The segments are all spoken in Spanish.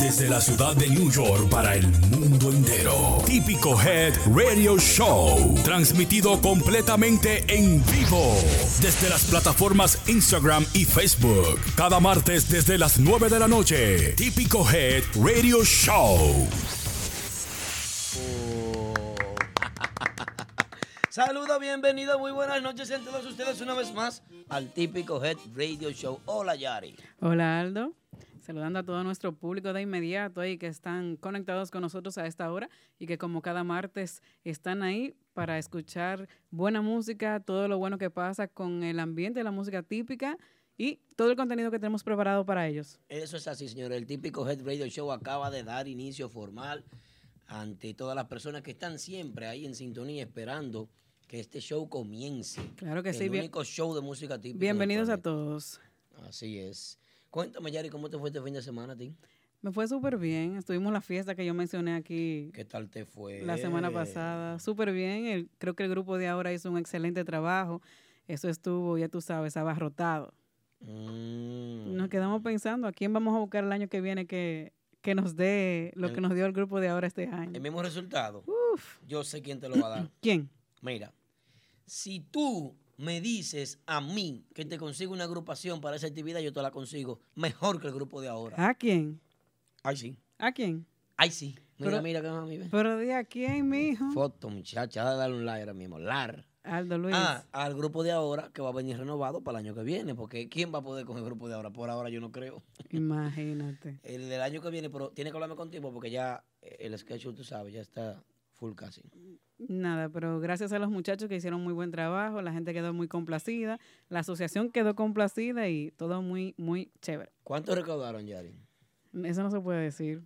Desde la ciudad de New York para el mundo entero. Típico Head Radio Show. Transmitido completamente en vivo. Desde las plataformas Instagram y Facebook. Cada martes desde las 9 de la noche. Típico Head Radio Show. Saludos, bienvenidos, muy buenas noches a todos ustedes una vez más al típico Head Radio Show. Hola, Yari. Hola, Aldo. Saludando a todo nuestro público de inmediato ahí que están conectados con nosotros a esta hora y que como cada martes están ahí para escuchar buena música, todo lo bueno que pasa con el ambiente de la música típica y todo el contenido que tenemos preparado para ellos. Eso es así, señor. El típico Head Radio Show acaba de dar inicio formal ante todas las personas que están siempre ahí en sintonía esperando que este show comience. Claro que el sí. El único show de música típica. Bienvenidos a todos. Así es. Cuéntame, Yari, ¿cómo te fue este fin de semana a ti? Me fue súper bien. Estuvimos en la fiesta que yo mencioné aquí ¿Qué tal te fue? la semana pasada. Súper bien. El- creo que el grupo de ahora hizo un excelente trabajo. Eso estuvo, ya tú sabes, abarrotado. Mm. Nos quedamos pensando a quién vamos a buscar el año que viene que, que nos dé lo El- que nos dio el grupo de ahora este año. El mismo resultado. Uf. Yo sé quién te lo va a dar. ¿Quién? Mira, si tú me dices a mí que te consigo una agrupación para esa actividad, yo te la consigo mejor que el grupo de ahora. ¿A quién? Ay, sí. ¿A quién? Ay, sí. Mira, Pero- mira que mami ve. Pero de a quién, mijo. Foto, muchacha, dale un like ahora mismo. Lar. Aldo Luis. Ah, al grupo de ahora que va a venir renovado para el año que viene, porque ¿quién va a poder con el grupo de ahora? Por ahora yo no creo. Imagínate. El del año que viene, pero tiene que hablarme contigo porque ya eh, el sketch, tú sabes, ya está full casi. Nada, pero gracias a los muchachos que hicieron muy buen trabajo, la gente quedó muy complacida, la asociación quedó complacida y todo muy, muy chévere. ¿Cuánto recaudaron, Yari? Eso no se puede decir,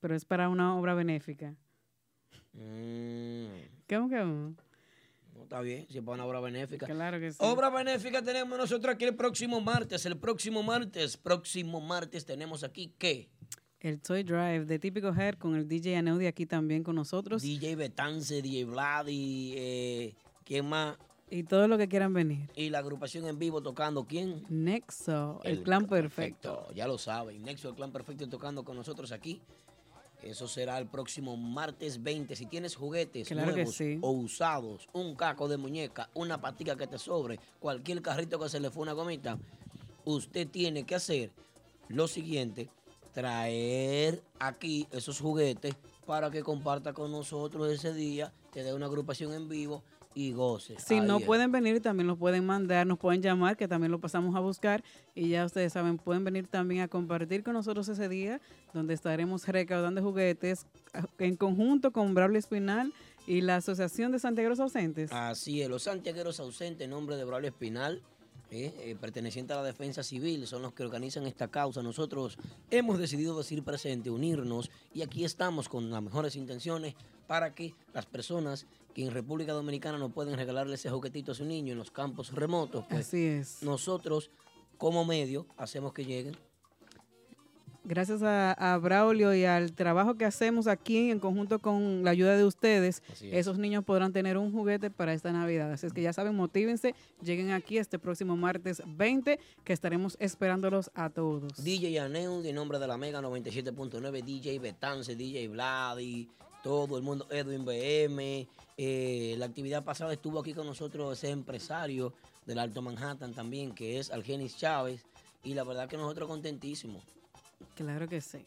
pero es para una obra benéfica. Mm, ¿Cómo no? no está bien, si es para una obra benéfica. Claro que sí. Obra benéfica tenemos nosotros aquí el próximo martes. El próximo martes, próximo martes tenemos aquí ¿qué? El Toy Drive de Típico Hair con el DJ Aneudi aquí también con nosotros DJ Betance, DJ Vladi, eh, ¿quién más? y todo lo que quieran venir. Y la agrupación en vivo tocando ¿quién? Nexo, el, clan perfecto. Ya lo saben, Nexo, el clan perfecto tocando con nosotros aquí. Eso será el próximo martes 20. Si tienes juguetes Claro nuevos sí. o usados, un caco de muñeca, una patica que te sobre, cualquier carrito que se le fue una gomita, usted tiene que hacer lo siguiente, traer aquí esos juguetes para que comparta con nosotros ese día, te dé una agrupación en vivo y goce. Si Ahí no es. pueden venir, también los pueden mandar, nos pueden llamar, que también lo pasamos a buscar. Y ya ustedes saben, pueden venir también a compartir con nosotros ese día, donde estaremos recaudando juguetes ah, en conjunto con Braulio Espinal y la Asociación de Santiagueros Ausentes. Así es, los santiagueros ausentes, en nombre de Braulio Espinal, eh, eh, perteneciente a la defensa civil, son los que organizan esta causa. Nosotros hemos decidido decir presente, unirnos, y aquí estamos con las mejores intenciones para que las personas que en República Dominicana no pueden regalarle ese juguetito a su niño en los campos remotos, pues Así es. nosotros como medio hacemos que lleguen. Gracias a, a Braulio y al trabajo que hacemos aquí en conjunto con la ayuda de ustedes, es. esos niños podrán tener un juguete para esta Navidad. Así es que ya saben, motívense, lleguen aquí este próximo martes 20, que estaremos esperándolos a todos. DJ Aneu, en nombre de la Mega 97.9, DJ Betance, DJ Vladi, todo el mundo, Edwin BM. eh, la actividad pasada estuvo aquí con nosotros ese empresario del Alto Manhattan también, que es Algenis Chávez. Y la verdad que nosotros contentísimos. Claro que sí.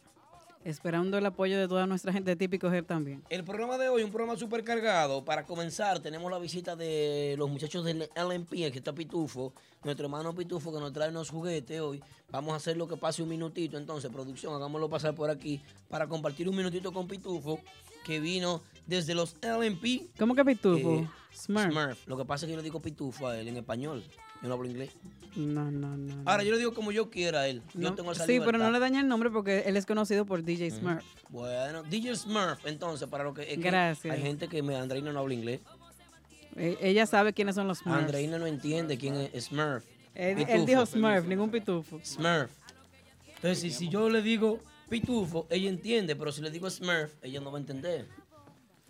Esperando el apoyo de toda nuestra gente Típico Hair también. El programa de hoy, un programa súper cargado. Para comenzar, tenemos la visita de los muchachos del LMP, que está Pitufo, nuestro hermano Pitufo, que nos trae unos juguetes hoy. Vamos a hacer lo que pase un minutito. Entonces, producción, hagámoslo pasar por aquí para compartir un minutito con Pitufo, que vino desde los LMP. ¿Cómo que Pitufo? Eh, Smurf. Lo que pasa es que yo le digo Pitufo a él en español. Yo no hablo inglés. No, no, no. Ahora, yo le digo como yo quiera a él. Yo tengo esa sí, pero no le daña el nombre porque él es conocido por DJ Smurf. Bueno, DJ Smurf, entonces, para lo que. es que Gracias. Hay gente que me, Andreina no habla inglés. E- ella sabe quiénes son los Smurfs. Andreina no entiende quién es Smurf. Él, dijo Smurf, ningún pitufo. Smurf. Entonces, si, si yo le digo pitufo, ella entiende, pero si le digo Smurf, ella no va a entender.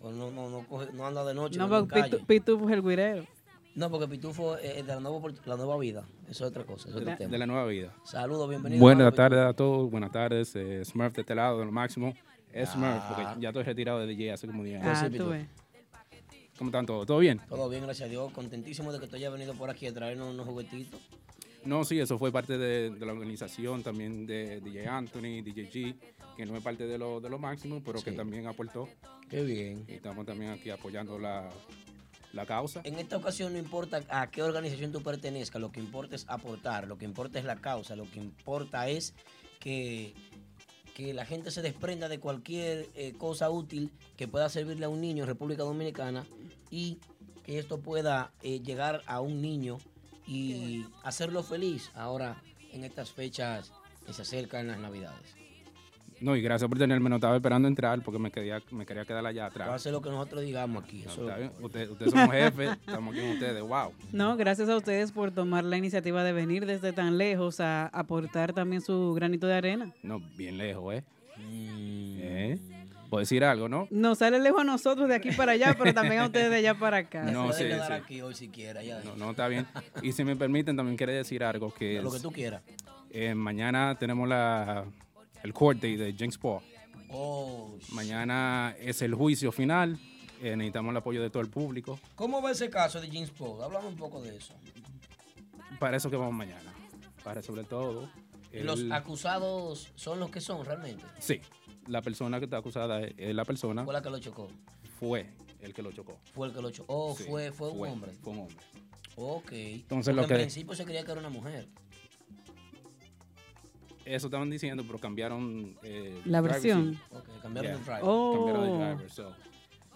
Pues no, no, no, coge- no anda de noche. No, porque pitu- pitufo es el guirero. No, porque pitufo es de la nueva, la nueva vida. Eso es otra cosa, es otro de, tema. de la nueva vida. Saludos, bienvenido. Buenas tardes a todos, buenas tardes. eh, Smurf de este lado, de lo máximo. Es Smurf, Ah. porque ya estoy retirado de DJ hace como 10 Ah, años. sí, tú Pitufo. ves. ¿Cómo están todos? ¿Todo bien? Todo bien, gracias a Dios. Contentísimo de que tú hayas venido por aquí a traernos unos juguetitos. No, sí, eso fue parte de, de la organización también de DJ Anthony, DJ G, que no es parte de lo, de lo máximo, pero que también aportó. Qué bien. Y estamos también aquí apoyando la, la causa. En esta ocasión no importa a qué organización tú pertenezcas, lo que importa es aportar, lo que importa es la causa, lo que importa es que, que la gente se desprenda de cualquier eh, cosa útil que pueda servirle a un niño en República Dominicana y que esto pueda eh, llegar a un niño y hacerlo feliz ahora en estas fechas que se acercan las navidades. No, y gracias por tenerme. No estaba esperando entrar porque me quería, me quería quedar allá Va a atrás. ser lo que nosotros digamos aquí. No, eso- está bien. Usted- Ustedes son jefes, estamos aquí con ustedes. Wow. No, gracias a ustedes por tomar la iniciativa de venir desde tan lejos a aportar también su granito de arena. No, bien lejos, ¿eh? Mm. ¿Eh? Puedo decir algo, ¿no? Nos sale lejos a nosotros de aquí para allá, pero también a ustedes de allá para acá. No, Puede sí, quedar sí. aquí hoy si quiera, ya. No, no, está bien. Y si me permiten, también quiere decir algo que Lo que es, tú quieras. eh, mañana tenemos la, el court day de James Paul. Oh, Mañana es el juicio final. eh, necesitamos el apoyo de todo el público. ¿Cómo va ese caso de James Paul? Háblame un poco de eso. Para eso que vamos mañana. Para sobre todo. ¿Los acusados son los que son realmente? sí, la persona que está acusada es, la persona. ¿Fue la que lo chocó? Fue el que lo chocó. ¿Fue el que lo chocó? Oh, Sí, fue, fue un hombre. Fue un hombre. Ok. Entonces, Porque lo en que- principio se creía que era una mujer. Eso estaban diciendo, pero cambiaron. eh, La versión. cambiaron Yeah. el driver. Cambiaron Oh, el driver. so,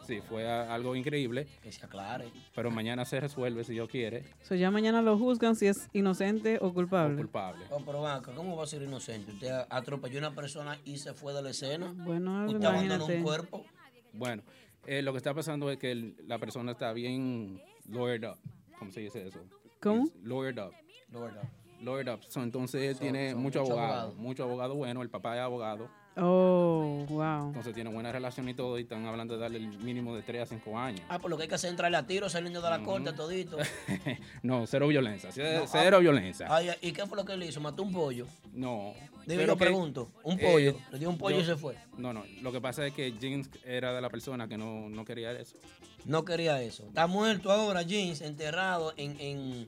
sí, fue a- algo increíble. Que se aclare. Pero mañana se resuelve si Dios quiere. so ya mañana lo juzgan si es inocente o o culpable. culpable. Oh, pero ¿cómo va a ser inocente? Usted atropelló a una persona y se fue de la escena. Bueno, Usted abandonó imagínate. un cuerpo. Bueno, eh, lo que está pasando es que el- la persona está bien lawyered up. ¿Cómo se dice eso? ¿Cómo? Lawyered up. No, verdad. Lawyered up. So, entonces él tiene son mucho mucho abogado. abogado. Mucho abogado bueno. El papá es abogado. Oh, wow. Entonces tiene buena relación y todo. Y están hablando de darle el mínimo de 3 a 5 años. Ah, pues lo que hay que hacer es entrarle a tiro saliendo de la corte todito. no, cero violencia. Cero, No, cero ah, violencia. Ay, ¿Y qué fue lo que él hizo? ¿Mató un pollo? no. Dime, pero yo que- pregunto. Un eh, pollo. Le dio un pollo yo- y se fue. No, no. Lo que pasa es que James era de la persona que no, no quería eso. No quería eso. Está muerto ahora, Jeans, enterrado en. en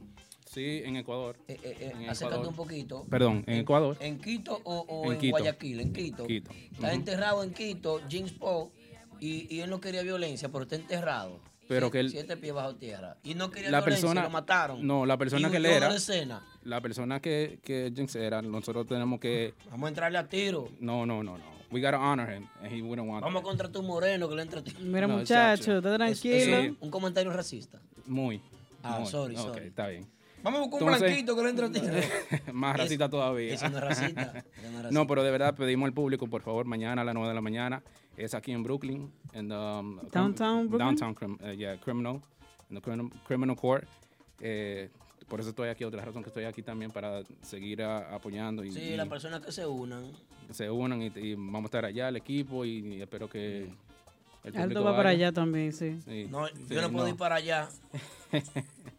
Sí, en Ecuador. eh, eh, eh, En acércate Ecuador. un poquito. Perdón, en Ecuador. ¿En Quito o, o En en, Quito. Guayaquil? En Quito. Quito. Está enterrado en Quito, James Paul, y, y él no quería violencia, pero está enterrado. Pero que él- Siete pies bajo tierra. Y no quería La violencia, persona- lo mataron. no, la persona Y que él era- la escena. La persona que, que James era, nosotros tenemos que. Vamos a entrarle a tiro. No, no, no, no. We gotta honor him, and he wouldn't want Vamos that. contra tu moreno que le entra a tiro. Mira, No, muchacho, chacho. está Es- tranquilo. es un comentario racista. Muy. Ah, muy. sorry, Ok, sorry. está bien. Vamos a buscar un Entonces- blanquito que le entra a tiro. Más Eso- racista todavía. Eso no es racista. eso no es racista. No, pero de verdad pedimos al público, por favor, mañana a las 9 de la mañana. Es aquí en Brooklyn. En um, Downtown Brooklyn? Downtown, crim- eh, yeah, Criminal. En the criminal, criminal Court. Eh, por eso estoy aquí. Otra razón que estoy aquí también para seguir a- apoyando. Y, Sí, y las personas que se unan. se unan y, y vamos a estar allá, el equipo. Y, espero que el Alto público va para vaya. allá también, sí. Sí, No, sí, yo no puedo ir para allá.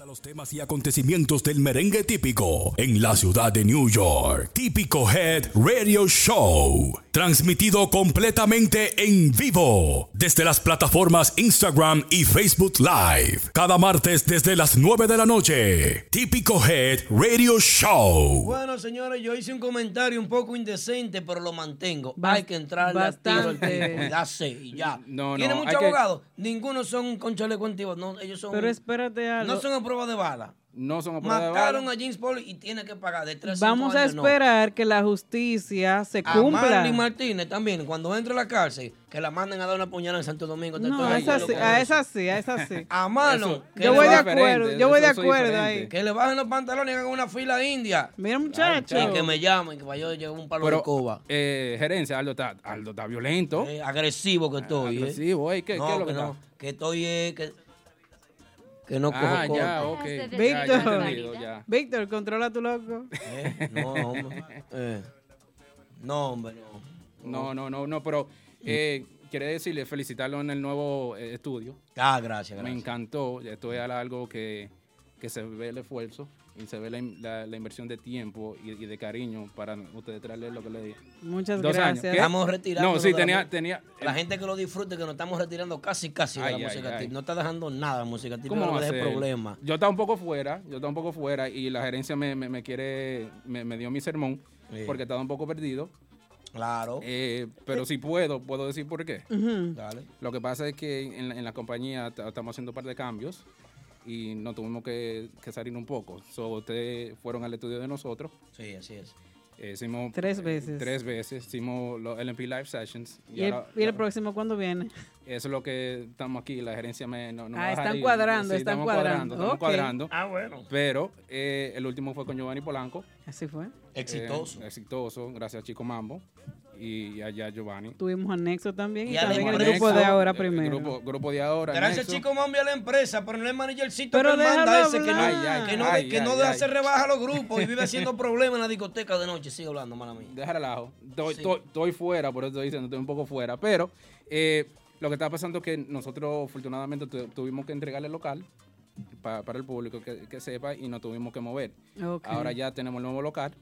Trata los temas y acontecimientos del merengue típico en la ciudad de New York. Típico Head Radio Show. Transmitido completamente en vivo desde las plataformas Instagram y Facebook Live. Cada martes desde las 9 de la noche. Típico Head Radio Show. Bueno, señores, yo hice un comentario un poco indecente, pero lo mantengo. Hay que al bastante. Ya sé, y ya. No, no, ¿Tiene muchos hay que- abogados? Ninguno son con chaleco antiguo. No, ellos son. Pero espérate algo. no son prueba de bala. no son a prueba de Mataron bala. a James Paul y tiene que pagar de 3 Vamos a años, no. esperar que la justicia se A cumpla. Marley Martínez también, cuando entre a la cárcel, que la manden a dar una puñalada en Santo Domingo. No, a de esa sí, a esa sí, a esa sí. A Marlon, Yo voy de acuerdo, yo voy de acuerdo ahí. Que le bajen los pantalones y hagan una fila india. Mira, muchacho. Y que me llamen, que para yo llevar un palo de coba. eh, gerencia, Aldo está, Aldo está violento. Eh, agresivo que estoy. eh. agresivo, ey, ¿qué, no, qué es lo que que no, está? que estoy, eh, que, que no cojo Ah, ya, ok. Ya Víctor. entendido, ya. Víctor, controla tu loco. Eh, No, hombre. Eh, no, hombre, no. No, no, no, no, pero eh, quiere decirle, felicitarlo en el nuevo eh, estudio. Ah, gracias, Me gracias. encantó. Esto es algo que, que se ve el esfuerzo y se ve la, in- la- la inversión de tiempo y, y de cariño para ustedes traerle lo que le dije. Muchas Dos años. gracias. ¿Qué? Estamos retirando. No, sí, tenía, tenía. La gente que lo disfrute, que nos estamos retirando casi, casi de la ay, música ay. tip. No está dejando nada la música tip. ¿Cómo no deje problema. Yo estaba un poco fuera, yo estaba un poco fuera y la gerencia me, me- me quiere, me, me dio mi sermón Sí. porque estaba un poco perdido. Claro. Eh, pero si puedo, puedo decir por qué. Dale. Lo que pasa es que en la, en la compañía estamos haciendo un par de cambios y nos tuvimos que, que salir un poco. So, ustedes fueron al estudio de nosotros. Sí, así es. eh, hicimos Tres eh, veces. tres veces. Hicimos los LMP Live Sessions. ¿Y el, ahora- y el ahora- próximo cuándo viene? Eso es lo que estamos aquí. La gerencia me. No, no Ah, están cuadrando, Sí, están estamos cuadrando. Estamos cuadrando. Ah, bueno. Pero eh, el último fue con Giovanni Polanco. Así fue. Exitoso. Eh, exitoso, gracias a Chico Mambo y allá Giovanni. Tuvimos anexo también y, también el grupo de ahora El primero. grupo, grupo de ahora. Gracias, Nexo. chico, mami, a la empresa, pero no es managercito Pero que manda ese que no. Ay, ay, que no, ay, que no hacer rebaja a los grupos y vive haciendo problemas en la discoteca de noche. Sigue hablando, mala mía. Deja relajo. Estoy, Sí. estoy- estoy fuera, por eso estoy diciendo, estoy un poco fuera. Pero eh, lo que está pasando es que nosotros, afortunadamente, tu- tuvimos que entregarle el local pa- para el público que, que sepa y nos tuvimos que mover. Ahora ya tenemos el nuevo local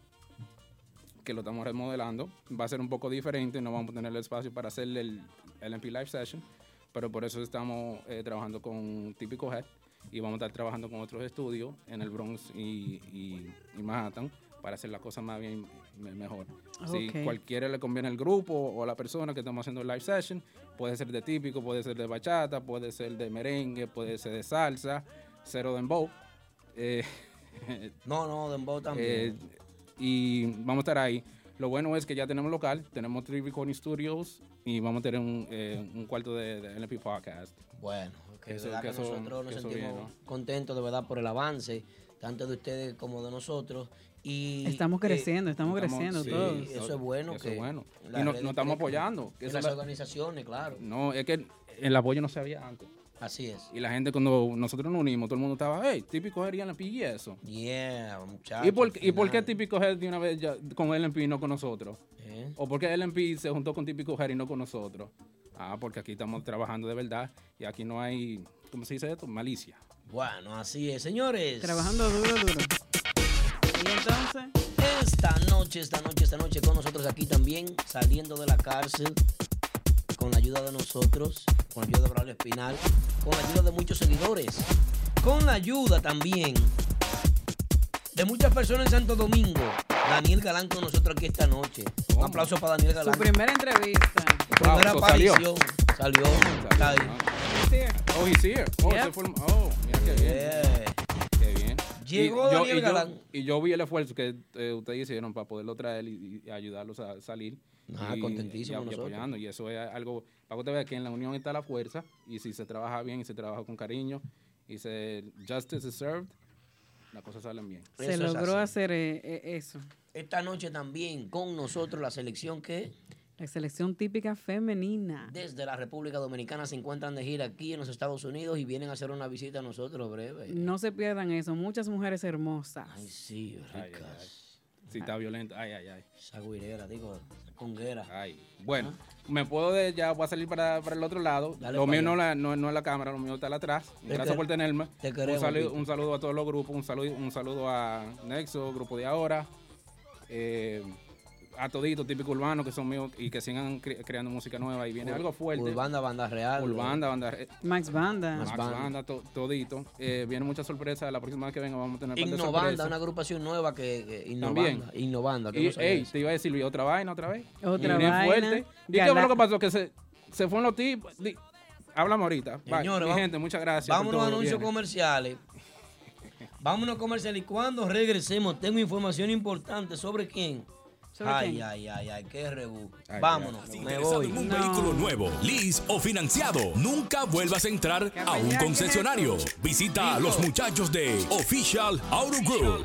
que lo estamos remodelando. Va a ser un poco diferente, no vamos a tener el espacio para hacer el LMP Live Session, pero por eso estamos eh, trabajando con Típico Head y vamos a estar trabajando con otros estudios en el Bronx y, y- y Manhattan para hacer las cosas más bien me- mejor. Si cualquiera le conviene el grupo o la persona que estamos haciendo el live session, puede ser de típico, puede ser de bachata, puede ser de merengue, puede ser de salsa, cero dembow. Eh, No, no, Dembow eh, también. Y vamos a estar ahí. Lo bueno es que ya tenemos local, tenemos Three Recording Studios y vamos a tener un, eh, un cuarto de, de LP Podcast. bueno, que de eso- que que eso- nosotros nos sentimos contentos de verdad por el avance, tanto de ustedes como de nosotros. Y, Estamos eh, creciendo, estamos, estamos- creciendo sí, todos. eso es bueno Eso que es bueno. Y nos estamos apoyando. que las es la- organizaciones, claro. no, es que el apoyo no se había antes. Así es. Y la gente cuando nosotros nos unimos, todo el mundo estaba, hey, típico Head y LP y eso. Yeah, muchachos. ¿Y por, ¿Y por qué típico Head de una vez ya con LMP y no con nosotros? ¿eh? ¿O por qué LMP se juntó con típico Head y no con nosotros? Ah, porque aquí estamos trabajando de verdad y aquí no hay, ¿cómo se dice esto? Malicia. Bueno, así es, señores. Trabajando duro, duro. Y entonces, Esta noche, esta noche, esta noche con nosotros aquí también, saliendo de la cárcel, con la ayuda de nosotros, con la ayuda de Braulio Espinal, con la ayuda de muchos seguidores, con la ayuda también de muchas personas en Santo Domingo. Daniel Galán con nosotros aquí esta noche. Un aplauso para Daniel su Galán. primera entrevista. Primera Wow, so salió. aparición. Salió. Está ahí. Oh, he's here. Oh, Yep. fue oh, mira qué bien. Yeah. Qué bien. Llegó y yo, Daniel yo- Galán. y yo vi el esfuerzo que eh, ustedes hicieron para poderlo traer y, y ayudarlos a salir. Ah, y, contentísimo y- y apoyando. Y eso es algo, para que usted vea que en la unión está la fuerza. Y si se trabaja bien y se trabaja con cariño y se justice is served, las cosas salen bien. Se Eso es logró hacer eh, eh, eso. Esta noche también con nosotros la selección que La selección típica femenina. desde la República Dominicana se encuentran de gira aquí en los Estados Unidos y vienen a hacer una visita a nosotros breve. No se pierdan eso. Muchas mujeres hermosas. Ay, sí, Ay, ay, ricas. ay. Si está violento, ay, ay, ay. Esa guirera, digo, conguera. Ay, bueno, me puedo de, ya voy a salir para, para el otro lado. Dale lo mío no, la, no, no es la cámara, lo mío está atrás. Te Gracias por tenerme. te un, queremos, saludo, un saludo a todos los grupos, un saludo, un saludo a Nexo, Grupo de Ahora, eh, a todito típico urbano que son míos y que sigan cre- creando música nueva y viene algo fuerte. Urbanda, banda real. Urbanda, banda, eh, Max Banda. Max Max Banda. Banda, to- todito. Eh, viene muchas sorpresas. La próxima vez que venga vamos a tener Innovanda, una agrupación nueva que, que También. Innovanda. Que Y, no ey, eso. te iba a decir, otra vaina, otra vez. Otra Y bien vaina. fuerte. ¿Y qué Gala- fue lo que pasó? Que se, se fueron los tipos. Di- Háblame ahorita. Señores, Mi gente, muchas gracias. Vámonos a anuncios Viene. comerciales. Vámonos a comercial y cuando regresemos tengo información importante sobre quién. ¿Sobre ay, quién? ay, ay, ay, qué rebú. Ay, Vámonos, ¿Estás me voy. en un No. vehículo nuevo, lease o financiado? Nunca vuelvas a entrar a un concesionario. Visita a los muchachos de Official Auto Group.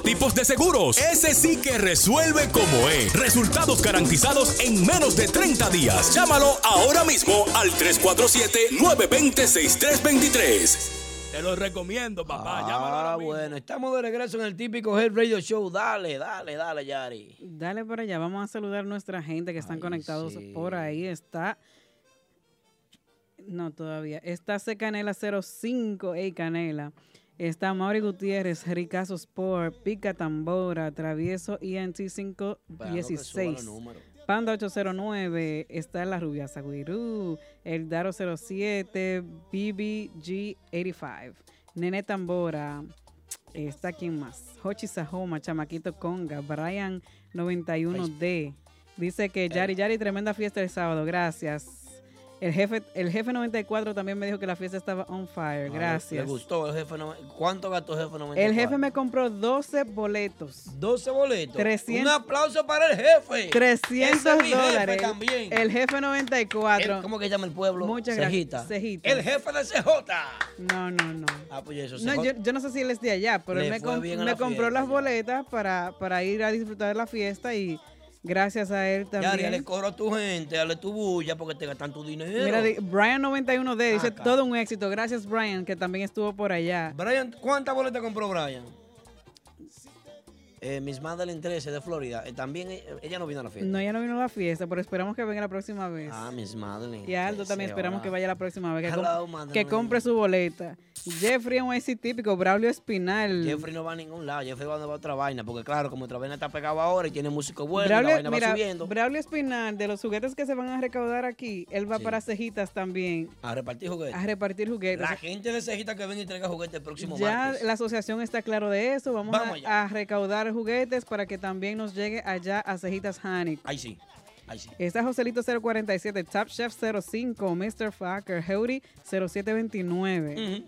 tipo de seguros. Ese sí que resuelve como es. Resultados garantizados en menos de 30 días. Llámalo ahora mismo al 347-920-6323. Te lo recomiendo, papá. Llámalo Ah, ahora mismo. bueno, estamos de regreso en el típico Head Radio Show. Dale, dale, dale, Yari. Dale para allá, vamos a saludar a nuestra gente que están Ay, conectados sí. por ahí. Está. No, todavía. Está C Canela 05, Ey Canela. Está Mauri Gutiérrez, Ricazo Sport, Pica Tambora, Travieso suba los 516. números. Panda 809, está la Rubia Sagüirú, el Daro 07, BBG 85, Nene Tambora, está quien más, Hochi Sajoma, Chamaquito Conga, Brian 91D, dice que Yari Yari, tremenda fiesta el sábado, gracias. El jefe, el jefe 94 también me dijo que la fiesta estaba on fire, Ah, Le gracias. gustó el jefe. no- ¿Cuánto gastó el jefe 94? El jefe me compró 12 boletos. 12 boletos. 300 Un aplauso para el jefe. 300 Ese es mi jefe dólares. también. El jefe 94. El- ¿Cómo que llama el pueblo? Muchas Cejita. gracias. Cejita. El jefe de CJ. No, no, no. Ah, pues eso No, yo, yo no sé si él es de allá, pero Le él me, fue com- bien a me la compró fiesta, las boletas para, para ir a disfrutar de la fiesta y gracias a él también. dale coro a tu gente, dale tu bulla porque te gastan tu dinero. Mira, di- Brian 91D dice Acá. todo un éxito. Gracias, Brian, que también estuvo por allá. Brian, ¿cuántas boletas compró Brian? Eh, Miss Madeline 13 de Florida. eh, también eh, ella no vino a la fiesta. No, ya no vino a la fiesta, pero esperamos que venga la próxima vez. Ah, Miss Madeline. y Aldo 13, también esperamos hola. que vaya la próxima vez. Que, Hello, compre su boleta. Jeffrey NYC típico, Braulio Espinal. Jeffrey no va a ningún lado. Jeffrey va a otra vaina. Porque claro, como otra vaina está pegado ahora y tiene músico bueno, la vaina mira, va subiendo. Braulio Espinal, de los juguetes que se van a recaudar aquí, él va Sí. para Cejitas también A repartir juguetes. a repartir juguetes. La gente de Cejita que ven y traiga juguetes el próximo Ya martes. la asociación está claro de eso. Vamos, Vamos a- a, recaudar juguetes para que también nos llegue allá a Cejitas Hannick. Ahí sí. Ahí sí. Está Joselito 047, Top Chef 05, Mr. Fucker, Heuri 0729. Ujú.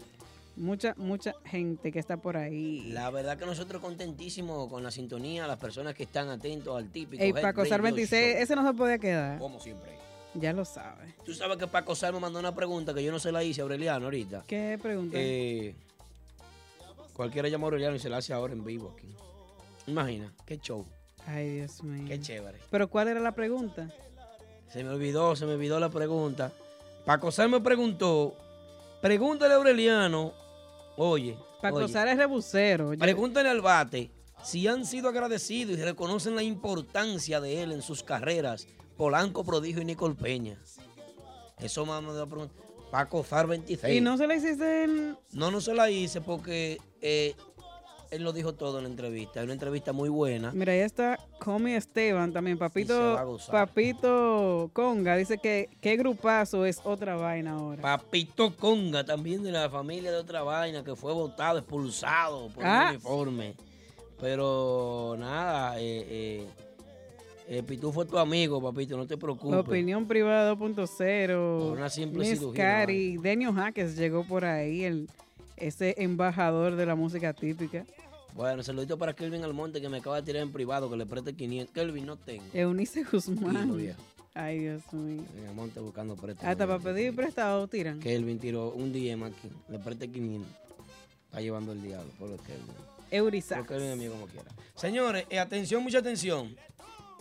Mucha, mucha gente que está por ahí. La verdad que nosotros contentísimos con la sintonía, las personas que están atentos al típico. Head Paco Sar Radio 26, Show. ese no se podía quedar. Como siempre. Ya lo sabe. Tú sabes que Paco Sar me mandó una pregunta que yo no se la hice a Aureliano ahorita. ¿Qué pregunta? Eh, cualquiera llama a Aureliano y se la hace ahora en vivo aquí. Imagina, qué show, Ay, Dios mío. qué chévere. Pero ¿cuál era la pregunta? Se me olvidó, se me olvidó la pregunta. Paco Sar me preguntó, pregúntale a Aureliano, oye, Paco oye, Sar es rebusero. Yo- pregúntale al bate si han sido agradecidos y reconocen la importancia de él en sus carreras, Polanco Prodigio y Nicole Peña. Eso me mandó la pregunta. Paco Sar 26. y no se la hiciste en... No, no se la hice porque eh, él lo dijo todo en la entrevista. Es una entrevista muy buena. Mira, ahí está Comi Esteban también. Papito. Papito Conga dice que qué grupazo es otra vaina ahora. Papito Conga, también de la familia de otra vaina, que fue votado, expulsado por Ah. el uniforme. Pero nada, eh, eh, eh, Pitufo es tu amigo, papito, no te preocupes. Opinión privada Por 2.0. una simple Miss cirugía, Cari. Denio Jaques llegó por ahí, el, ese embajador de la música típica. Bueno, saludito para Kelvin Almonte que me acaba de tirar en privado, que le preste 500. Kelvin, no tengo. Eunice Guzmán. viejo. Ay, Dios mío. En el monte buscando préstamo. Hasta para pedir prestado tiran. Kelvin tiró un DM aquí. Le presté 500. Está llevando el diablo. Por lo Kelvin. Eurisax. Por Kelvin mío como quiera. Señores, eh, atención, mucha atención.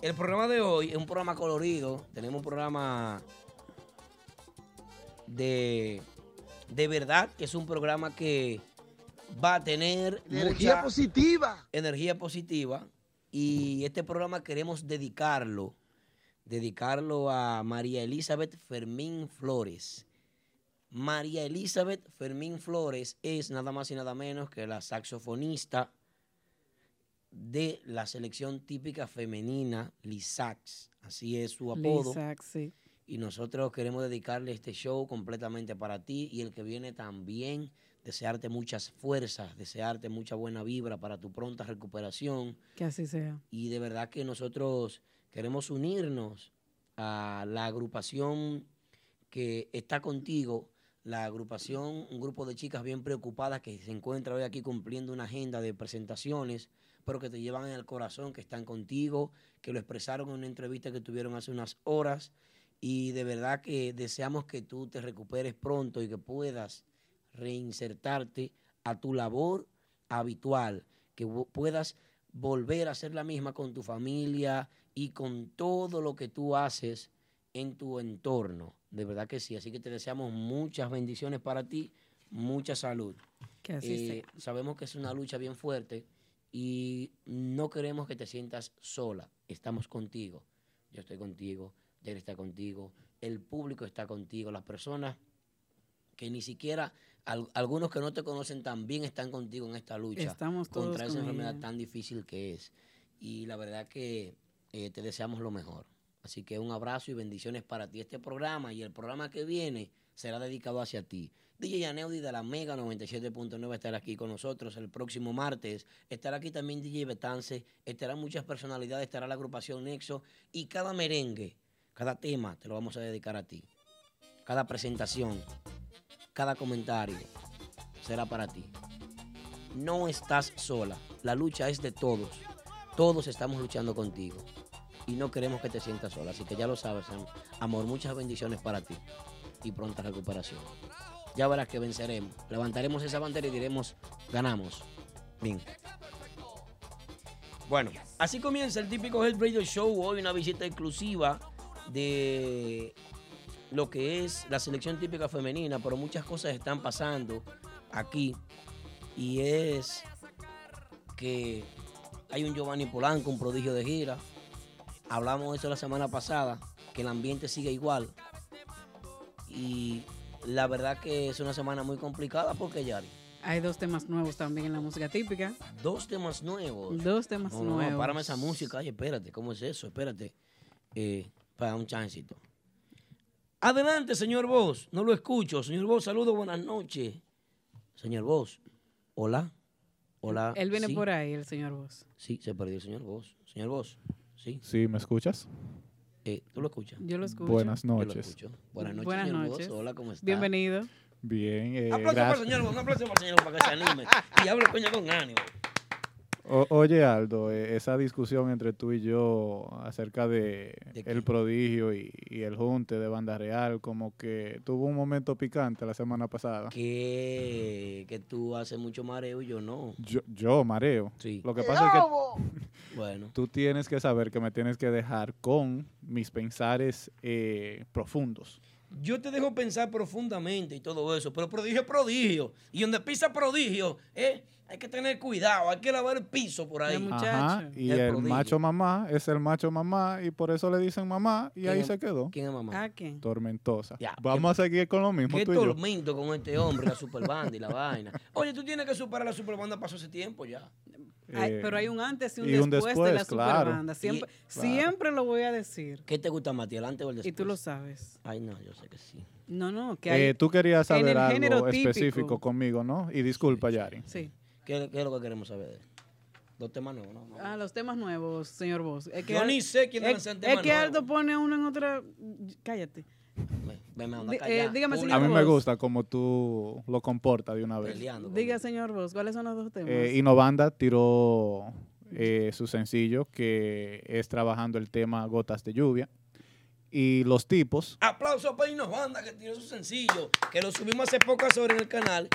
El programa de hoy es un programa colorido. Tenemos un programa de, de verdad que es un programa que va a tener Energía mucha positiva. energía positiva. Y este programa queremos dedicarlo, dedicarlo a María Elizabeth Fermín Flores. María Elizabeth Fermín Flores es nada más y nada menos que la saxofonista de la selección típica femenina Lisax. Así es su apodo. Lisax, sí. Y nosotros queremos dedicarle este show completamente para ti y el que viene también. Desearte muchas fuerzas, desearte mucha buena vibra para tu pronta recuperación. Que así sea. Y de verdad que nosotros queremos unirnos a la agrupación que está contigo, la agrupación, un grupo de chicas bien preocupadas que se encuentra hoy aquí cumpliendo una agenda de presentaciones, pero que te llevan en el corazón, que están contigo, que lo expresaron en una entrevista que tuvieron hace unas horas. Y de verdad que deseamos que tú te recuperes pronto y que puedas reinsertarte a tu labor habitual, que puedas volver a ser la misma con tu familia y con todo lo que tú haces en tu entorno. De verdad que sí. Así que te deseamos muchas bendiciones para ti, mucha salud. Que así Eh, sabemos que es una lucha bien fuerte y no queremos que te sientas sola. Estamos contigo. Yo estoy contigo, Jerry está contigo, el público está contigo, las personas que ni siquiera, al- algunos que no te conocen también están contigo en esta lucha Estamos todos contra esa enfermedad ella. tan difícil que es. Y la verdad que eh, te deseamos lo mejor. Así que un abrazo y bendiciones para ti. Este programa y el programa que viene será dedicado hacia ti. DJ Aneudi de la Mega 97.9 estará aquí con nosotros el próximo martes. Estará aquí también DJ Betance. Estarán muchas personalidades. Estará la agrupación Nexo. Y cada merengue, cada tema te lo vamos a dedicar a ti. Cada presentación, cada comentario será para ti. No estás sola. La lucha es de todos. Todos estamos luchando contigo. Y no queremos que te sientas sola. Así que ya lo sabes, am- amor. Muchas bendiciones para ti. Y pronta recuperación. Ya verás que venceremos. Levantaremos esa bandera y diremos, ganamos. Bien. Bueno, así comienza el típico Health Radio Show. Hoy una visita exclusiva de lo que es la selección típica femenina, pero muchas cosas están pasando aquí. Y es que hay un Giovanni Polanco, un prodigio de gira. Hablamos de eso la semana pasada, que el ambiente sigue igual. Y la verdad que es una semana muy complicada porque Yari, Hay dos temas nuevos también en la música típica. dos temas nuevos. Dos temas No, nuevos. no, párame esa música. Ay, espérate, ¿cómo es eso? Espérate. Eh, para un chancito. Adelante, señor Vos. No lo escucho. Señor Vos, saludos, buenas noches. Señor Vos, hola. Hola. Él viene Sí, por ahí, el señor Vos. Sí, se perdió el señor Vos. Señor Vos, sí. Sí, ¿me escuchas? Eh, ¿Tú lo escuchas? Yo lo escucho. Buenas Yo lo noches. escucho. Buenas noches, Buenas señor noches. Vos. Hola, ¿cómo está? Bienvenido. Bien, eh, Aplauso para el señor Vos, un aplauso para el señor Vos para que se anime y hable coño con ánimo. O- oye, Aldo, eh, esa discusión entre tú y yo acerca de, el prodigio y, y el junte de Banda Real, como que tuvo un momento picante la semana pasada. Que, que tú haces mucho mareo y yo no. Yo, yo mareo. Sí. Lo que pasa es que Bueno. tú tienes que saber que me tienes que dejar con mis pensares eh, profundos. Yo te dejo pensar profundamente y todo eso, pero prodigio es prodigio. Y donde pisa prodigio, eh, hay que tener cuidado, hay que lavar el piso por ahí. El. Ajá, y El el, macho mamá es el macho mamá y por eso le dicen mamá y ¿Quién ahí es- se quedó. ¿Quién es mamá? ¿A quién? Tormentosa. Ya, Vamos a seguir con lo mismo Qué tú y yo. tormento con este hombre, la superbanda y la vaina. Oye, tú tienes que superar la superbanda, pasó ese tiempo ya. Hay- Eh, pero hay un antes y un, y un después, de la claro. superbanda. Siempre, claro. siempre lo voy a decir. ¿Qué te gusta más, ti, adelante o el después? Y tú lo sabes. Ay, no, yo sé que sí. No, no, que hay... Eh, tú querías saber el algo específico conmigo, ¿no? Y disculpa, Yari. Sí. ¿Qué, qué es lo que queremos saber de él? Dos temas nuevos, ¿no? no. Ah, los temas nuevos, señor Vos. Es que Yo ni sé quién es, el es tema que nuevo. Aldo pone uno en otra... Cállate. Me eh, dígame, Público A mí señor me gusta como tú lo comportas de una vez. peleando Diga, señor Vos, ¿cuáles son los dos temas? Eh, Innovanda tiró eh, su sencillo que es trabajando el tema Gotas de Lluvia. y los tipos. Aplauso para Innovanda que tiene su sencillo, que lo subimos hace pocas horas en el canal.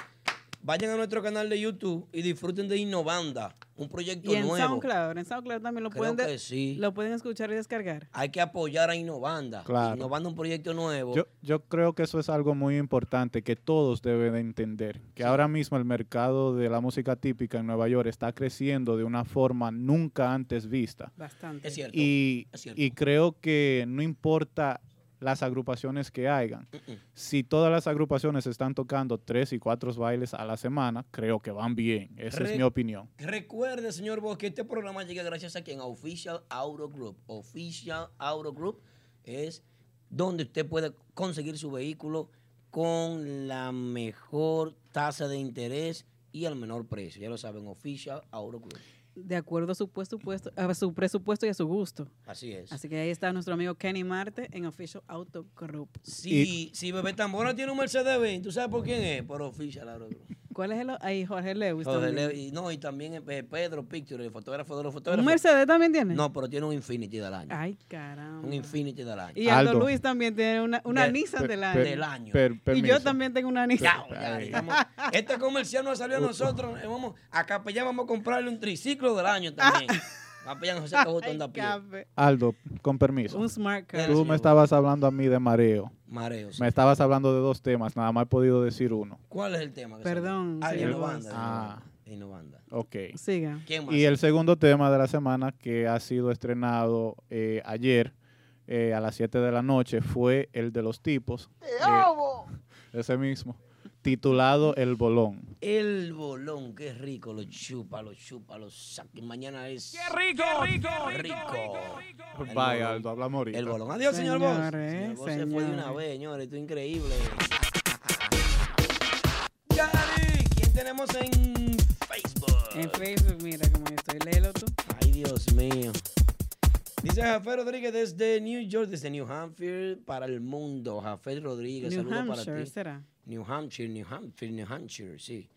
Vayan a nuestro canal de YouTube y disfruten de Innovanda, un proyecto Y en nuevo. SoundCloud, en SoundCloud también lo Creo pueden, de- que sí. lo pueden escuchar y descargar. Hay que apoyar a Innovanda. Claro. Innovanda un proyecto nuevo. Yo, yo creo que eso es algo muy importante que todos deben de entender. Que ahora mismo el mercado de la música típica en Nueva York está creciendo de una forma nunca antes vista. Bastante. es cierto. Y, es cierto. y creo que no importa las agrupaciones que hagan. Mm-mm. Si todas las agrupaciones están tocando tres y cuatro bailes a la semana, creo que van bien. Esa Re- es mi opinión. Recuerde, señor Vos, que este programa llega gracias a quien a Official Auto Group. Official Auto Group es donde usted puede conseguir su vehículo con la mejor tasa de interés y al menor precio. Ya lo saben, Official Auto Group. De acuerdo a su, presupuesto, a su presupuesto y a su gusto. Así es. Así que ahí está nuestro amigo Kenny Marte en Official Auto Group. Si, si Bebé Tambora tiene un Mercedes Benz, ¿tú sabes por quién es? Por Official Auto Group. ¿Cuál es el? Ahí Jorge Lewis. Jorge. Leo- y, no, y también eh, Pedro Picture, el fotógrafo de los ¿Un fotógrafos. Mercedes también tiene? No, pero tiene un Infinity del año. Ay, caramba. Un Infinity del año. Y Aldo, Aldo. Luis también tiene una, una De- Nissan Per- del per- año. Del año. per- y yo también tengo una Nissan. Ya, ya, este comercial nos salió a nosotros. eh, Vamos, a Capellán vamos a comprarle un triciclo del año también. José pie. Aldo, con permiso. Un smart car. Tú me estabas hablando a mí de mareo. Mareo. sí. Me estabas hablando de dos temas, nada más he podido decir uno. ¿Cuál es el tema? que Perdón? Ah, señor Innovanda. Ah. Innovanda. Ok. Siga. ¿Quién más? Y el segundo tema de la semana que ha sido estrenado eh, ayer eh, a las 7 de la noche fue el de los tipos. eh, ese mismo. Titulado El Bolón. El bolón, qué rico, lo chupa, lo chupa, lo saca. y Mañana es. ¡Qué rico, rico, rico! El Vaya, bolón. Aldo, hablamos ahorita. El bolón. Adiós, señor Boss. Señor Boss se fue de una vez, señores. Esto es increíble. Yari, ¿quién tenemos en Facebook? En Facebook, mira cómo estoy. Léelo tú. Ay, Dios mío. Dice Jafé Rodríguez desde New York, desde New Hampshire para el mundo. Jafé Rodríguez, New saludos para Hampshire, ti. ¿será? New Hampshire, New Hampshire, New Hampshire, sí.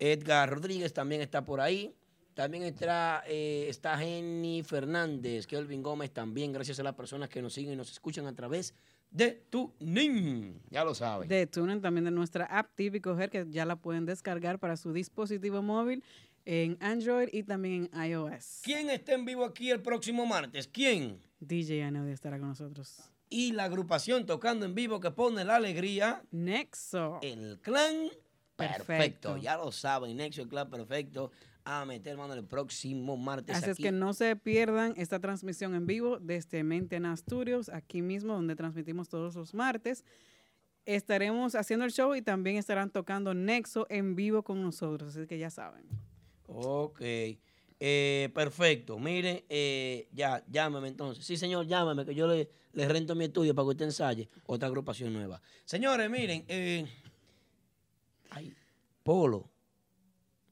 Edgar Rodríguez también está por ahí. También está, eh, está Jenny Fernández, Kelvin Gómez también, gracias a las personas que nos siguen y nos escuchan a través de tu NIN. Ya lo saben. De Tunen, también de nuestra app Típico Her, que ya la pueden descargar para su dispositivo móvil en Android y también en iOS. ¿Quién está en vivo aquí el próximo martes? ¿Quién? DJ Aneudi estará con nosotros. Y la agrupación tocando en vivo que pone la alegría. Nexo. El clan perfecto. Perfecto. Ya lo saben, Nexo, el clan perfecto. A meter mano el próximo martes Así es que no se pierdan esta transmisión en vivo desde Mentena Studios, aquí mismo donde transmitimos todos los martes. Estaremos haciendo el show y también estarán tocando Nexo en vivo con nosotros, así que ya saben. Ok. Eh, perfecto. Mire, eh, ya, llámame entonces. Sí, señor, llámame, que yo le, le rento mi estudio para que usted ensaye otra agrupación nueva. Señores, miren, eh, ay, Polo.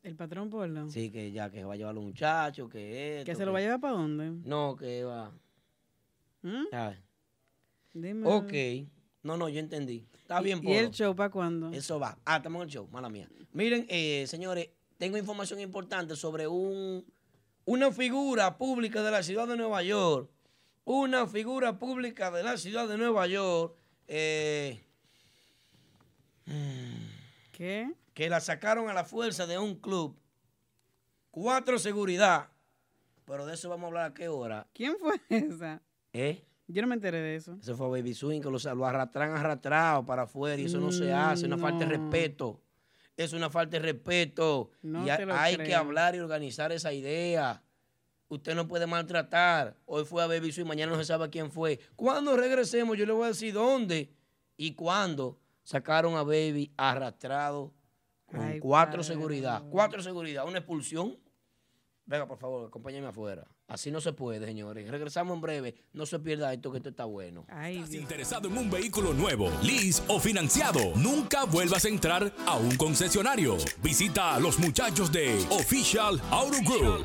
El patrón Polo. Sí, que ya que va a llevar a los muchachos, que ¿Que esto, se lo va a llevar para dónde? No, que va. ¿Mm? Dime. Ok. No, no, yo entendí. Está bien, ¿Y Polo. el show para cuándo? Eso va. Ah, estamos en el show, mala mía. Miren, eh, señores, tengo información importante sobre un, una figura pública de la ciudad de Nueva York. Una figura pública de la ciudad de Nueva York eh, ¿Qué? que la sacaron a la fuerza de un club. Cuatro seguridad. Pero de eso vamos a hablar a qué hora. ¿Quién fue esa? ¿Eh? Yo no me enteré de eso. Eso fue Baby Swing, que lo, lo arrastran arrastrado para afuera y eso no se hace, una falta de respeto. Es una falta de respeto. No y hay que hablar y organizar esa idea. Usted no puede maltratar. Hoy fue a Baby Swing, mañana no se sabe quién fue. Cuando regresemos, yo le voy a decir dónde y cuándo sacaron a Baby arrastrado con Ay, cuatro padre seguridad. Cuatro seguridad, una expulsión. Venga, por favor, acompáñeme afuera. Así no se puede, señores. Regresamos en breve. No se pierda esto, que esto está bueno. Ay, ¿Estás Dios. interesado en un vehículo nuevo, lease o financiado? Nunca vuelvas a entrar a un concesionario. Visita a los muchachos de Official Auto Group.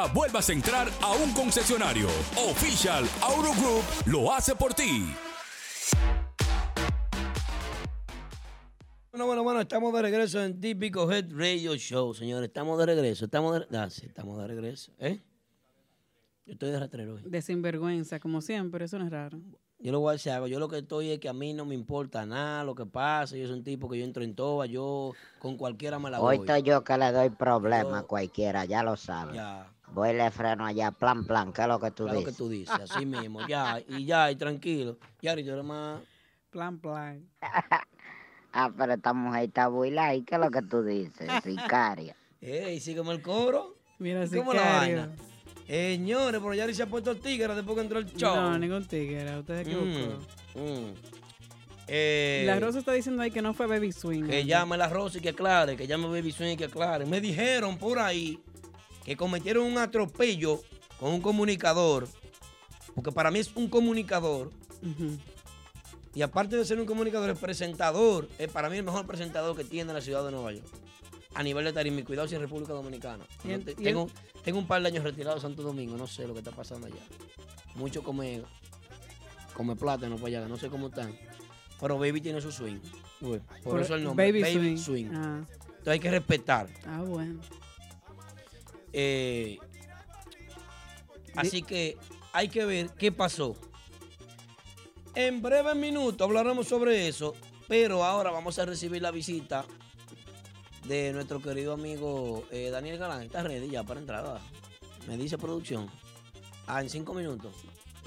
vuelvas a entrar a un concesionario. Official Auto Group lo hace por ti. Bueno, bueno, bueno, estamos de regreso en Típico Head Radio Show, señores. Estamos de regreso, estamos de, ah, sí, estamos de regreso. ¿Eh? Yo estoy de rastrero hoy. De sinvergüenza, como siempre, eso no es raro. Yo lo voy a decir algo. Yo lo que estoy es que a mí no me importa nada lo que pase. Yo soy un tipo que yo entro en toba. Yo con cualquiera me la Hoy voy. estoy yo que le doy problema a cualquiera, ya lo sabes. Ya. Voy y le freno allá, plan, plan, ¿qué es lo que tú Claro dices? que tú dices, así mismo. Ya, y ya, y tranquilo. Ya, ahorita eres más. Plan, plan. Ah, pero esta mujer está buila ¿y qué es lo que tú dices? Sicaria. Ey, sígueme el coro. Mira, ¿Cómo la vaina? Señores, pero Yari se ha puesto tigre después que entró el show. No, ningún tigre, usted se equivocó. Mm, mm. Eh, La Rosa está diciendo ahí que no fue Baby Swing. Que llame la Rosa y que aclare, que llame Baby Swing y que aclare. Me dijeron por ahí que cometieron un atropello con un comunicador, porque para mí es un comunicador, Ujú. y aparte de ser un comunicador, es presentador, es para mí el mejor presentador que tiene la ciudad de Nueva York. A nivel de tarima y cuidado si en República Dominicana. Y No el- te- y el- tengo, tengo un par de años retirado de Santo Domingo, no sé lo que está pasando allá. Mucho come, come plátano para allá, no sé cómo están. Pero Baby tiene su swing. Por- eso el nombre. Baby Baby, Swing. swing. Ah. Entonces hay que respetar. Ah, bueno. Eh, así que hay que ver qué pasó. En breves minutos hablaremos sobre eso, pero ahora vamos a recibir la visita de nuestro querido amigo eh, Daniel Galán. Está ready ya para entrar. ¿verdad? Me dice producción. Ah, en cinco minutos.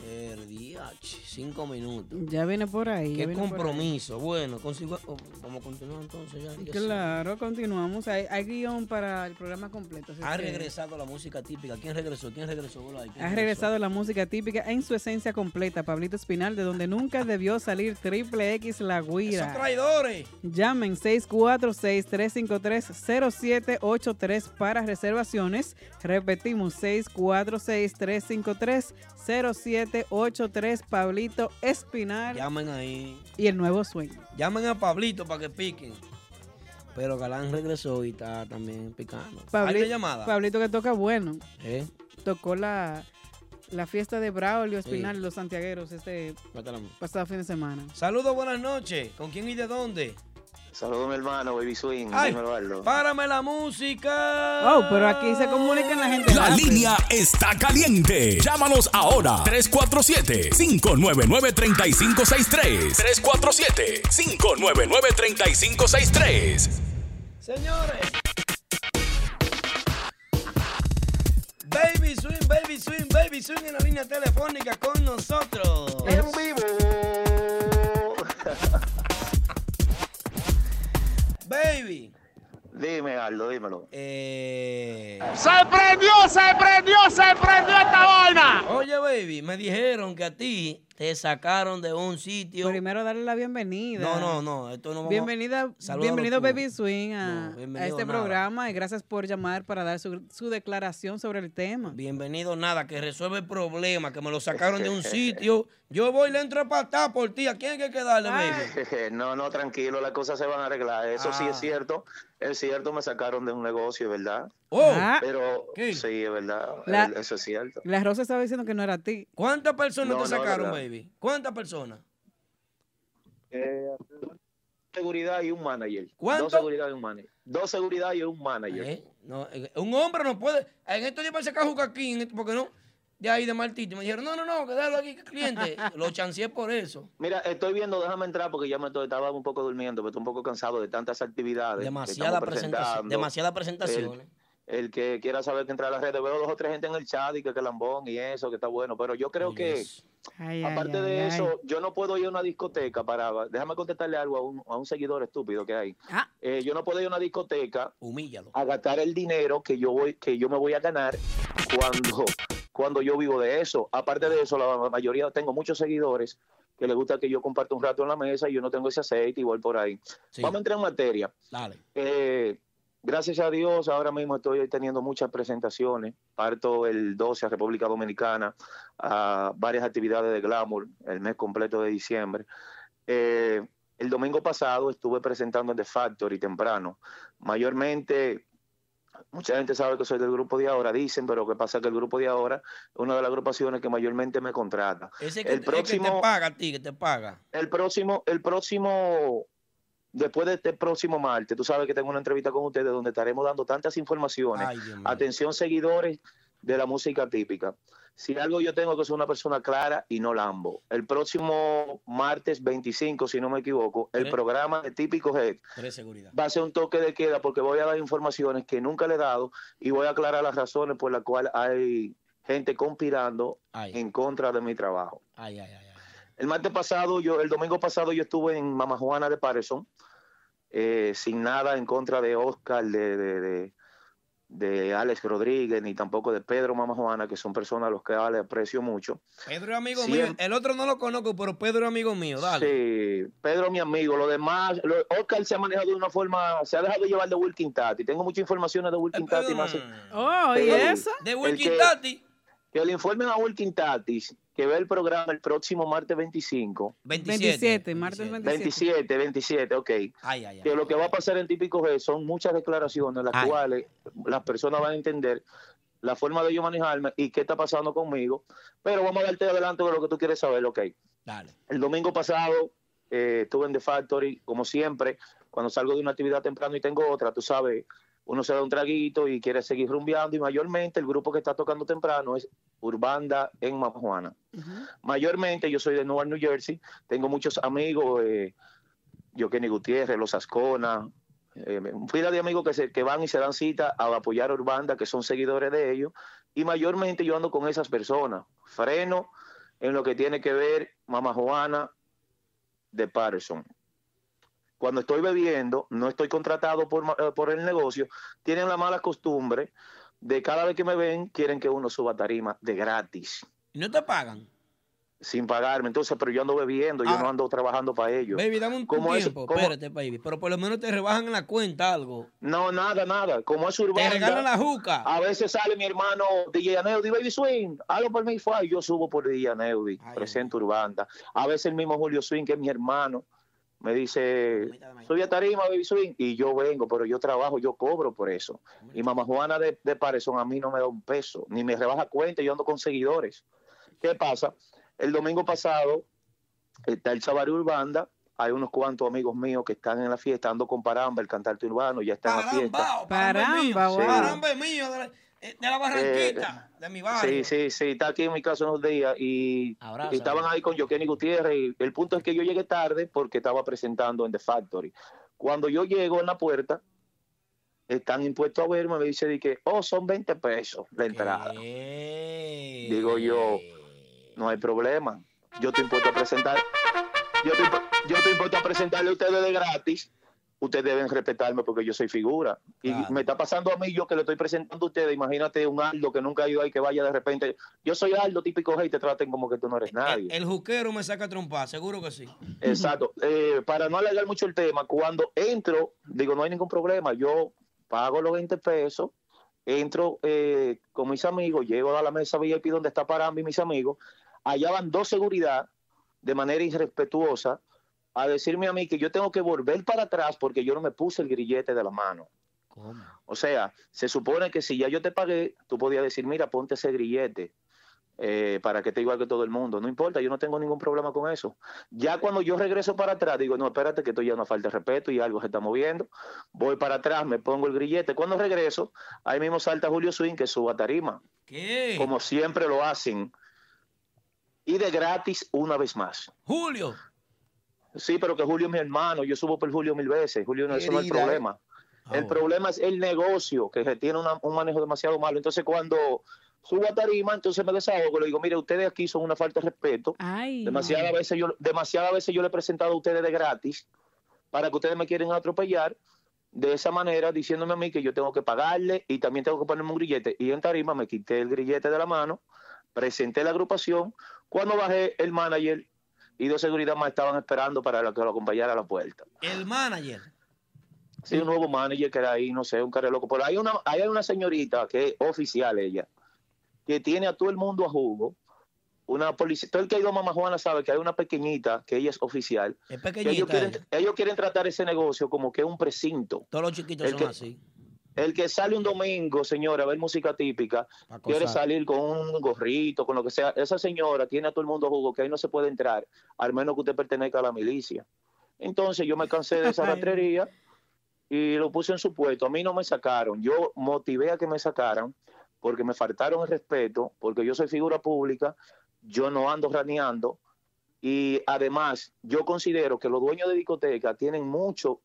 El día, ch, cinco minutos. Ya viene por ahí. Qué ahí. compromiso. Bueno, consigo, oh, vamos a continuar entonces ya. Claro, continuamos. Hay, hay guion para el programa completo. Ha que regresado la música típica. ¿Quién regresó? ¿Quién regresó? Ha regresado la música típica en su esencia completa. Pablito Espinal, de donde nunca debió salir Triple X La ¡Esos Guira. traidores! Llamen 646-353-0783 para reservaciones. Repetimos, 646-353-0783. Pablito Espinal Llamen ahí. y el nuevo swing. Llamen a Pablito para que piquen. Pero Galán regresó y está también picando. Pabli- ¿Hay llamada? Pablito que toca bueno. ¿Eh? Tocó la, la fiesta de Braulio Espinal Sí. los santiagueros este Mátala. pasado fin de semana. Saludos, buenas noches. ¿Con quién y de dónde? Saludos mi hermano, Baby Swing. Ay, Dímelo, Aldo. Párame la música. Oh, pero aquí se comunican la gente. La rápido. línea está caliente. Llámanos ahora. 347-599-3563. 347-599-3563. Señores. Baby Swing, Baby Swing, Baby Swing en la línea telefónica con nosotros. En vivo. Baby. Dime, Aldo, dímelo. Eh... ¡Se prendió, se prendió, se prendió esta vaina! Oye, baby, me dijeron que a ti te sacaron de un sitio. Primero darle la bienvenida. No, no, no, esto no vamos Bienvenida, Salúdalo bienvenido tú. Baby Swing a, No, a bienvenido este nada. programa y gracias por llamar para dar su, su declaración sobre el tema. Bienvenido, nada, que resuelve el problema, que me lo sacaron de un sitio. Yo voy y le entro a patar por ti. ¿A quién hay que darle, baby? No, no, tranquilo, las cosas se van a arreglar. Eso sí Ah. es cierto. Es cierto, me sacaron de un negocio, ¿verdad? Oh, Ah. Pero ¿Qué? sí, es verdad. La- Eso es cierto. La Rosa estaba diciendo que no era a ti. ¿cuántas personas No, te no, sacaron, verdad. baby? ¿Cuántas personas? Eh, seguridad y un manager. ¿Cuánto? Dos seguridad y un manager. Dos seguridad y un manager. ¿Eh? No, eh, un hombre no puede. En estos días me saca aquí, en esto- porque no. De ahí de Martito. Me dijeron, no, no, no, quédalo aquí, cliente. Lo chanceé por eso. Mira, estoy viendo, déjame entrar porque ya me estoy, estaba un poco durmiendo, pero estoy un poco cansado de tantas actividades. Demasiada presentación. Demasiadas presentaciones. El que quiera saber que entra a las redes, veo dos o tres gente en el chat y que que lambón y eso, que está bueno, pero yo creo que, ay, aparte ay, de ay. eso, yo no puedo ir a una discoteca para, déjame contestarle algo a un, a un seguidor estúpido que hay. Ah. Eh, yo no puedo ir a una discoteca Humíllalo. a gastar el dinero que yo voy, que yo me voy a ganar cuando, cuando yo vivo de eso. Aparte de eso, la mayoría, tengo muchos seguidores que les gusta que yo comparta un rato en la mesa y yo no tengo ese aceite y voy por ahí. Sí. Vamos a entrar en materia. Dale. Eh, gracias a Dios, ahora mismo estoy teniendo muchas presentaciones. Parto el 12 a República Dominicana, a varias actividades de Glamour, el mes completo de diciembre. Eh, el domingo pasado estuve presentando en The Factory temprano. Mayormente, mucha gente sabe que soy del grupo de ahora, dicen, pero lo que pasa es que el grupo de ahora es una de las agrupaciones que mayormente me contrata. Ese que, el el que próximo, te paga a ti, que te paga. el próximo, el próximo, después de este próximo martes, tú sabes que tengo una entrevista con ustedes donde estaremos dando tantas informaciones. Ay. Atención, seguidores de la música típica. Si algo yo tengo que ser una persona clara y no lambo. El próximo martes 25, si no me equivoco, el Tres. programa de Típico Head va a ser un toque de queda porque voy a dar informaciones que nunca le he dado y voy a aclarar las razones por las cuales hay gente conspirando Ay. en contra de mi trabajo. Ay, ay, ay. ay. El martes pasado, yo, el domingo pasado, yo estuve en Mama Juana de Patterson, eh, sin nada en contra de Oscar, de, de, de, de Alex Rodríguez, ni tampoco de Pedro Mama Juana, que son personas a los que le aprecio mucho. Pedro es amigo Siempre- mío. El otro no lo conozco, pero Pedro es amigo mío. Dale. Sí, Pedro mi amigo, lo demás, lo- Oscar se ha manejado de una forma, se ha dejado llevar de Wilkin Tati. Tengo muchas informaciones de Wilkin Tati, más Oh, ¿y eso? De Wilkin que- Tati. que le informen a Wilkin Tatis que ve el programa el próximo martes 25. 27, martes 27. 27, 27, ok. Ay, ay, ay. que lo que va a pasar en Típico G son muchas declaraciones las Ay. cuales las personas van a entender la forma de yo manejarme y qué está pasando conmigo. Pero vamos a darte adelante de lo que tú quieres saber, ok. Dale. El domingo pasado eh, estuve en The Factory, como siempre, cuando salgo de una actividad temprano y tengo otra, tú sabes, uno se da un traguito y quiere seguir rumbeando y mayormente el grupo que está tocando temprano es Urbanda en Mama Juana. Mayormente yo soy de Newark, New Jersey, tengo muchos amigos, eh, yo Kenny Gutiérrez, Los Ascona, eh, fila de amigos que, se, que van y se dan cita a apoyar a Urbanda, que son seguidores de ellos, y mayormente yo ando con esas personas. Freno en lo que tiene que ver Mama Juana de Patterson. Cuando estoy bebiendo, no estoy contratado por, eh, por el negocio, tienen la mala costumbre de cada vez que me ven, quieren que uno suba tarima de gratis, ¿Y no te pagan? sin pagarme. Entonces, pero yo ando bebiendo, yo Ah. no ando trabajando para ellos. Baby, dame un tiempo. Espérate, baby. Pero por lo menos te rebajan en la cuenta algo. No, nada, nada. Como es Te urbana. regalan la juca. A veces sale mi hermano DJ Aneudi, Baby Swing, hazlo por mí, fue. Yo subo por DJ Aneudi, presento Urbanda. A veces el mismo Julio Swing, que es mi hermano, me dice, sube a tarima, Baby Swing, y yo vengo, pero yo trabajo, yo cobro por eso. Y Mamá Juana de, de Parezón a mí no me da un peso, ni me rebaja cuenta, yo ando con seguidores. ¿Qué pasa? El domingo pasado está el Chavarri Urbanda, hay unos cuantos amigos míos que están en la fiesta, ando con Paramba, el cantante urbano, ya está en la fiesta. Paramba, Paramba wow. Paramba es mío, de la, eh, de la Barranquita, de mi barrio. Sí, sí, sí, está aquí en mi casa unos días y, Abrazo. y estaban ahí con Jokenny Gutiérrez. Y el punto es que yo llegué tarde porque estaba presentando en The Factory. Cuando yo llego en la puerta, están impuestos a verme, me dice que, oh, son 20 pesos la entrada. ¿Qué? Digo yo, no hay problema. Yo estoy impuesto a presentar, yo impu- yo estoy impuesto a presentarle a ustedes de gratis. Ustedes deben respetarme porque yo soy figura. Y me está pasando a mí yo que le estoy presentando a ustedes. Imagínate un Aldo que nunca ha ido ahí que vaya de repente. Yo soy Aldo, típico hey, te traten como que tú no eres nadie. El, el juquero me saca trompa, seguro que sí. Exacto. Eh, para no alargar mucho el tema, cuando entro, digo, no hay ningún problema. Yo pago los 20 pesos, entro eh, con mis amigos, llego a la mesa VIP donde está Parambi y mis amigos. Allá van dos seguridad de manera irrespetuosa a decirme a mí que yo tengo que volver para atrás porque yo no me puse el grillete de la mano. ¿Cómo? O sea, se supone que si ya yo te pagué, tú podías decir, mira, ponte ese grillete eh, para que esté igual que todo el mundo. No importa, yo no tengo ningún problema con eso. Ya cuando yo regreso para atrás, digo, no, espérate, que esto ya una falta de respeto y algo se está moviendo. Voy para atrás, me pongo el grillete. Cuando regreso, ahí mismo salta Julio Swing, que suba tarima, ¿Qué? como siempre lo hacen. Y de gratis una vez más. Julio. Sí, pero que Julio es mi hermano, yo subo por Julio mil veces. Julio no, eso no es el problema. Ah, El problema es el negocio, que tiene una- un manejo demasiado malo. Entonces, cuando subo a tarima, entonces me desahogo, le digo, mire, ustedes aquí son una falta de respeto. Ay. Demasiadas veces yo, demasiadas veces yo le he presentado a ustedes de gratis para que ustedes me quieren atropellar. de esa manera diciéndome a mí que yo tengo que pagarle y también tengo que ponerme un grillete. Y en tarima me quité el grillete de la mano, presenté la agrupación. Cuando bajé, el manager y dos seguridad más estaban esperando para que lo acompañara a la puerta. El manager. Sí, un nuevo manager que era ahí, no sé, un loco. Pero hay una, hay una señorita que es oficial ella, que tiene a todo el mundo a jugo. Una policía, todo el que ha ido a Mamá Juana sabe que hay una pequeñita que ella es oficial. Es que pequeñita. ellos, quieren, ella. ellos quieren tratar ese negocio como que es un precinto. Todos los chiquitos El son que- así. El que sale un domingo, señora, a ver música típica, quiere salir con un gorrito, con lo que sea. Esa señora tiene a todo el mundo jugo que ahí no se puede entrar, al menos que usted pertenezca a la milicia. Entonces yo me cansé de esa rastrería y lo puse en su puesto. A mí no me sacaron. Yo motivé a que me sacaran porque me faltaron el respeto, porque yo soy figura pública, yo no ando raneando y además yo considero que los dueños de discoteca tienen mucho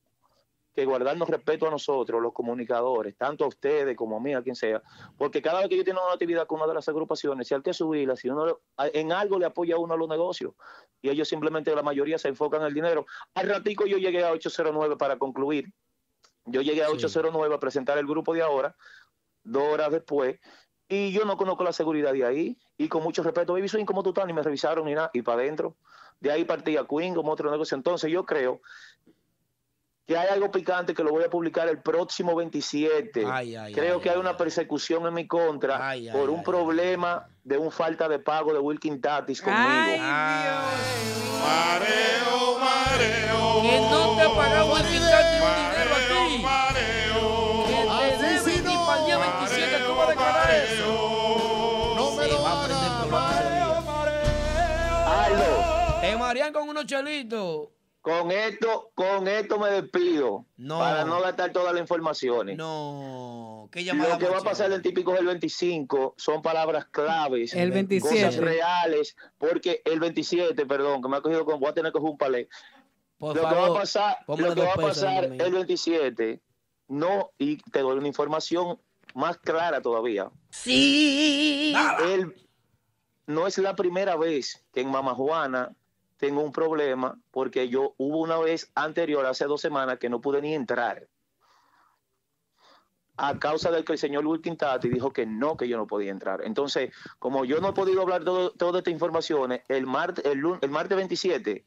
que guardarnos respeto a nosotros, los comunicadores, tanto a ustedes como a mí, a quien sea, porque cada vez que yo tengo una actividad con una de las agrupaciones, si hay que subirla, si uno en algo le apoya a uno a los negocios, y ellos simplemente la mayoría se enfocan en el dinero. Al ratico yo llegué a 809 para concluir, yo llegué a Sí. 809 a presentar el grupo de ahora, dos horas después, y yo no conozco la seguridad de ahí, y con mucho respeto, Baby Swing, ¿cómo tú estás? Ni me revisaron ni nada, y para adentro. De ahí partía Queen como otro negocio. Entonces yo creo que hay algo picante que lo voy a publicar el próximo 27. Ay, ay, creo ay, que hay ay, una ay. persecución en mi contra Ay, ay, por un ay, problema de un falta de pago de Wilkin Tatis conmigo. Ay, Mareo, mareo. Que no te pagamos el quitarte un dinero a ti. Mareo, Que te deben y para el día 27 tú vas a declarar eso. No me lo va a prender por la Aldo, Te marean con unos chelitos. Con esto, con esto me despido. No. Para no gastar todas las informaciones. No. ¿Qué llamada Lo que va a pasar el típico el 25 son palabras claves, El 27. cosas reales, porque el 27, perdón, que me ha cogido con, voy a tener que coger un palé. Por lo que va a pasar, lo que va a pasar el 27, no, y te doy una información más clara todavía. Sí. El, no es la primera vez que en Mama Juana tengo un problema, porque yo hubo una vez anterior, hace dos semanas, que no pude ni entrar. A causa del que el señor Wilkin Tati dijo que no, que yo no podía entrar. Entonces, como yo no he podido hablar todo, todas estas informaciones, el, martes el, el martes 27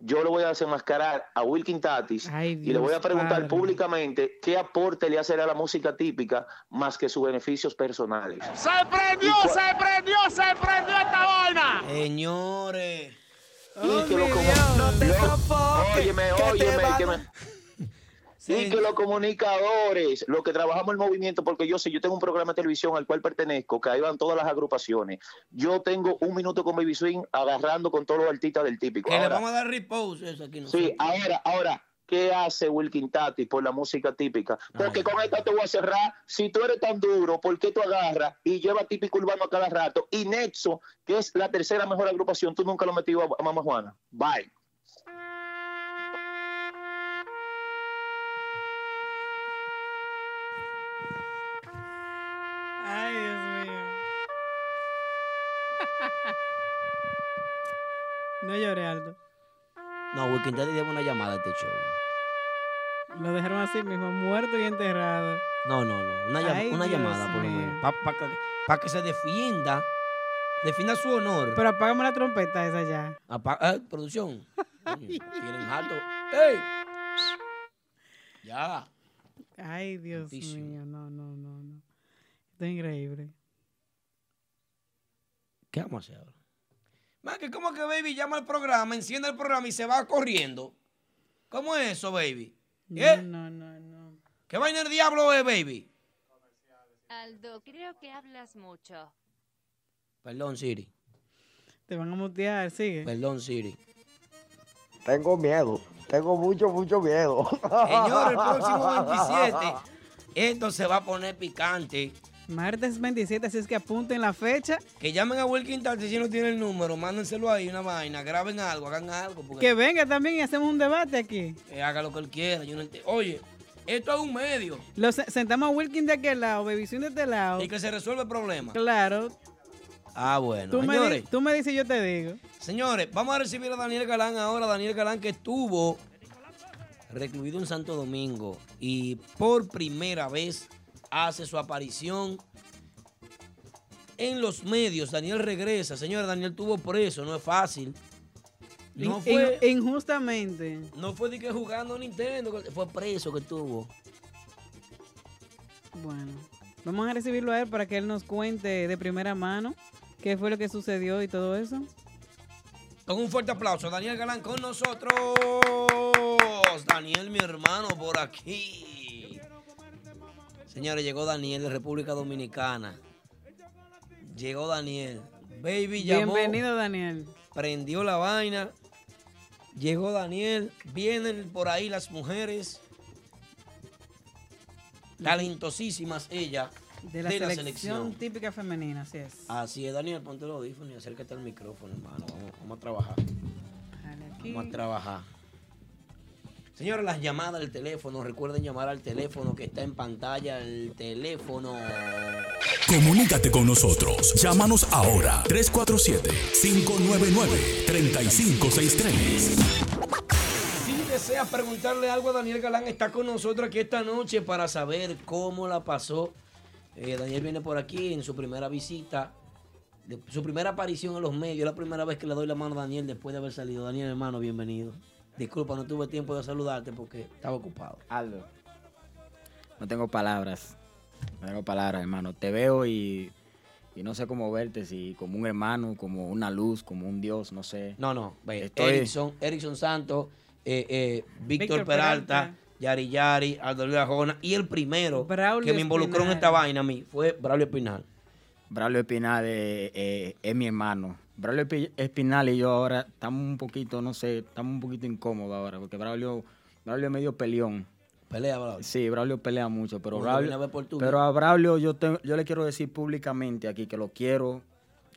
yo le voy a desenmascarar a Wilkin Tatis Ay, y le voy a preguntar Padre. públicamente qué aporte le hace a la música típica más que sus beneficios personales. Se prendió, se prendió, se prendió esta vaina. Señores. Y que lo como- lo- óyeme, óyeme, que me- y que los comunicadores, los que trabajamos el movimiento, porque yo sé, yo tengo un programa de televisión al cual pertenezco, que ahí van todas las agrupaciones. Yo tengo un minuto con Baby Swing agarrando con todos los artistas del típico. Que le vamos a dar repose eso aquí. sí, ahora, ahora, ¿qué hace Wilkin Tati por la música típica? Porque con esta te voy a cerrar. Si tú eres tan duro, ¿por qué tú agarras y llevas típico urbano a cada rato? Y Nexo, que es la tercera mejor agrupación, tú nunca lo has metido a, a Mama Juana. Bye. Ay, Dios mío. No lloré, Aldo. No, Wilkin Daddy debe una llamada a este show. Lo dejaron así mismo, muerto y enterrado. No, no, no. Una, Ay, una llamada, por lo menos. Para que, pa' que se defienda. Defienda su honor. Pero apágame la trompeta esa ya. Apa- eh, producción. Tienen alto. ¡Ey! Ya. Ay, Dios mío, no, no, no, no. Esto es increíble. ¿Qué vamos a hacer ahora? Man, que como que Baby llama al programa, enciende el programa y se va corriendo. ¿Cómo es eso, Baby? ¿Eh? No, no, no. ¿Qué vaina el diablo es, Baby? Aldo, creo que hablas mucho. Perdón, Siri. Te van a mutear, sigue. Perdón, Siri. Tengo miedo. Tengo mucho, mucho miedo. Señor, el próximo 27, esto se va a poner picante. Martes 27, así es que apunten la fecha. Que llamen a Wilkin Tati si no tiene el número, mándenselo ahí, una vaina, graben algo, hagan algo. Porque Que venga también y hacemos un debate aquí. eh, haga lo que él quiera. Yo no enti- Oye, esto es un medio Lo se- sentamos a Wilkin de aquel lado, Babysun de este lado. y que se resuelve el problema. Claro. Ah, bueno. Tú me, Señores, di- tú me dices y yo te digo. señores, vamos a recibir a Daniel Galán ahora. Daniel Galán que estuvo recluido en Santo Domingo y por primera vez hace su aparición en los medios. Daniel regresa. Señora, Daniel tuvo preso, no es fácil. No fue, in- injustamente. no fue de que jugando Nintendo, fue preso que tuvo. Bueno, vamos a recibirlo a él para que él nos cuente de primera mano qué fue lo que sucedió y todo eso. Con un fuerte aplauso, Daniel Galán con nosotros. Daniel, mi hermano, por aquí. Señores, llegó Daniel de República Dominicana. Llegó Daniel. Baby llamó. Bienvenido, Daniel. Prendió la vaina. Llegó Daniel. Vienen por ahí las mujeres. Talentosísimas ella. De la, selección, típica femenina, así es. Así es, Daniel, ponte los audífonos y acércate al micrófono, hermano. Vamos, vamos a trabajar. Vamos a trabajar. Señores, las llamadas al teléfono, recuerden llamar al teléfono que está en pantalla, el teléfono. Comunícate con nosotros. Llámanos ahora 347-599-3563. Si deseas preguntarle algo a Daniel Galán, está con nosotros aquí esta noche para saber cómo la pasó. Eh, Daniel viene por aquí en su primera visita, de- su primera aparición en los medios. Es la primera vez que le doy la mano a Daniel después de haber salido. Daniel, hermano, bienvenido. Disculpa, no tuve tiempo de saludarte porque estaba ocupado. Aldo. No tengo palabras. No tengo palabras, hermano. Te veo y, y no sé cómo verte, si como un hermano, como una luz, como un Dios, no sé. No, no, ve, Estoy- Erickson, Erickson Santos, eh, eh, Víctor, Víctor Peralta, Peralta. Yari Yari, Aldo Luis Arjona, y el primero Braulio que me involucró en esta vaina a mí fue Braulio Espinal. Braulio Espinal eh, eh, es mi hermano. Braulio Espinal y yo ahora estamos un poquito, no sé, estamos un poquito incómodos ahora, porque Braulio, Braulio es medio peleón. Pelea, Braulio. Sí, Braulio pelea mucho, pero Braulio, tu pero a Braulio yo, te- yo le quiero decir públicamente aquí que lo quiero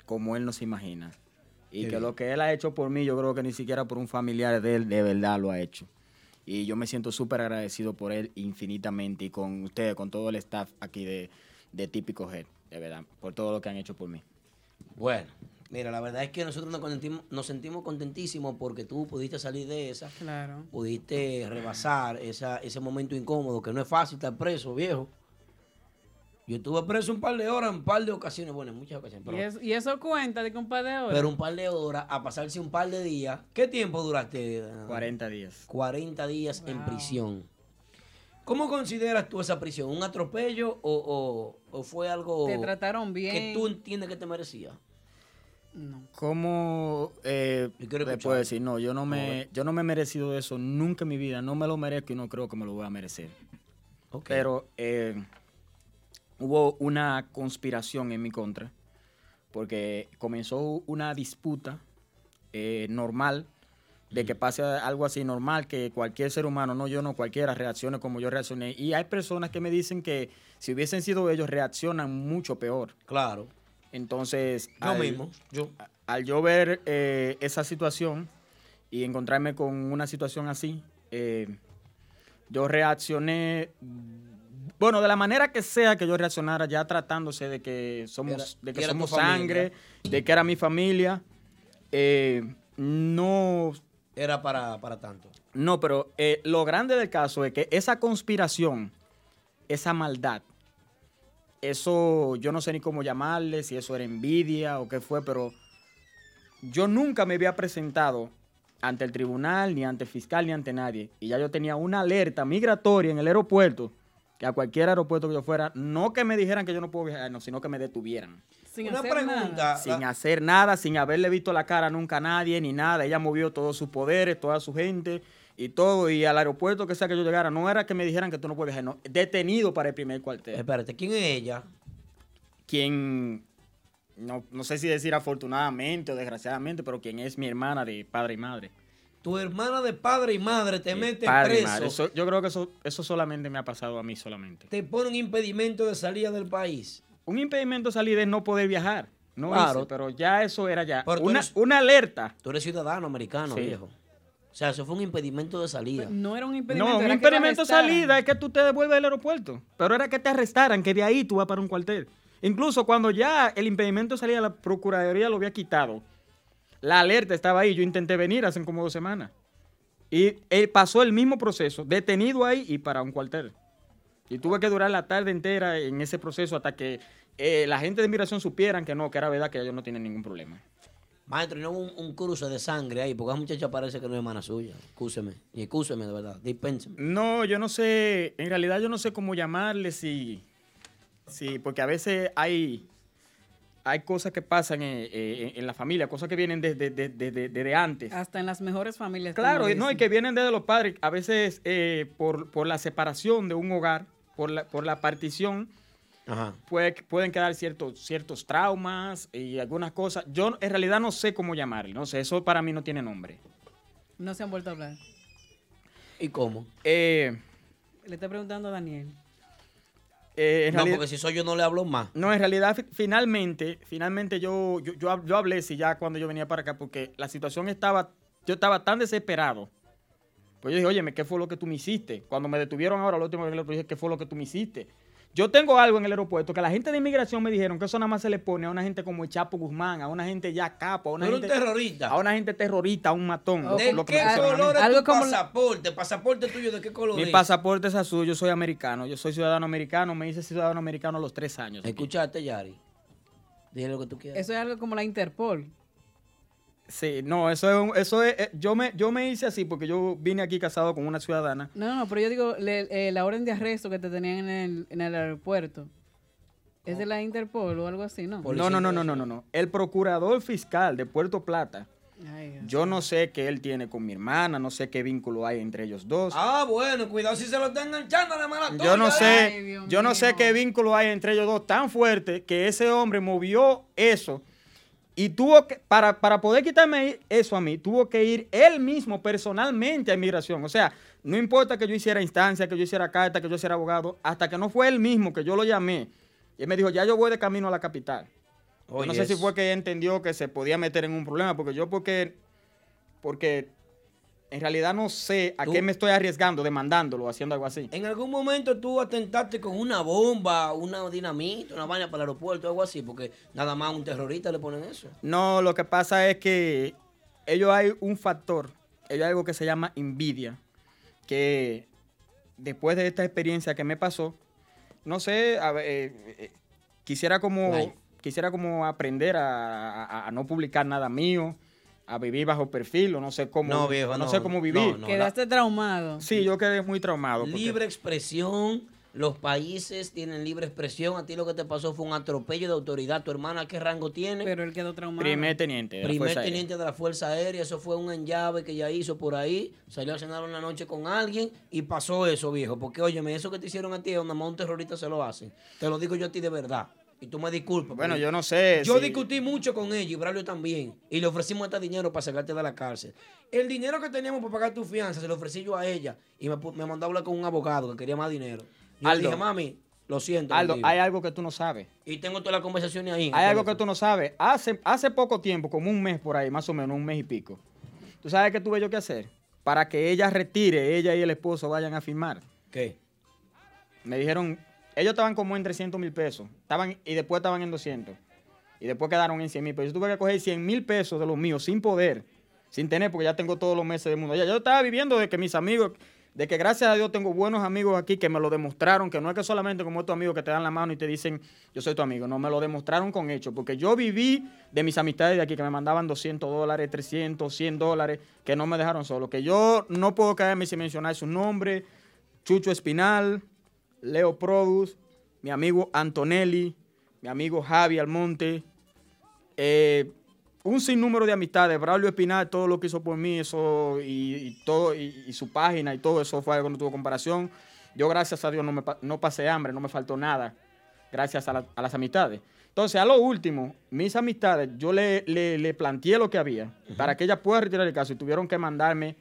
como él no se imagina. Y Qué que bien. lo que él ha hecho por mí, yo creo que ni siquiera por un familiar de él de verdad lo ha hecho. Y yo me siento súper agradecido por él infinitamente y con ustedes, con todo el staff aquí de, de Típico Head, de verdad, por todo lo que han hecho por mí. Bueno, mira, la verdad es que nosotros nos, contentimos- nos sentimos contentísimos porque tú pudiste salir de esa, Claro. pudiste rebasar esa, ese momento incómodo, que no es fácil estar preso, viejo. Yo estuve preso un par de horas, un par de ocasiones, bueno, en muchas ocasiones, Y, eso, y eso cuenta de que un par de horas. pero un par de horas a pasarse un par de días. ¿Qué tiempo duraste? 40 días. 40 días en prisión. ¿Cómo consideras tú esa prisión? ¿Un atropello o, o- o fue algo Te trataron que bien. tú entiendes que te merecía? No. ¿Cómo eh, le puedo decir? No, yo no, me, yo no me he merecido eso nunca en mi vida. No me lo merezco y no creo que me lo voy a merecer. Ok. Pero eh, hubo una conspiración en mi contra porque comenzó una disputa eh, normal de que pase algo así normal, que cualquier ser humano, no yo, no cualquiera, reaccione como yo reaccioné. Y hay personas que me dicen que si hubiesen sido ellos, reaccionan mucho peor. Claro. Entonces, Yo al- mismo, yo. al yo ver eh, esa situación y encontrarme con una situación así, eh, yo reaccioné, bueno, de la manera que sea que yo reaccionara, ya tratándose de que somos, Era- de que somos sangre, de que era mi familia, eh, no, Era para, para tanto. no, pero lo grande del caso es que esa conspiración, esa maldad, eso yo no sé ni cómo llamarle, si eso era envidia o qué fue, pero yo nunca me había presentado ante el tribunal, ni ante el fiscal, ni ante nadie. Y ya yo tenía una alerta migratoria en el aeropuerto, que a cualquier aeropuerto que yo fuera, no que me dijeran que yo no puedo viajar, no, sino que me detuvieran. Sin Una hacer pregunta. nada. Sin hacer nada, sin haberle visto la cara nunca a nadie, ni nada. Ella movió todos sus poderes, toda su gente y todo. Y al aeropuerto que sea que yo llegara, no era que me dijeran que tú no puedes viajar, no. Detenido para el primer cuartel. Espérate, ¿quién es ella? Quien, no, no sé si decir afortunadamente o desgraciadamente, pero quien es mi hermana de padre y madre. Tu hermana de padre y madre te mete preso. Eso- yo creo que eso, eso solamente me ha pasado a mí solamente. Te pone un impedimento de salida del país. Un impedimento de no poder viajar. No Claro. hice, pero ya eso era ya. Una, eres- una alerta. Tú eres ciudadano americano, Sí. viejo. O sea, eso fue un impedimento de salida. No era un impedimento. No, un impedimento de salida es que tú te devuelves al aeropuerto. Pero era que te arrestaran, que de ahí tú vas para un cuartel. Incluso cuando ya el impedimento de salida, la Procuraduría lo había quitado. La alerta estaba ahí. Yo intenté venir hace como dos semanas. Y él pasó el mismo proceso, detenido ahí y para un cuartel. Y tuve que durar la tarde entera en ese proceso hasta que eh, la gente de inmigración supieran que no, que era verdad que ellos no tienen ningún problema. Maestro, y no hubo un, un cruce de sangre ahí, porque esa muchacha parece que no es hermana suya. Excúseme. Y excúseme, de verdad. Dispénseme. No, yo no sé, en realidad yo no sé cómo llamarle, si, si porque a veces hay, hay cosas que pasan en, en- en la familia, cosas que vienen desde, desde- desde- desde antes. Hasta en las mejores familias. Claro, no, y que vienen desde los padres, a veces eh, por, por la separación de un hogar, por la, por la partición, Ajá. puede- pueden quedar ciertos, ciertos traumas y algunas cosas. Yo en realidad no sé cómo llamarle, no sé, eso para mí no tiene nombre. No se han vuelto a hablar. ¿Y cómo? Eh, Le estoy preguntando a Daniel. eh, en no, realidad- porque si soy yo no le hablo más. No, en realidad, fi- finalmente, finalmente yo, yo, yo, hab- yo hablé sí ya cuando yo venía para acá, porque la situación estaba, yo estaba tan desesperado. Pues yo dije, oye, ¿qué fue lo que tú me hiciste? Cuando me detuvieron ahora, lo último que le dije, ¿qué fue lo que tú me hiciste? Yo tengo algo en el aeropuerto que la gente de inmigración me dijeron que eso nada más se le pone a una gente como el Chapo Guzmán, a una gente ya capo, a una gente un terrorista. A una gente terrorista, a un matón. ¿De lo qué color es Algo tu como pasaporte? ¿Pasaporte tuyo de qué color Mi es? pasaporte es azul, yo soy americano, yo soy ciudadano americano, me hice ciudadano americano a los tres años. Escuchaste, Yari. Dile lo que tú quieras. Eso es algo como la Interpol. Sí, no, eso es, un- eso es, eh, yo me, yo me hice así porque yo vine aquí casado con una ciudadana. No, no, pero yo digo, le- eh, la orden de arresto que te tenían en el, en el aeropuerto. ¿Es de la Interpol o algo así, no? No, no, no, no, no, no, no. El procurador fiscal de Puerto Plata, Ay, yo no sé qué él tiene con mi hermana, no sé qué vínculo hay entre ellos dos. Ah, bueno, cuidado si se lo está enganchando a la mala Yo no sé, yo no sé qué vínculo hay entre ellos dos tan fuerte que ese hombre movió eso y tuvo que, para, para poder quitarme eso a mí, tuvo que ir él mismo personalmente a inmigración. O sea, no importa que yo hiciera instancia, que yo hiciera carta, que yo hiciera abogado, hasta que no fue él mismo que yo lo llamé. Y él me dijo, ya yo voy de camino a la capital. Yo no sé si fue que entendió que se podía meter en un problema, porque yo porque, porque en realidad no sé a Tú- qué me estoy arriesgando demandándolo, haciendo algo así. En algún momento tú atentaste con una bomba, una dinamita, una vaina para el aeropuerto, algo así, porque nada más a un terrorista le ponen eso. No, lo que pasa es que ellos hay un factor, ellos hay algo que se llama envidia, que después de esta experiencia que me pasó, no sé, a ver, eh, eh, quisiera como quisiera como aprender a, a- a no publicar nada mío, a vivir bajo perfil, o no sé cómo, No, viejo, no, no, sé cómo vivir. no, no, Quedaste traumado. Sí, yo quedé muy traumado. porque- Libre expresión, los países tienen libre expresión. A ti lo que te pasó fue un atropello de autoridad. ¿Tu hermana qué rango tiene? Pero él quedó traumado. Primer teniente de la Primer Fuerza Aérea. teniente de la Fuerza Aérea, eso fue un enllave que ella hizo por ahí, salió a cenar una noche con alguien y pasó eso, viejo. Porque, óyeme, eso que te hicieron a ti, más un terrorista se lo hacen. Te lo digo yo a ti de verdad. Y tú me disculpas. Bueno, yo no sé Yo si- discutí mucho con ella y Braulio también. Y le ofrecimos este dinero para sacarte de la cárcel. El dinero que teníamos para pagar tu fianza se lo ofrecí yo a ella y me, me mandó a hablar con un abogado que quería más dinero. Yo Aldo. le dije, mami, lo siento. Aldo, contigo". hay algo que tú no sabes. Y tengo todas las conversaciones ahí. Hay algo que tú no sabes. Hace, hace poco tiempo, como un mes por ahí, más o menos, un mes y pico. ¿Tú sabes qué tuve yo que hacer? Para que ella retire, ella y el esposo vayan a firmar. ¿Qué? Me dijeron, ellos estaban como en 300 mil pesos. Estaban, y después estaban en 200. Y después quedaron en 100 mil pesos. Yo tuve que coger 100 mil pesos de los míos sin poder, sin tener, porque ya tengo todos los meses del mundo. Ya yo estaba viviendo de que mis amigos, de que gracias a Dios tengo buenos amigos aquí que me lo demostraron, que no es que solamente como estos amigos que te dan la mano y te dicen, yo soy tu amigo. No, me lo demostraron con hechos, porque yo viví de mis amistades de aquí que me mandaban 200 dólares, 300, 100 dólares, que no me dejaron solo. Que yo no puedo caerme sin mencionar su nombre, Chucho Espinal, Leo Produce, mi amigo Antonelli, mi amigo Javi Almonte, eh, un sinnúmero de amistades, Braulio Espinal, todo lo que hizo por mí, eso y, y todo, y, y su página y todo eso fue algo que no tuvo comparación. Yo, gracias a Dios, no, me, no pasé hambre, no me faltó nada, gracias a, la- a las amistades. Entonces, a lo último, mis amistades, yo le, le- le planteé lo que había para que ella pueda retirar el caso y tuvieron que mandarme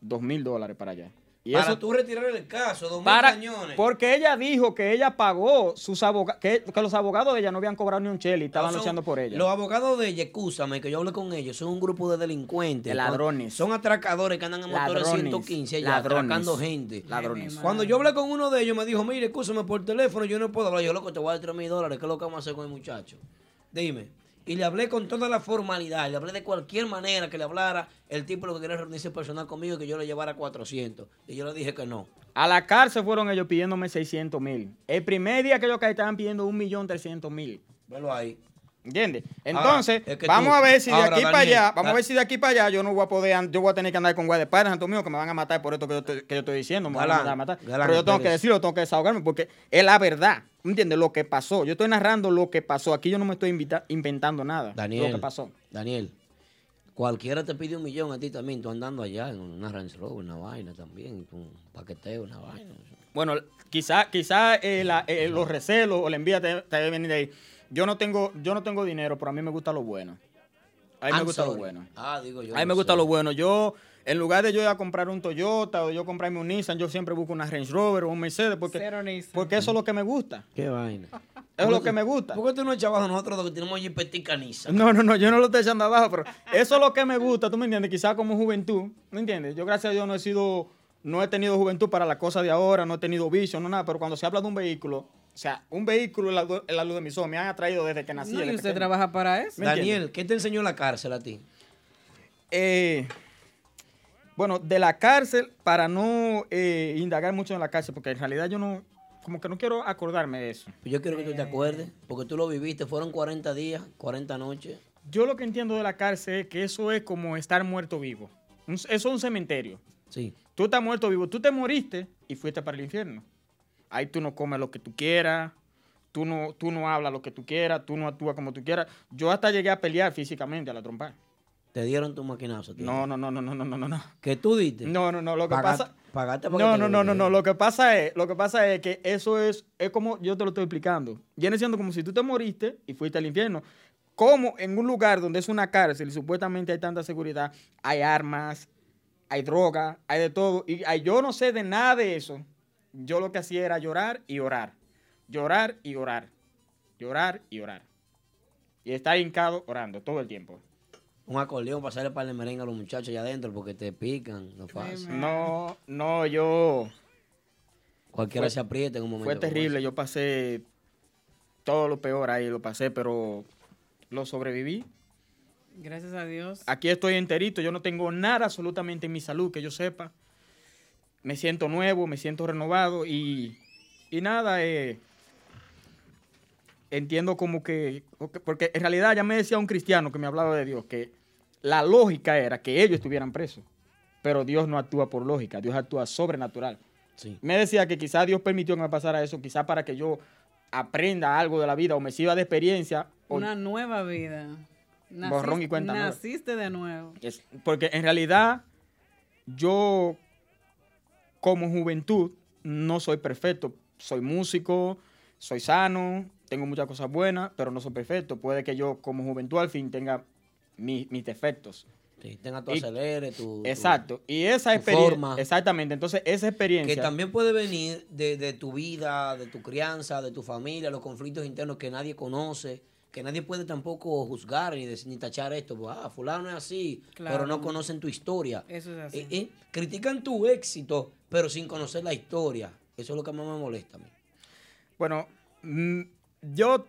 dos mil dólares para allá. Y Para eso- tú retirar el caso, dos mil para, cañones. porque ella dijo que ella pagó sus abogados, que, que los abogados de ella no habían cobrado ni un chel y estaban Son- luchando por ella. Los abogados de ella, escúchame, que yo hablé con ellos, son un grupo de delincuentes. De ladrones. Son atracadores que andan en motores Ladrones. 115 allá, Ladrones. atracando gente. Ladrones. Cuando yo hablé con uno de ellos, me dijo, mire, escúchame por teléfono, yo no puedo hablar. Yo, loco, te voy a dar 3 mil dólares. ¿Qué es lo que vamos a hacer con el muchacho? Dime. Y le hablé con toda la formalidad, le hablé de cualquier manera que le hablara. El tipo lo que quería reunirse personal conmigo y que yo le llevara 400. Y yo le dije que no. A la cárcel fueron ellos pidiéndome 600 mil. El primer día que ellos caí estaban pidiendo 1.300.000. Velo ahí. ¿Entiendes? Entonces, Ahora, es que vamos tú- a ver si de ahora, aquí para allá, vamos a ver si de aquí para allá yo no voy a poder, yo voy a tener que andar con guardaespaldas Santo mío que me van a matar por esto que yo, te- que yo estoy diciendo, me van a Galán, mandar a matar. Galán, Pero yo tengo que decirlo, tengo que desahogarme porque es la verdad. ¿Entiendes? Lo que pasó. Yo estoy narrando lo que pasó. Aquí yo no me estoy invita- inventando nada. Daniel. Lo que pasó. Daniel, cualquiera te pide un millón a ti también. Tú andando allá en una Range Rover, una vaina también. Un paqueteo, una vaina. Bueno, quizá, quizá eh, la- eh, los recelos o la envidia te, te debe venir de ahí. Yo no tengo, yo no tengo dinero, pero a mí me gusta lo bueno. A mí me gusta lo bueno. Ah, digo yo. A mí me gusta lo bueno. Yo, en lugar de yo ir a comprar un Toyota o yo comprarme un Nissan, yo siempre busco una Range Rover o un Mercedes porque, porque eso es lo que me gusta. Qué vaina. Eso es lo que me gusta. ¿Por qué tú no echas abajo nosotros que tenemos jipetica Nissan? No, no, no, yo no lo estoy echando abajo, pero eso es lo que me gusta, ¿tú me entiendes? Quizás como juventud, ¿me entiendes? Yo gracias a Dios no he sido, no he tenido juventud para las cosas de ahora, no he tenido vicio, no nada, pero cuando se habla de un vehículo, o sea, un vehículo en la, luz de mis ojos me han atraído desde que nací. No, y usted pequeño. trabaja para eso. ¿Me Daniel? ¿qué te enseñó la cárcel a ti? Eh, bueno, de la cárcel, para no eh, indagar mucho en la cárcel, porque en realidad yo no, como que no quiero acordarme de eso. Yo quiero que tú te acuerdes, porque tú lo viviste. Fueron 40 días, 40 noches. Yo lo que entiendo de la cárcel es que eso es como estar muerto vivo. Eso es un cementerio. Sí. Tú estás muerto vivo. Tú te moriste y fuiste para el infierno ahí tú no comes lo que tú quieras, tú no, tú no hablas lo que tú quieras, tú no actúas como tú quieras. Yo hasta llegué a pelear físicamente a la trompa. ¿Te dieron tu maquinazo? Tío? No, no, no, no, no, no, no, no. ¿Que tú diste? No, no, no, lo que pasa... Pagaste para no, no, no, no, no, lo que pasa es, lo que pasa es que eso es, es como yo te lo estoy explicando. Viene siendo como si tú te moriste y fuiste al infierno. Como en un lugar donde es una cárcel y supuestamente hay tanta seguridad, hay armas, hay droga, hay de todo. Y yo no sé de nada de eso. Yo lo que hacía era llorar y orar. Llorar y orar. Llorar y orar. Y estar hincado orando todo el tiempo. Un acordeón para hacerle para el merengue a los muchachos allá adentro porque te pican. No. No, no, yo. Cualquiera Fue- se aprieta en un momento. Fue terrible, yo pasé todo lo peor ahí, lo pasé, pero lo sobreviví. Gracias a Dios. Aquí estoy enterito, yo no tengo nada absolutamente en mi salud que yo sepa. Me siento nuevo, me siento renovado y, y nada, eh, entiendo como que, porque en realidad ya me decía un cristiano que me hablaba de Dios, que la lógica era que ellos estuvieran presos, pero Dios no actúa por lógica, Dios actúa sobrenatural. Sí. Me decía que quizás Dios permitió que me pasara eso, quizás para que yo aprenda algo de la vida o me sirva de experiencia. o- Una nueva vida. Borrón y cuenta nueva. Naciste de nuevo. Es- porque en realidad yo como juventud no soy perfecto. Soy músico, soy sano, tengo muchas cosas buenas, pero no soy perfecto. Puede que yo como juventud al fin tenga mi- mis defectos. Sí, tenga tu Y- acelere, tu... tu- Exacto. Y esa experiencia... forma. Exactamente. Entonces esa experiencia... Que también puede venir de, de tu vida, de tu crianza, de tu familia, los conflictos internos que nadie conoce, que nadie puede tampoco juzgar ni, decir- ni tachar esto. pues, Ah, fulano es así, Claro. pero no conocen tu historia. Eso es así. Eh, eh, critican tu éxito, pero sin conocer la historia. Eso es lo que más me molesta a mí. Bueno, mm, yo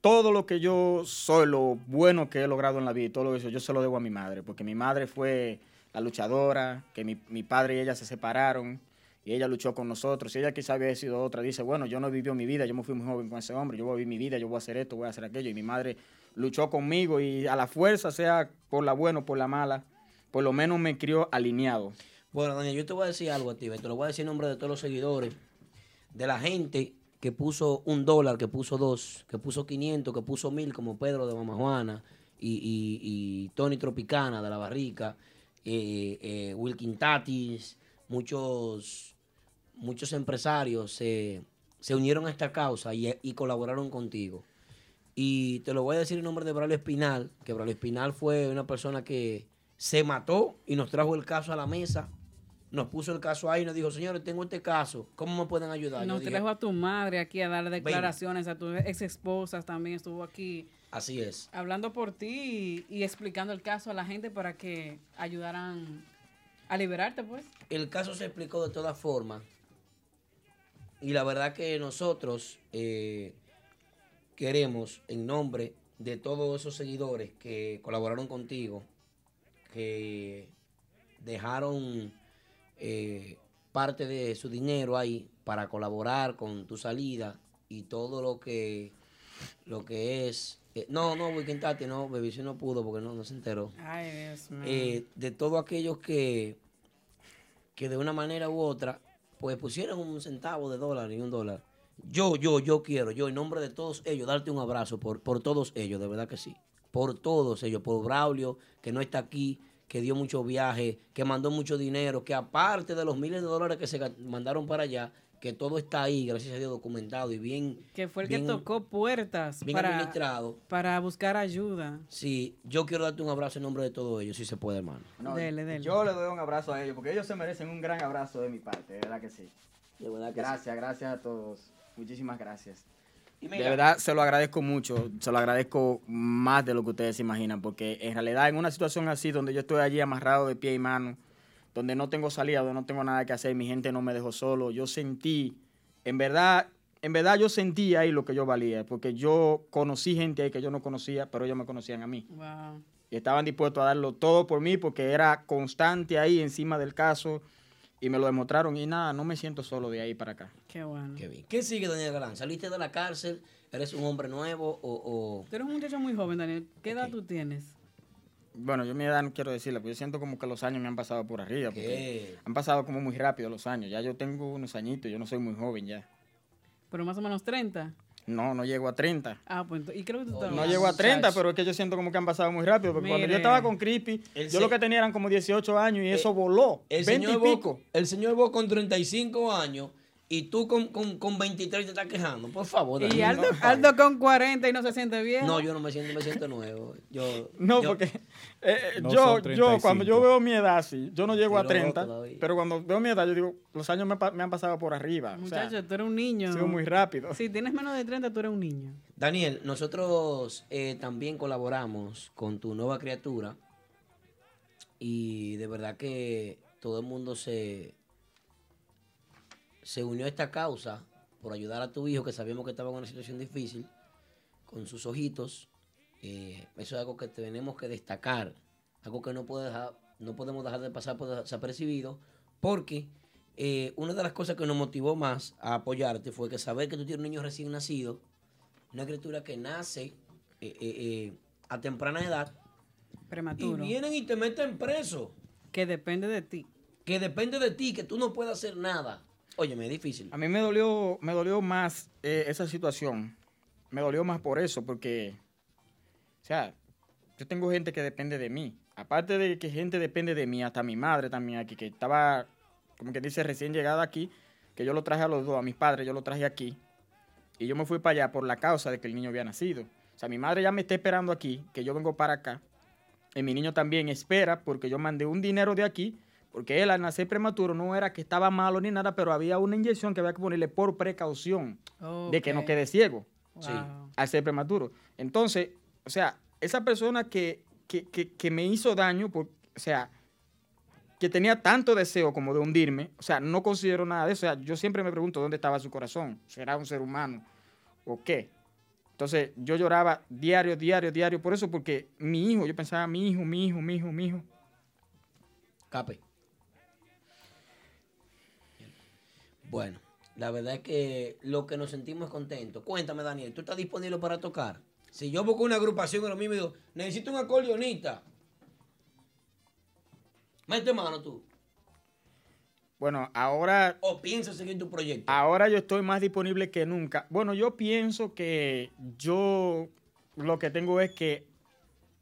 todo lo que yo soy, lo bueno que he logrado en la vida y todo eso, yo se lo debo a mi madre, porque mi madre fue la luchadora, que mi, mi padre y ella se separaron y ella luchó con nosotros. Y ella quizá había sido otra, dice, bueno, yo no vivió mi vida, yo me fui muy joven con ese hombre, yo voy a vivir mi vida, yo voy a hacer esto, voy a hacer aquello. Y mi madre luchó conmigo y a la fuerza, sea por la buena o por la mala, por lo menos me crió alineado. Bueno, Daniel, yo te voy a decir algo a ti, te lo voy a decir en nombre de todos los seguidores, de la gente que puso un dólar, que puso dos, que puso 500, que puso mil, como Pedro de Mama Juana y, y- y Tony Tropicana de La Barrica, eh, eh, Wilkin Tatis, muchos, muchos empresarios se, se unieron a esta causa y, y colaboraron contigo. Y te lo voy a decir en nombre de Braulio Espinal, que Braulio Espinal fue una persona que se mató y nos trajo el caso a la mesa. Nos puso el caso ahí y nos dijo, señores, tengo este caso, ¿cómo me pueden ayudar? Nos trajo a tu madre aquí a darle Ven. declaraciones, a tus ex esposas también estuvo aquí Así es. hablando por ti y, y explicando el caso a la gente para que ayudaran a liberarte, pues. El caso se explicó de todas formas. Y la verdad que nosotros eh, queremos, en nombre de todos esos seguidores que colaboraron contigo, que dejaron eh, parte de su dinero ahí para colaborar con tu salida y todo lo que lo que es eh, no no Weekend Tati no Baby no pudo porque no, no se enteró Ay, Dios mío. eh, de todos aquellos que que de una manera u otra pues pusieron un centavo de dólar y un dólar. Yo yo yo quiero yo en nombre de todos ellos darte un abrazo por por todos ellos de verdad que sí. Por todos ellos por Braulio que no está aquí que dio mucho viaje, que mandó mucho dinero, que aparte de los miles de dólares que se mandaron para allá, que todo está ahí, gracias a Dios, documentado y bien. Que fue el que tocó puertas bien para, administrado. para buscar ayuda. Sí, yo quiero darte un abrazo en nombre de todos ellos, si se puede, hermano. No, Dele, dele. Yo le doy un abrazo a ellos porque ellos se merecen un gran abrazo de mi parte, de verdad que sí. De verdad que gracias, gracias a todos. Muchísimas gracias. Y De verdad se lo agradezco mucho, se lo agradezco más de lo que ustedes se imaginan, porque en realidad en una situación así donde yo estoy allí amarrado de pie y mano, donde no tengo salida, donde no tengo nada que hacer, mi gente no me dejó solo, yo sentí, en verdad, en verdad yo sentí ahí lo que yo valía, porque yo conocí gente ahí que yo no conocía, pero ellos me conocían a mí. Wow. Y estaban dispuestos a darlo todo por mí porque era constante ahí encima del caso y me lo demostraron y nada, no me siento solo de ahí para acá. Qué bueno. Qué bien. ¿Qué sigue, Daniel Galán? ¿Saliste de la cárcel? ¿Eres un hombre nuevo o...? o- Tú eres un muchacho muy joven, Daniel. ¿Qué edad tú tienes? Bueno, yo mi edad no quiero decirla, pero yo siento como que los años me han pasado por arriba. porque. Han pasado como muy rápido los años. Ya yo tengo unos añitos, yo no soy muy joven ya. Pero más o menos 30. No, no llego a 30. Ah, pues ¿y creo que tú estás No llego a 30, pero es que yo siento como que han pasado muy rápido. Porque cuando yo estaba con Creepy, El yo lo que tenía eran como 18 años y eso voló. El 20 señor, y Bo, pico. el señor Bo con 35 años y tú con, con, con 23 te estás quejando. Por favor, Y Daniel, Aldo, no, Aldo con 40 y no se siente bien. No, yo no me siento, me siento nuevo. Yo, No, yo- porque eh, eh, No yo, yo cuando 35. yo veo mi edad así, yo no llego a Pero 30, todavía. pero cuando veo mi edad, yo digo, los años me, han pasado por arriba. o sea, Muchacho, tú eres un niño. sigo muy rápido. Si tienes menos de 30, tú eres un niño. Daniel, nosotros eh, también colaboramos con tu nueva criatura y de verdad que todo el mundo se, se unió a esta causa por ayudar a tu hijo que sabíamos que estaba en una situación difícil con sus ojitos. Eh, eso es algo que tenemos que destacar, algo que no, puede dejar- no podemos dejar de pasar por desapercibido porque eh, una de las cosas que nos motivó más a apoyarte fue que saber que tú tienes un niño recién nacido una criatura que nace eh, a temprana edad Prematuro. y vienen y te meten preso. Que depende de ti. Que depende de ti, que tú no puedes hacer nada. Óyeme, es difícil. A mí me dolió, me dolió más eh, esa situación. Me dolió más por eso, porque, o sea, yo tengo gente que depende de mí. Aparte de que gente depende de mí, hasta mi madre también aquí, que estaba, como que dice, recién llegada aquí, que yo lo traje a los dos, a mis padres, yo lo traje aquí. Y yo me fui para allá por la causa de que el niño había nacido. O sea, mi madre ya me está esperando aquí, que yo vengo para acá. Y mi niño también espera, porque yo mandé un dinero de aquí, porque él al nacer prematuro no era que estaba malo ni nada, pero había una inyección que había que ponerle por precaución de que no quede ciego Sí. al ser prematuro. Entonces, o sea, esa persona que, que, que- que me hizo daño, por, o sea, que tenía tanto deseo como de hundirme, o sea, no considero nada de eso. O sea, yo siempre me pregunto dónde estaba su corazón. ¿Será un ser humano o qué? Entonces, yo lloraba diario, diario, diario, por eso, porque mi hijo, yo pensaba, mi hijo, mi hijo, mi hijo, mi hijo. Cape. Bueno, la verdad es que lo que nos sentimos es contentos. Cuéntame, Daniel, ¿tú estás disponible para tocar? Si yo busco una agrupación en lo mismo y digo, necesito un acordeonista. Mete mano tú. Bueno, ahora O piensas seguir tu proyecto. Ahora yo estoy más disponible que nunca. Bueno, yo pienso que yo lo que tengo es que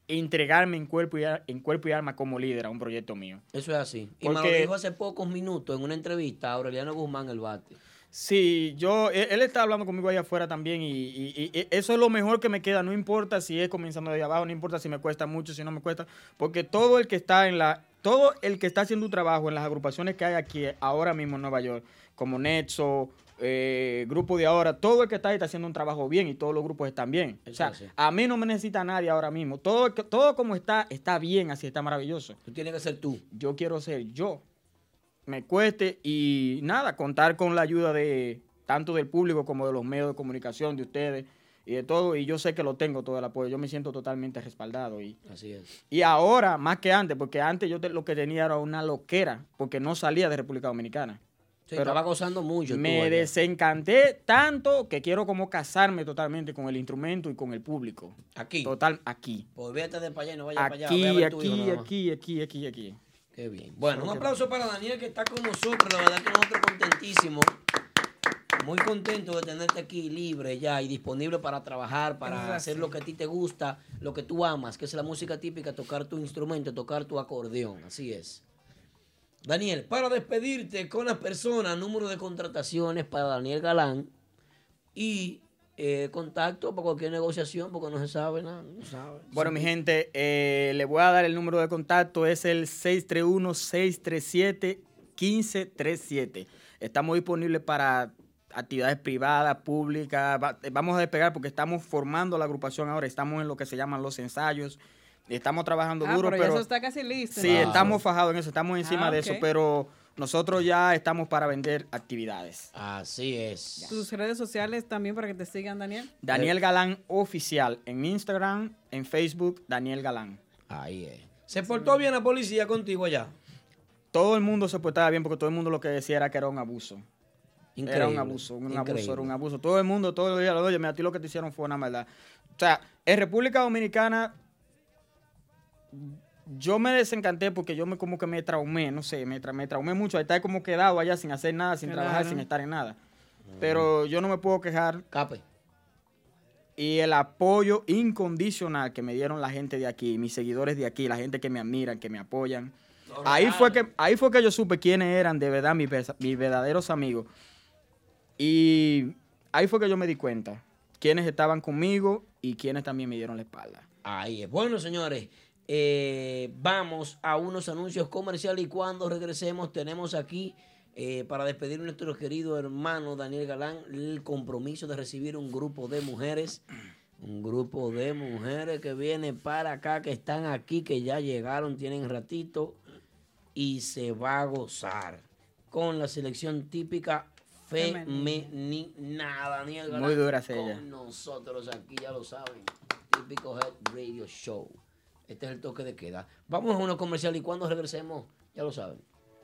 entregarme en cuerpo y, en cuerpo y alma como líder a un proyecto mío. Eso es así. Y me lo dijo hace pocos minutos en una entrevista a Aureliano Guzmán el bate. Sí, yo, él, él está hablando conmigo allá afuera también y, y- y eso es lo mejor que me queda. No importa si es comenzando de abajo, no importa si me cuesta mucho, si no me cuesta, porque todo el que está en la, todo el que está haciendo un trabajo en las agrupaciones que hay aquí ahora mismo en Nueva York, como Netso, eh, Grupo de Ahora, todo el que está ahí está haciendo un trabajo bien y todos los grupos están bien. O sea, Eso a mí no me necesita nadie ahora mismo. Todo, todo como está, está bien, así está maravilloso. Tú tienes que ser tú. Yo quiero ser yo. Me cueste y nada, contar con la ayuda de tanto del público como de los medios de comunicación de ustedes y de todo, y yo sé que lo tengo todo el apoyo, yo me siento totalmente respaldado. Y, Así es. y ahora, más que antes, porque antes yo te- lo que tenía era una loquera, porque no salía de República Dominicana. Sí, estaba gozando mucho. Me desencanté tanto que quiero como casarme totalmente con el instrumento y con el público. Aquí. Total, aquí. Pues vete de para allá y no vayas para allá. Aquí, ve a ver hijo aquí, aquí, aquí, aquí, aquí. Qué bien. Bueno, un que- aplauso para Daniel que está con nosotros. La verdad que nosotros contentísimos. Muy contento de tenerte aquí libre ya y disponible para trabajar, para hacer lo que a ti te gusta, lo que tú amas, que es la música típica, tocar tu instrumento, tocar tu acordeón. Así es. Daniel, para despedirte con las personas, número de contrataciones para Daniel Galán y eh, contacto para cualquier negociación, porque no se sabe nada. No sabe. Bueno, mi gente, eh, le voy a dar el número de contacto, es el 631-637-1537. Estamos disponibles para actividades privadas, públicas. Va- vamos a despegar porque estamos formando la agrupación ahora, estamos en lo que se llaman los ensayos. Estamos trabajando Ah, duro, pero, ya pero eso está casi listo. sí, estamos fajados en eso, estamos encima Ah, de eso, pero nosotros ya estamos para vender actividades. Así es. Tus redes sociales también para que te sigan, Daniel. Daniel Galán Oficial en Instagram, en Facebook, Daniel Galán. Ahí es. ¿Se portó bien la policía contigo allá? Todo el mundo se portaba bien porque todo el mundo lo que decía era que era un abuso. Era Increíble, un abuso, un increíble. abuso, era un abuso. Todo el mundo, todo el día, oye, mira, a ti lo que te hicieron fue una maldad. O sea, en República Dominicana, yo me desencanté porque yo me como que me traumé, no sé, me, tra- me traumé mucho. Estar como quedado allá sin hacer nada, sin trabajar, sin estar en nada. Pero yo no me puedo quejar. Cape. Y el apoyo incondicional que me dieron la gente de aquí, mis seguidores de aquí, la gente que me admiran, que me apoyan. Ahí fue que, ahí fue que yo supe quiénes eran de verdad mis, mis verdaderos amigos. Y ahí fue que yo me di cuenta quiénes estaban conmigo y quiénes también me dieron la espalda. Ahí es. Bueno, señores, eh, vamos a unos anuncios comerciales y cuando regresemos tenemos aquí, eh, para despedir a nuestro querido hermano Daniel Galán, el compromiso de recibir un grupo de mujeres. Un grupo de mujeres que vienen para acá, que están aquí, que ya llegaron, tienen ratito y se va a gozar con la selección típica femenina. Daniel Galán Muy dura con ella. nosotros aquí, ya lo saben. Típico Head Radio Show. Este es el toque de queda. Vamos a uno comercial y cuando regresemos, ya lo saben.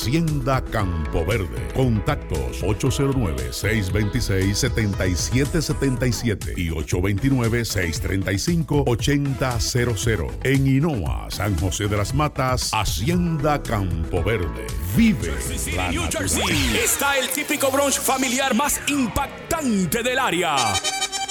Hacienda Campo Verde. Contactos 809-626-7777 y 829-635-8000. En Hinoa, San José de las Matas, Hacienda Campo Verde. Vive la New Jersey, está el típico brunch familiar más impactante del área.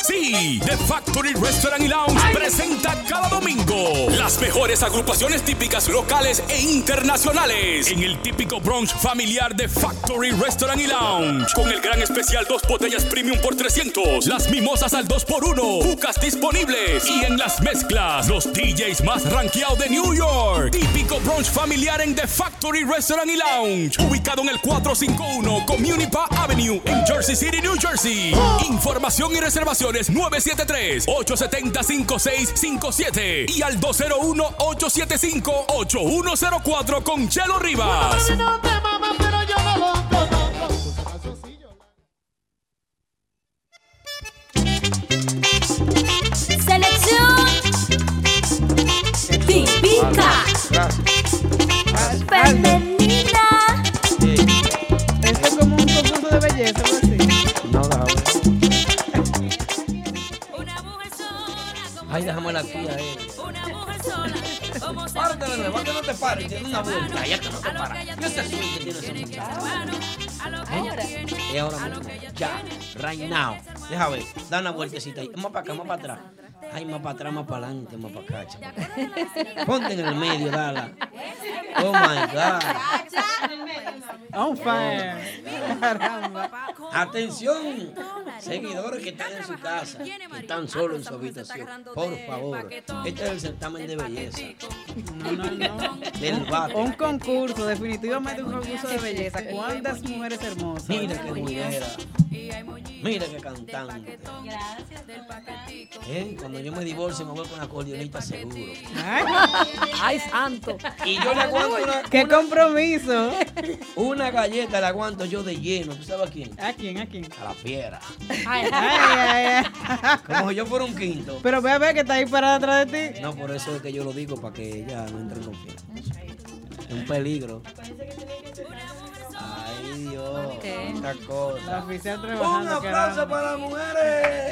Sí, The Factory Restaurant y Lounge presenta cada domingo las mejores agrupaciones típicas locales e internacionales en el típico brunch familiar de Factory Restaurant y Lounge con el gran especial dos botellas premium por 300, las mimosas al 2 por 1 bucas disponibles y en las mezclas los DJs más rankeados de New York. Típico brunch familiar en The Factory Restaurant y Lounge, ubicado en el 451 Community Park Avenue en Jersey City, New Jersey. Información y reservaciones 973-870-5657 y al 201-875-8104 con Chelo Rivas. Selección típica femenina. Este es como un conjunto de belleza, Ay, déjame la tía eh. Párate de nuevo, que no te pares, tiene una vuelta, ya que no te paras. ¿Qué es eso que tiene ese muchacho? ¿Eh? Y ahora mismo, ya, right now. Deja ver, da una vueltecita ahí. Más para acá, más para atrás. Ay, más para atrás, más para adelante, más para acá, chaval. Ponte en el medio, dala. Oh my God. On fire. Caramba. Atención, seguidores que están en su casa, que están solos en su habitación. Por favor, este es el certamen de belleza. No, no, no. Del. Un concurso, definitivamente un concurso de belleza. ¿Cuántas mujeres hermosas? Mira qué mujer. Mira qué cantante. ¿Eh? Cuando yo me divorcie me voy con la acordeonista seguro. Ay, santo. Y yo le aguanto una, ¡Qué compromiso! una galleta, le aguanto yo de lleno. ¿Tú sabes a quién? ¿A quién? ¿A quién? A la fiera. Ay, ay, ay. Como si yo fuera un quinto. Pero ve a ver que está ahí parada atrás de ti. No, por eso es que yo lo digo, para que ella no entre en confianza. Es un peligro. Ay, Dios. Esta cosa. La oficial Un aplauso caramba. para las mujeres.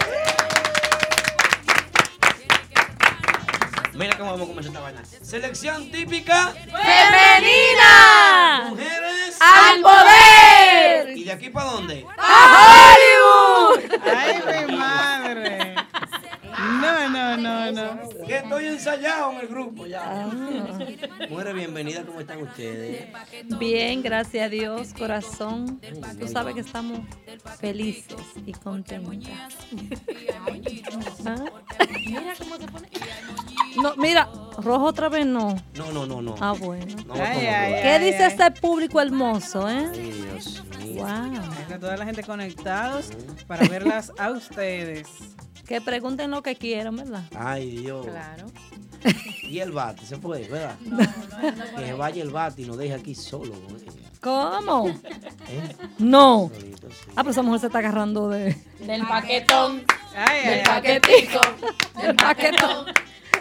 Mira cómo vamos a comenzar esta vaina. Selección típica. ¡Femenina! Mujeres. ¡Al poder! ¿Y de aquí para dónde? ¡A Hollywood! ¡Ay, mi madre! No, no, no, no. Que estoy ensayado en el grupo ya. Mujeres, bienvenidas. ¿Cómo están ustedes? Bien, gracias a Dios, corazón. Tú sabes que estamos felices y contentas. ¿Ah? Mira cómo se pone. No, mira, rojo otra vez no. No, no, no, no. Ah, bueno. No, Ay, como ay, no. ¿Qué dice este público hermoso, eh? Ay, Dios mío. Wow. Está toda la gente conectados para verlas a ustedes. Que pregunten lo que quieran, ¿verdad? Ay, Dios. Claro. Y el bate, se fue, ¿verdad? que se vaya el bate y nos deje aquí solo. ¿eh? ¿Cómo? ¿Eh? No. Solito, sí. Ah, pero esa mujer se está agarrando de... Del paquetón. Ay, ay, Del ay. paquetico. Del paquetón.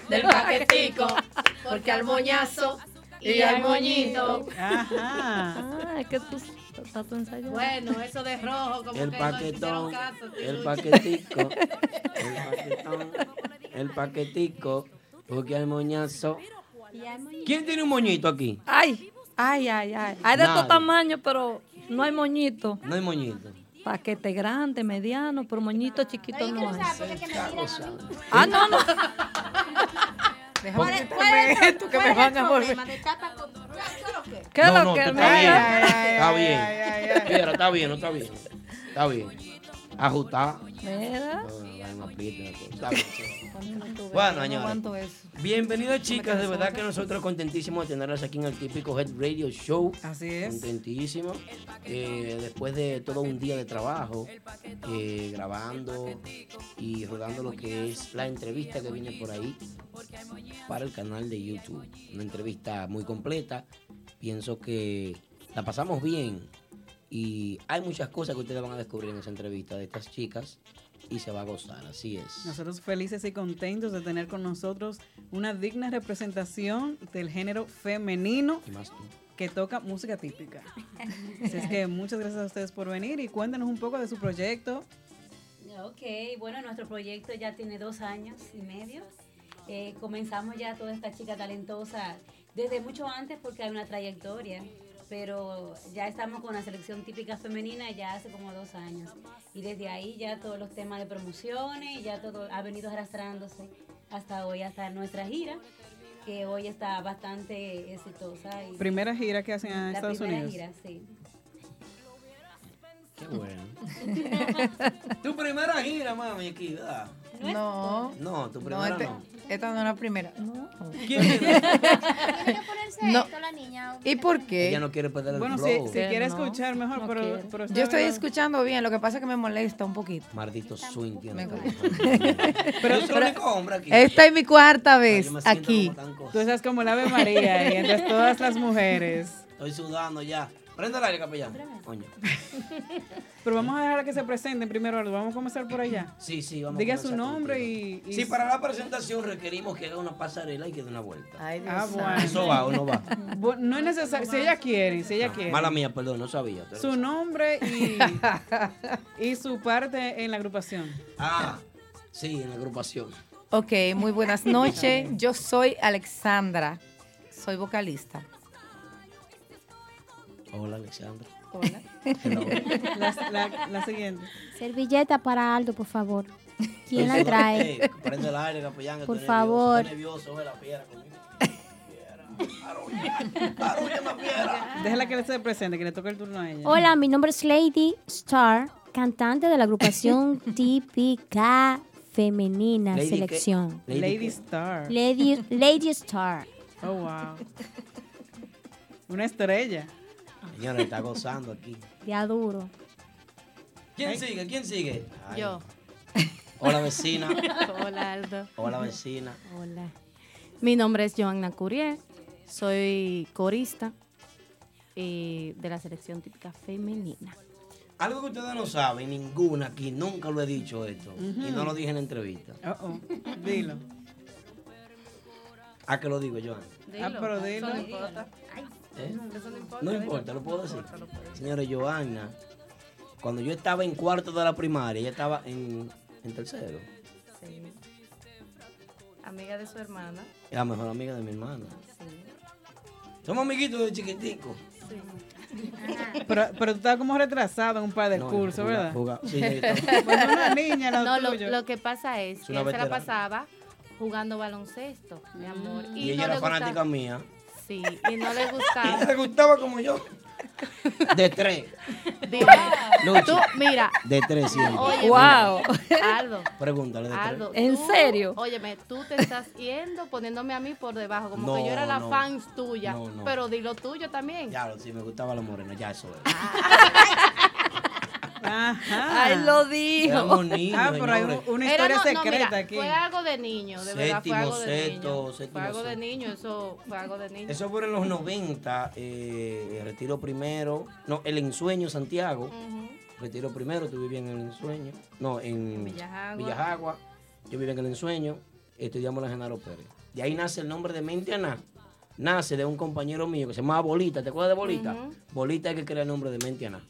Del paquetico. Porque al moñazo y al moñito. Ajá. Ah, es que tú Bueno, eso de rojo, como El que paquetón, no caso. el paquetico, el paquetón, el paquetico, porque hay moñazo. ¿Quién tiene un moñito aquí? Ay, ay, ay, ay. Hay de Nadie. todo tamaño, pero no hay moñito. No hay moñito. Paquete grande, mediano, pero moñito chiquito no hay. Ah, no, no. ¿Cuál es- cuál es el- que cuál me van a volver. ¿Qué es lo que? Está bien. Está bien. Mira. No, no, no sí. Bueno, Bueno, no señores. Bienvenidas chicas, de verdad que nosotros contentísimos de tenerlas aquí en el típico Head Radio Show. Así es. Contentísimos. Eh, después de todo un día de trabajo, eh, grabando y rodando lo que es la entrevista que viene por ahí para el canal de YouTube. Una entrevista muy completa. Pienso que la pasamos bien y hay muchas cosas que ustedes van a descubrir en esa entrevista de estas chicas y se va a gozar, así es. Nosotros felices y contentos de tener con nosotros una digna representación del género femenino Y más tú. que toca música típica. Así es que muchas gracias a ustedes por venir y cuéntanos un poco de su proyecto. Ok, bueno, nuestro proyecto ya tiene dos años y medio. Eh, comenzamos ya toda esta chica talentosa desde mucho antes porque hay una trayectoria, pero ya estamos con la selección típica femenina ya hace como dos años. Y desde ahí ya todos los temas de promociones, ya todo ha venido arrastrándose hasta hoy, hasta nuestra gira, que hoy está bastante exitosa. y- Primera gira que hacen en la Estados primera Unidos. gira, sí. Qué bueno. tu primera gira, mami, aquí, ¿verdad? No. No, tu No, primera este- no. Esta no es la primera. ¿Quién es? No. ¿Y por qué? Ella no quiere perder el Bueno, si, flow. si quiere escuchar mejor, pero, pero está Yo estoy bien. escuchando bien, lo que pasa es que me molesta un poquito. Maldito swing tiene. Me- Pero yo soy el único hombre aquí. Esta es mi cuarta vez yo me siento aquí. como tan cosa. Tú estás como la Ave María y entre todas las mujeres. Estoy sudando ya. Prende el aire, capellán. Coño. Pero vamos a dejar a que se presenten primero. Vamos a comenzar por allá. Sí, sí, vamos a Diga su nombre y, y- Sí, para la presentación requerimos que haga una pasarela y que dé una vuelta. Ah, bueno. ¿Eso va o no va? No es necesario. Si ella quiere, si ella quiere. Mala mía, perdón, no sabía. Su nombre y, y su parte en la agrupación. Ah, sí, en la agrupación. Ok, muy buenas noches. Yo soy Alexandra. Soy vocalista. Hola, Alexandra. Hola. La, la- la siguiente. Servilleta para Aldo, por favor. ¿Quién la trae? prende el aire, capellán. Por estoy nervioso. favor. Estoy nervioso, la piedra conmigo. Déjala que le se presente, que le toque el turno a ella. Hola, mi nombre es Lady Star, cantante de la agrupación típica femenina Lady selección. Lady Lady Star. Lady, Lady Star. Oh, wow. Una estrella. Señora, está gozando aquí. Ya duro. ¿Quién sigue? ¿Quién sigue? Ay. Yo. Hola, vecina. Hola, Aldo. Hola, vecina. Hola. Mi nombre es Joanna Courier. Soy corista eh, de la selección típica femenina. Algo que ustedes no saben, ninguna aquí, nunca lo he dicho esto. Y no lo dije en la entrevista. Oh, oh. Dilo. ¿A qué lo digo, Joan? Ah, pero dilo. Eso no importa. ¿Eh? Eso no importa. No importa, lo puedo decir. importa, lo. Señores, Joanna, cuando yo estaba en cuarto de la primaria, ella estaba en, en tercero. Sí. Amiga de su hermana. La mejor amiga de mi hermana. Somos amiguitos de chiquitico. Pero, pero tú estabas como retrasado en un par de No, cursos, ¿verdad? juga- sí. Pues una niña, lo No, lo, que pasa es, Es que él se la pasaba jugando baloncesto, mi amor. Y, ella no era fanática gustaba- mía. Sí, y no le gustaba. le gustaba como yo. De tres. Luchi. tú, mira. De tres siempre. Oye, Wow. Aldo. Pregúntale de tres. Aldo, ¿En tú- serio? Óyeme, tú te estás yendo poniéndome a mí por debajo, como que yo era la no. fans tuya. No, no. Pero di lo tuyo también. Ya, sí, me gustaba la morena, ya eso es. Ajá. Ay, lo dijo. Niños, Ah, pero hay una historia no- no, secreta mira, aquí. Fue algo de niño, de verdad, fue Séptimo, algo de sexto, niño. séptimo, Fue algo de niño, eso fue algo de niño. Eso fue en los 90, eh, retiro primero, no, el ensueño Santiago, retiro primero, tú vivías en el ensueño, no, en Villajagua. Villajagua, yo vivía en el ensueño, estudiamos la Genaro Pérez. De ahí nace el nombre de Mentiana, nace de un compañero mío que se llamaba Bolita, ¿te acuerdas de Bolita? Bolita es que crea el nombre de Mentiana.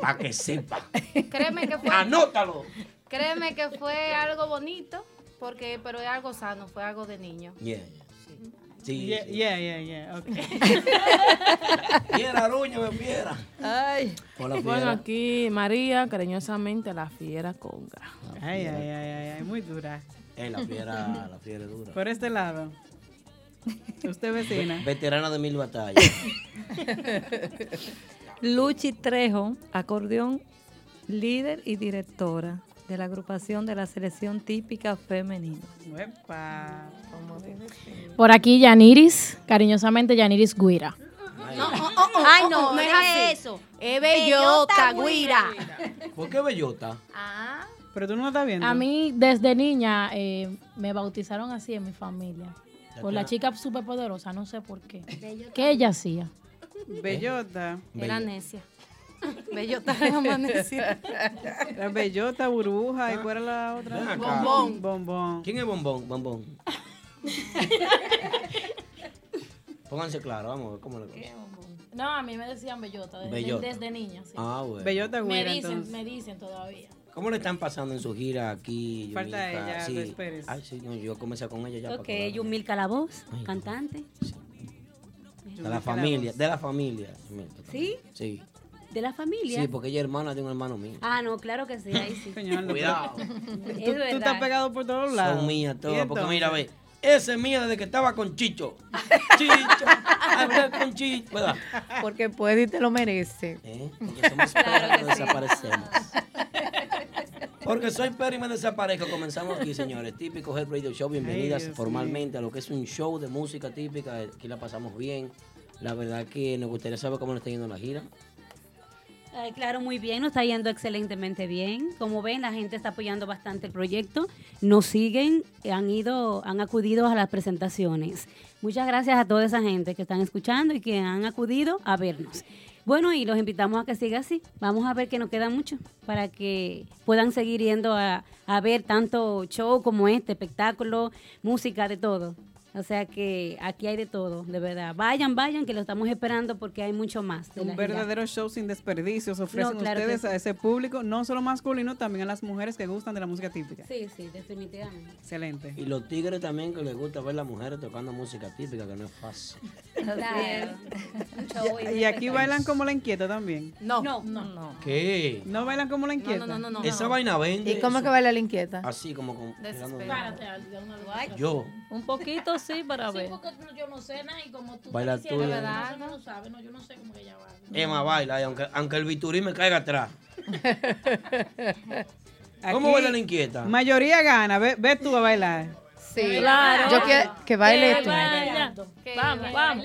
Para que sepa. Créeme que fue. Anótalo. Créeme que fue algo bonito, porque, pero es algo sano, fue algo de niño. Yeah. Sí, Yeah, sí. yeah, yeah, yeah, ok. Fiera, Ruña, me fiera. Ay. Hola, Bueno, fiera. aquí María, cariñosamente la fiera conga. Ay, ay, ay, ay, ay, muy dura. Eh, la fiera, la fiera es dura. Por este lado. Usted vecina. Veterana de mil batallas. Luchi Trejo, acordeón, líder y directora de la agrupación de la selección típica femenina. Uepa. Por aquí Yaniris, cariñosamente Yaniris Guira. No, oh, oh, oh, Ay, no, oh, no es así. eso. Es bellota, Bellota, guira. ¿Por qué bellota? Ah. Pero tú no lo estás viendo. A mí, desde niña, eh, me bautizaron así en mi familia. Por la chica superpoderosa, no sé por qué. ¿Qué ella hacía? Bellota. Era necia. Bellota necia. La bellota, burbuja, ¿y cuál era la otra? Bombón. Bombón. ¿Quién es Bombón? Bombón. Pónganse claro, vamos a ver cómo le cosa. No, a mí me decían bellota, desde, Bellota. desde niña. sí. Ah, bueno. Bellota me güera, dicen, entonces. me dicen todavía. ¿Cómo le están pasando en su gira aquí? Falta Yumilka? ella, Sí. Luis Pérez. Ay, sí, no, yo comencé con ella ya. para Ok. Yumilka la voz, cantante. De la familia, de la familia. ¿Sí? Sí. ¿De la familia? Sí, porque ella es hermana de un hermano mío. Ah, no, claro que sí, ahí sí. Señor, Cuidado. Tú, Es tú estás pegado por todos lados. Son mías ¿Y todas. Porque mira, ve, esa es mía desde que estaba con Chicho. Chicho, con Chicho. ¿Verdad? Porque puede y te lo merece. ¿Eh? Porque somos perros y nos desaparecemos. Porque soy perro y me desaparezco. Comenzamos aquí, señores. Típico Head Radio Show. Bienvenidas Ay, formalmente a lo que es un show de música típica. Aquí la pasamos bien. La verdad que nos gustaría saber cómo nos está yendo la gira. Claro, muy bien, nos está yendo excelentemente bien. Como ven, la gente está apoyando bastante el proyecto. Nos siguen, han ido, han acudido a las presentaciones. Muchas gracias a toda esa gente que están escuchando y que han acudido a vernos. Bueno, y los invitamos a que siga así. Vamos a ver que nos queda mucho para que puedan seguir yendo a, a ver tanto show como este, espectáculo, música, de todo. O sea que aquí hay de todo, de verdad. Vayan, vayan, que lo estamos esperando porque hay mucho más. de la Un gira. verdadero show sin desperdicios ofrecen No, claro ustedes sí. a ese público, no solo masculino, también a las mujeres que gustan de la música típica. Sí, sí, definitivamente. Excelente. Y los tigres también que les gusta ver a las mujeres tocando música típica, que no es fácil. Claro. Y, y aquí bailan como la inquieta también. No, no, no. ¿Qué? No bailan como la inquieta. no, no, no, Esa vaina vende. ¿Y cómo eso. que baila la inquieta? Así como con. Yo. Un poquito así para Sí, ver. porque yo no sé nada y como tú Baila tú, que ¿verdad? no lo sabes, no, yo no sé cómo que ella baila. Emma baila, y aunque, aunque el biturí me caiga atrás. ¿Cómo baila la inquieta? Mayoría gana. Ve, ve tú a bailar. Sí. Claro. Yo quiero que baile Que tú. vaya. Vamos, vamos.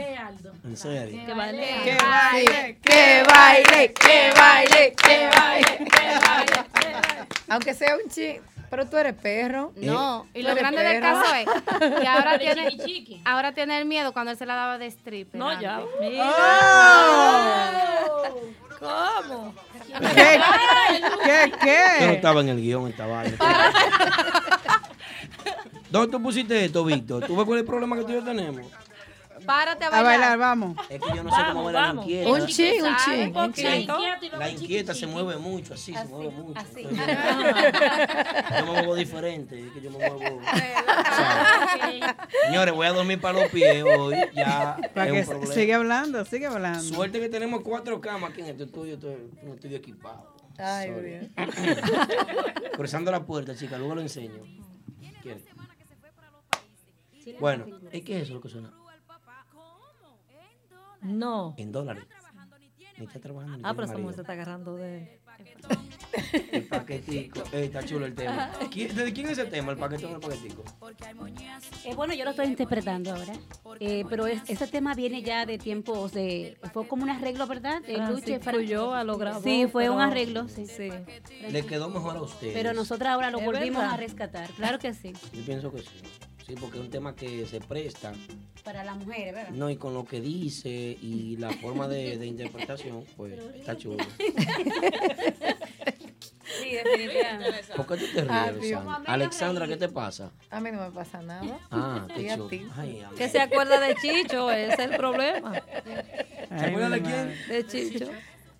En serio. Que baile. Que baile. Que baile, que baile, que baile, que baile. Aunque sea un chi, pero tú eres perro. No, y lo grande del perro. caso es que ahora tiene, ahora tiene el miedo cuando él se la daba de stripper. No, antes. ya. ¿Cómo? ¿Qué? ¿Qué? Yo no ¿Qué? estaba en el guion esta vaina. ¿Dónde tú pusiste esto, Víctor? ¿Tú ves cuál es el problema que tú y yo tenemos? Párate a A bailar, vamos. Es que yo no sé cómo la inquieta. Un chin, un chin, un chin. La inquieta se mueve mucho, así, se mueve mucho. así. Entonces, yo, yo me muevo diferente, es que yo me muevo. Señores, voy a dormir para los pies hoy, ya Para que un problema. sigue hablando, sigue hablando. Suerte que tenemos cuatro camas aquí en este estudio, estoy- un estudio equipado. Ay. Dios. Cruzando la puerta, chica, luego lo enseño. ¿Quieres? Bueno, ¿es qué es eso lo que suena? No. En dólares. Ni está trabajando ni Ah, tiene pero esa mujer se está agarrando de. El paquetico. Ey, está chulo el tema. ¿Quién- ¿De quién es ese tema, el paquetón el paquetico? Eh, bueno, yo lo estoy interpretando ahora. Eh, pero es- ese tema viene ya de tiempos de. Fue como un arreglo, ¿verdad? De Ah, Luche sí, Fra- fluyó, a lo grabó, Sí, fue un pero- arreglo, sí. Sí. Le quedó mejor a usted. Pero nosotros ahora lo Es volvimos verdad. a rescatar. Claro que sí. Yo pienso que sí. Sí, porque es un tema que se presta, Para las mujeres, ¿verdad? no, y con lo que dice y la forma de, de interpretación, pues está chulo. Sí, definitivamente. ¿Por qué tú te ríes, Ah, Alexandra? Dios. Alexandra, ¿qué te pasa? A mí no me pasa nada. Ah, qué chulo. Que se acuerda de Chicho, ese es el problema. ¿Se acuerdan de quién? De Chicho.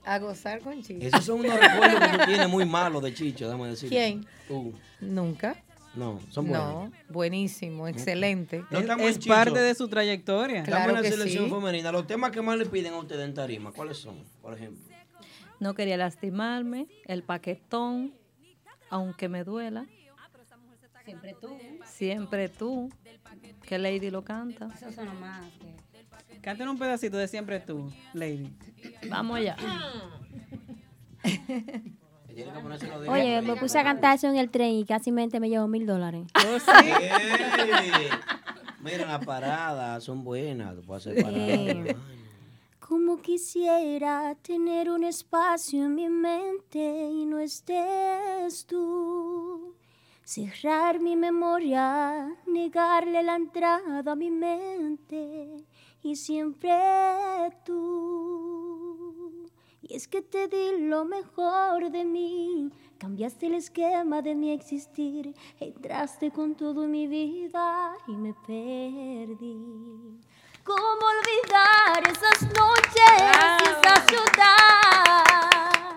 A gozar con chicos. Esos son unos recuerdos que tú tienes muy malos de Chicho, déjame decir. ¿Quién? Tú. Nunca. No, son buenos. No, buenísimo, excelente. No estamos Es parte de su trayectoria. Estamos Claro en la que selección sí. femenina. Los temas que más le piden a ustedes en tarima, ¿cuáles son? Por ejemplo. No quería lastimarme, el paquetón, aunque me duela. Siempre tú. Siempre tú, que Lady lo canta. Eso son nomás. que- Cántanos un pedacito de siempre tú, Lady. Vamos allá. Oye, me puse a cantar eso en el tren y casi mente me llevó mil dólares. ¡Ey! Mira, las paradas son buenas. tú puedes hacer paradas. Como quisiera tener un espacio en mi mente y no estés tú. Cerrar mi memoria, negarle la entrada a mi mente y siempre tú. Y es que te di lo mejor de mí, cambiaste el esquema de mi existir, entraste con todo mi vida y me perdí. ¿Cómo olvidar esas noches y esa ciudad?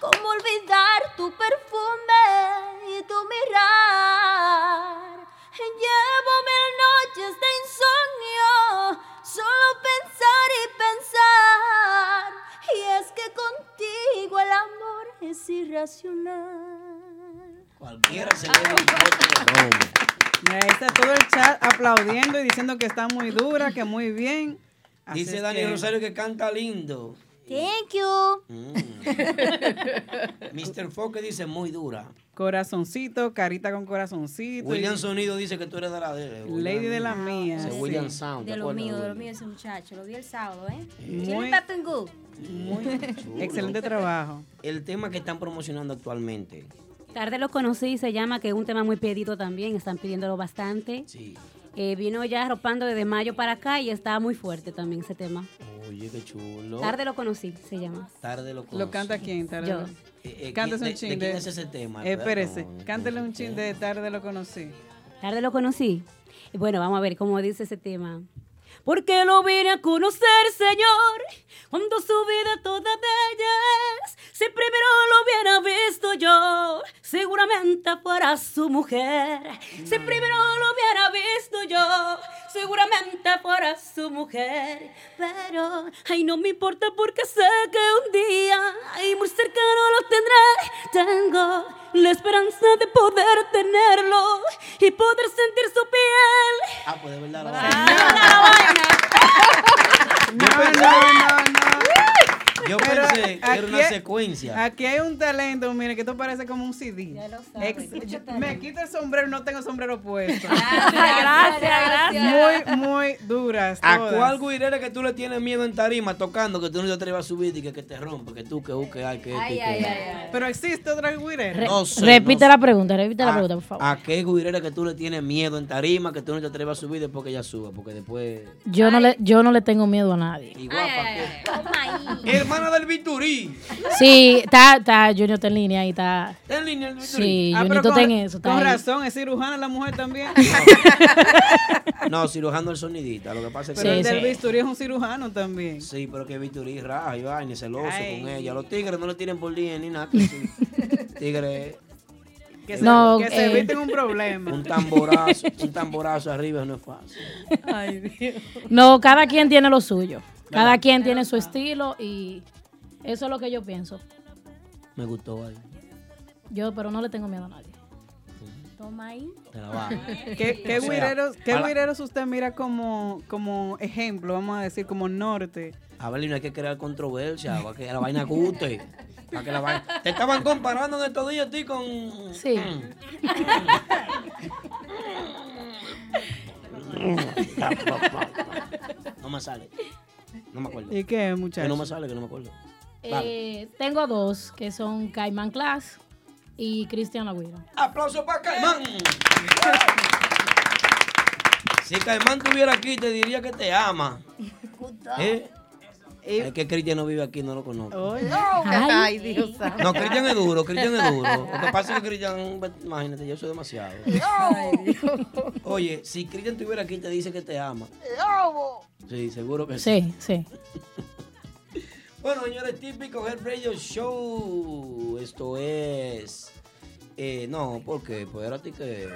¿Cómo olvidar tu perfume y tu mirar? Llevo mil noches de insomnio, solo pensar y pensar. Y es que contigo el amor es irracional. Cualquiera se le ahí está todo el chat aplaudiendo y diciendo que está muy dura, que muy bien. Así Dice que- Rosario que canta lindo. Thank you. Mr. Foque dice muy dura. Corazoncito, carita con corazoncito. William y- Sonido dice que tú eres de la de. Lady de la mía. Ese sí. William Sound. ¿te De lo acuerdas mío, de lo mío ese muchacho. Lo vi el sábado, ¿eh? Muy- Chili Pepper Good. Chulo. Excelente trabajo. El tema que están promocionando actualmente. Tarde lo conocí, se llama, que es un tema muy pedido también, están pidiéndolo bastante. Sí. Eh, vino ya arropando desde mayo para acá y está muy fuerte también ese tema. Oye, qué chulo. Tarde lo conocí, se llama. Tarde lo ¿Lo conocí. canta quién? Tarde Yo. lo- Eh, eh, Cántese ¿quién- un chin de, de... ¿De quién es ese tema? Eh, Espérese, Perdón, cántele un ¿quién chin es de Tarde lo conocí. Tarde lo conocí. Bueno, vamos a ver cómo dice ese tema. Porque lo vine a conocer, Señor, cuando su vida toda de ellas, si primero lo hubiera visto yo, seguramente fuera su mujer. Si primero lo hubiera visto yo, seguramente fuera su mujer. Pero, ay, no me importa porque sé que un día, ay, muy cercano lo tendré. Tengo la esperanza de poder tenerlo y poder sentir su piel. Ah, pues de verdad. la No, no, no, no. Yo Pero pensé que era una aquí- secuencia. Aquí hay un talento, mire, que esto parece como un CD. sabes, Ex- mucho yo- talento. me quito el sombrero y no tengo sombrero puesto. Gracias, gracias. Muy, muy duras. ¿A todas. cuál guirera que tú le tienes miedo en tarima tocando que tú no te atrevas a subir y que, que te rompa, que tú, que que hay, que esto y que- Pero existe otra guirera. No sé, repite no la sé. pregunta, repite la ¿A- pregunta, por favor. ¿A qué guirera que tú le tienes miedo en tarima que tú no te atrevas a subir después que ella suba? Porque después... Yo no, le, yo no le tengo miedo a nadie. Y guapa que... Hermana del Viturí. Sí, está, está Junior está en línea y está. ¿Está en línea el Viturí? Sí, Ah, Junior pero está en eso. Está con ahí. razón, es cirujana la mujer también. No, cirujano el sonidista. Lo que pasa es que... Pero el del bisturí es un cirujano también. Sí, pero que Viturí raja y vaina, y celoso Ay. con ella. Los tigres no le tienen por día ni nada. sí. Tigres... Que se, No, que se eh. eviten un problema. Un tamborazo, un tamborazo arriba no es fácil. No, cada quien tiene lo suyo. Cada quien tiene su estilo y eso es lo que yo pienso. Me gustó ahí. Yo, pero no le tengo miedo a nadie. Toma ahí. Te la va. ¿Qué, qué O sea, guireros, qué usted mira como, como ejemplo, vamos a decir, como norte? A ver, no hay que crear controversia, para que la vaina guste. Para que la vaina... Te estaban comparando en estos días a ti con... Sí. No me sale. No me acuerdo. ¿Y qué, Que muchachos? no me sale, que no me acuerdo. Eh, tengo dos que son Caimán Class y Cristian Agüero. ¡Aplauso para Caimán! Si Caimán estuviera aquí, te diría que te ama. ¿Eh? Es que Cristian no vive aquí, no lo conozco. Ay, Dios santo. No, Cristian es duro, Cristian es duro. Lo que pasa es que Cristian, imagínate, yo soy demasiado. Oye, si Cristian estuviera aquí, te dice que te ama. Sí, seguro que sí. Sí, sí. Bueno, señores, típico Head Radio Show. Esto es. Eh, no, porque pues era a ti que.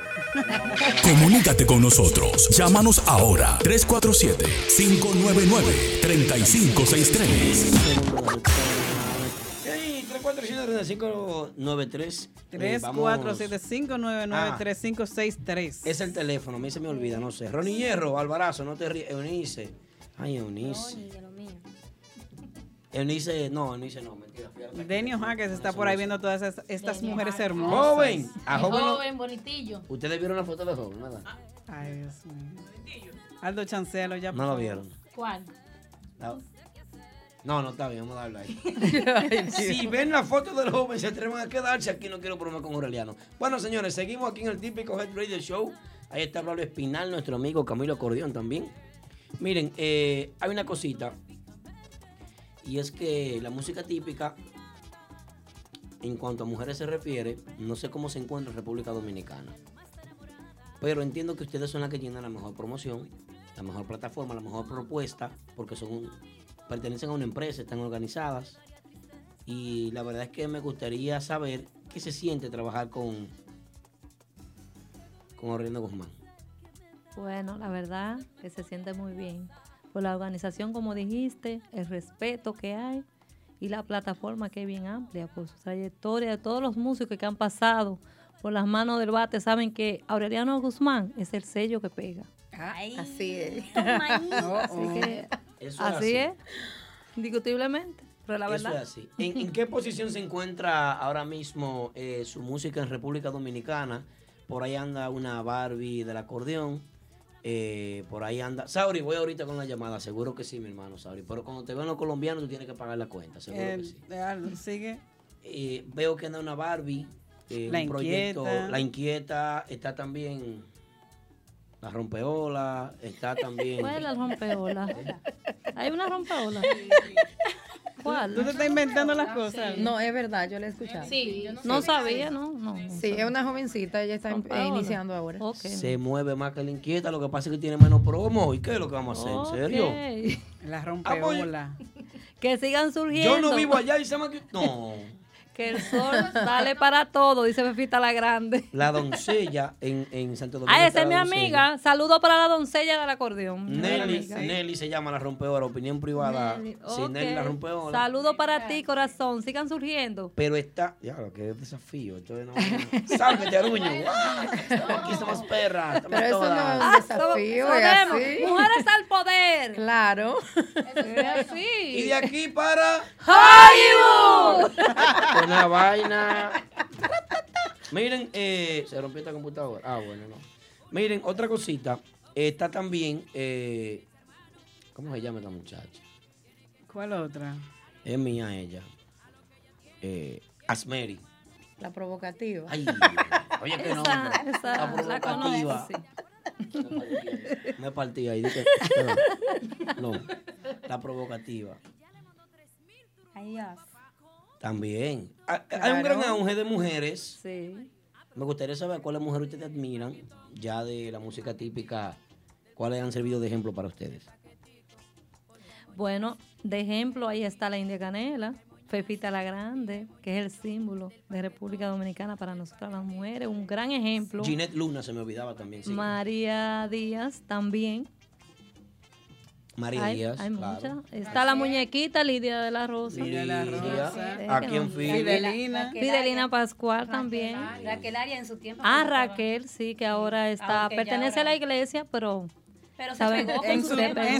Comunícate con nosotros. Llámanos ahora 347-599-3563. Hey, 347-3593. Eh, vamos- 347-599-3563. Es el teléfono, a mí se me olvida, no sé. Ronnie Hierro, Alvarazo, no te ríes. Eunice. Ay, Eunice. Eunice, no, Eunice no, mentira. fíjate. Denio Jaques está por ahí viendo todas estas, estas mujeres hermosas. Joven, a joven. Joven, bonitillo. Ustedes vieron la foto de joven, ¿verdad? Ay, Dios mío. Aldo Chancelo ya. No lo vieron. ¿Cuál? La- No, no está bien, vamos a darle ahí. Si ven la foto del joven, se atreven a quedarse aquí. No quiero bromear con Aureliano. Bueno, señores, seguimos aquí en el típico Head Radio Show. Ahí está Pablo Espinal, nuestro amigo Camilo Acordeón también. Miren, eh, hay una cosita. Y es que la música típica, en cuanto a mujeres se refiere, no sé cómo se encuentra en República Dominicana. Pero entiendo que ustedes son las que tienen la mejor promoción, la mejor plataforma, la mejor propuesta, porque son pertenecen a una empresa, están organizadas. Y la verdad es que me gustaría saber qué se siente trabajar con, con Guzmán. Bueno, la verdad que se siente muy bien. Por la organización, como dijiste, el respeto que hay y la plataforma que es bien amplia, por su trayectoria de todos los músicos que han pasado por las manos del bate, saben que Aureliano Guzmán es el sello que pega. Así es. Así que, Eso es así es, indiscutiblemente. Pero la Eso verdad. es así. ¿En, en qué posición se encuentra ahora mismo eh, su música en República Dominicana? Por ahí anda una Barbie del acordeón. Eh, por ahí anda. Sauri, voy ahorita con la llamada. Seguro que sí, mi hermano Sauri. Pero cuando te vean los colombianos, tú tienes que pagar la cuenta. Seguro que El- sí. sigue. Eh, veo que anda una Barbie. eh, La un proyecto. Inquieta. La inquieta. Está también. La rompeola. Está también. ¿Cuál es la rompeola? Hay una rompeola. ¿Cuál? Tú te estás inventando las cosas. No, es verdad, yo la he escuchado. Sí, yo no No sabía, ¿no? No. no Sí, es una jovencita, ella está Rompeola. eh, iniciando ahora. Se mueve más que la inquieta. Lo que pasa es que tiene menos promo. ¿Y qué es lo que vamos a hacer? ¿En serio? La Ah, rompeola. Que sigan surgiendo. Yo no vivo allá y se me... No. Que el sol sale para todo, dice Fefita la Grande. La doncella en, en Santo Domingo. Ah, esa es mi amiga. Saludo para la doncella del acordeón. Nelly. Nelly se llama la rompeora, opinión privada. Nelly, Sí, Nelly la ok. rompeora. Saludo para ti, corazón. Sigan surgiendo. Pero está, ya lo que es desafío. Esto es no, Sálvete, Aruño. Aquí somos perras. Pero eso no es Ah, un desafío, es Podemos. así. Mujeres al poder. Claro. Es así. Y de aquí para Hollywood. una vaina. Miren, eh, se rompió esta computadora. Ah, bueno, no. Miren, otra cosita. Está también, eh, ¿cómo se llama esta muchacha? ¿Cuál otra? Es mía ella. Eh, Asmeri. La provocativa. Ay, oye, qué nombre. esa la provocativa. Me partí ahí. dije, no, no, la provocativa. También. Ah, Hay un gran auge de mujeres. Sí. Me gustaría saber cuáles mujeres ustedes admiran, ya de la música típica, cuáles han servido de ejemplo para ustedes. Bueno, de ejemplo, ahí está la India Canela, Fefita la Grande, que es el símbolo de República Dominicana para nosotras las mujeres, un gran ejemplo. Ginette Luna se me olvidaba también. sí. María Díaz también. María hay, Díaz. Hay claro. muchas. Está la muñequita Lidia de la Rosa. Lidia de la Rosa. Aquí en. Fidelina. Fidelina Pascual también. Raquel Aria en su tiempo. Ah. Raquel, sí, que ahora está, pertenece a la iglesia, pero, Pero se ¿saben? pegó con En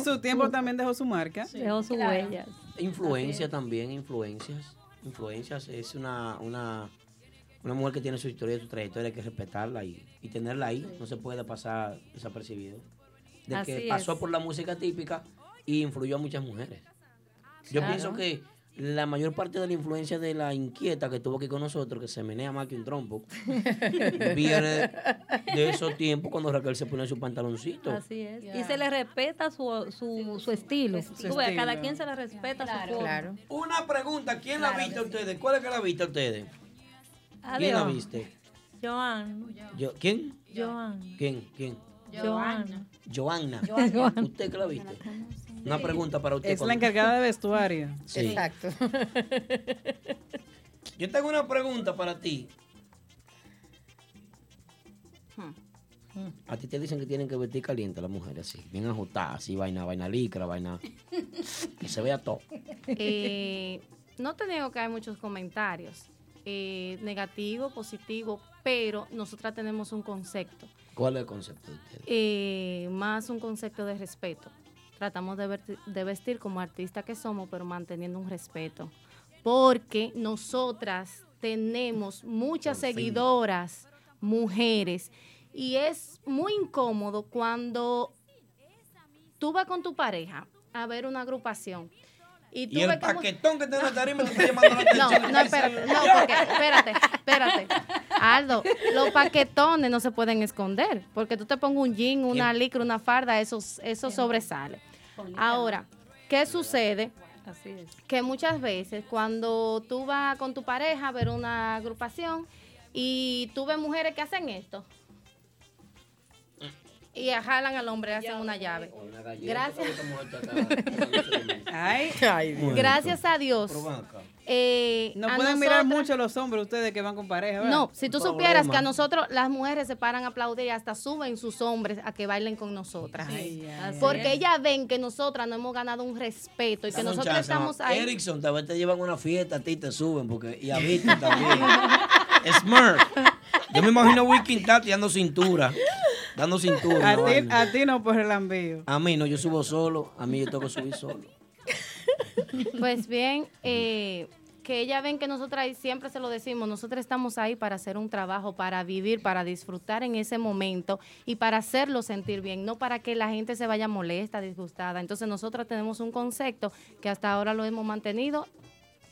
su en tiempo también dejó su marca. dejó su Claro. huella. Influencia también, influencias. Influencias es una, una, una mujer que tiene su historia y su trayectoria, hay que respetarla y, y tenerla ahí. No se puede pasar desapercibido. De Así que pasó es. por la música típica y influyó a muchas mujeres. Yo Claro. pienso que la mayor parte de la influencia de la inquieta que tuvo aquí con nosotros, que se menea más que un trompo, viene de esos tiempos cuando Raquel se ponía su pantaloncito. Así es. Y se le respeta su, su, su estilo. Tú ves, a cada quien se le respeta su forma. Una pregunta, ¿quién la viste a ustedes? ¿Cuál es que la viste a ustedes? ¿Quién la viste? Joan. Yo, ¿Quién? Joan. ¿Quién? ¿Quién? Joan. Joanna. Joanna. ¿Usted que la viste? Una pregunta para usted. Es la encargada de vestuario. Sí. Exacto. Yo tengo una pregunta para ti. A ti te dicen que tienen que vestir caliente las mujeres, así, bien ajustadas, así, vaina, vaina licra, vaina. Que se vea todo. Eh, no te digo que hay muchos comentarios eh, negativos, positivos, pero nosotras tenemos un concepto, ¿Cuál es el concepto eh, más un concepto de respeto. Tratamos de, vestir como artistas que somos, pero manteniendo un respeto. Porque nosotras tenemos muchas seguidoras, mujeres, y es muy incómodo cuando tú vas con tu pareja a ver una agrupación. Y, tú Y el que paquetón que tiene la tarima te está llamando la no, atención. no, espérate, no, porque, espérate, espérate. Aldo, los paquetones no se pueden esconder, porque tú te pongas un jean, una licra, una farda, eso, eso sobresale. Ahora, ¿qué sucede? Así es. Que muchas veces cuando tú vas con tu pareja a ver una agrupación y tú ves mujeres que hacen esto y jalan al hombre, hacen una llave. Gracias. Ay, Gracias a Dios. eh, No a pueden mirar mucho los hombres ustedes que van con pareja, ¿verdad? No, si tú supieras que a nosotros las mujeres se paran a aplaudir y hasta suben sus hombres a que bailen con nosotras. Ay, Porque ay. ellas ven que nosotras no hemos ganado un respeto y que Dame nosotros chance, estamos ahí. Erickson, tal vez te llevan una fiesta, a ti te suben, porque, y a Víctor también. Smurf. Yo me imagino a Wiking Tati dando cintura. Dando cintura. A ti, a ti no por el envío. A mí no, yo subo solo. A mí yo tengo que subir solo. Pues bien, eh, que ellas ven que nosotras, y siempre se lo decimos, nosotros estamos ahí para hacer un trabajo, para vivir, para disfrutar en ese momento y para hacerlo sentir bien, no para que la gente se vaya molesta, disgustada. Entonces nosotros tenemos un concepto que hasta ahora lo hemos mantenido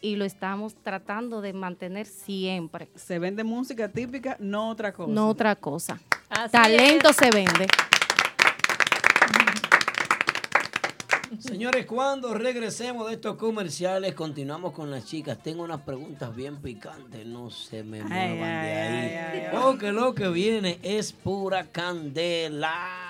y lo estamos tratando de mantener siempre. Se vende música típica, no otra cosa. No otra cosa. Así Talento es. se vende. Señores, cuando regresemos de estos comerciales, continuamos con las chicas. Tengo unas preguntas bien picantes, no se me muevan de ahí. ay, ay, ay. Porque lo que viene es pura candela.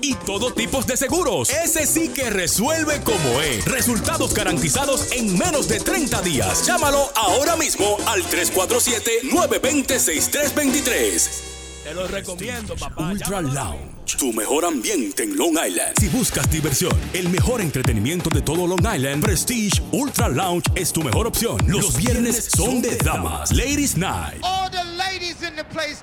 y todo tipo de seguros. Ese sí que resuelve como es. Resultados garantizados en menos de 30 días. Llámalo ahora mismo al 347-920-6323. Te lo recomiendo, papá. Ultra Lounge, tu mejor ambiente en Long Island. Si buscas diversión, el mejor entretenimiento de todo Long Island, Prestige Ultra Lounge es tu mejor opción. Los viernes son de damas, Ladies Night. All the ladies in the place,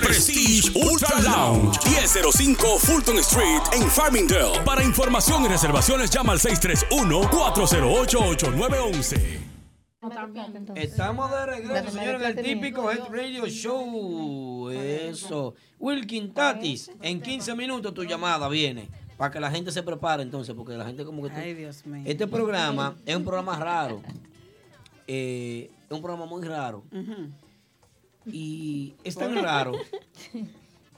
Prestige Ultra Lounge, 1005 Fulton Street en Farmingdale. Para información y reservaciones llama al 631-408-8911. Estamos de regreso, señores, en el típico Head Radio Show. Eso. Wilkin Tatis, en 15 minutos tu llamada viene. Para que la gente se prepare entonces, porque la gente como que... Ay, Dios mío. Este programa es un programa raro. Eh, es un programa muy raro. Y es tan raro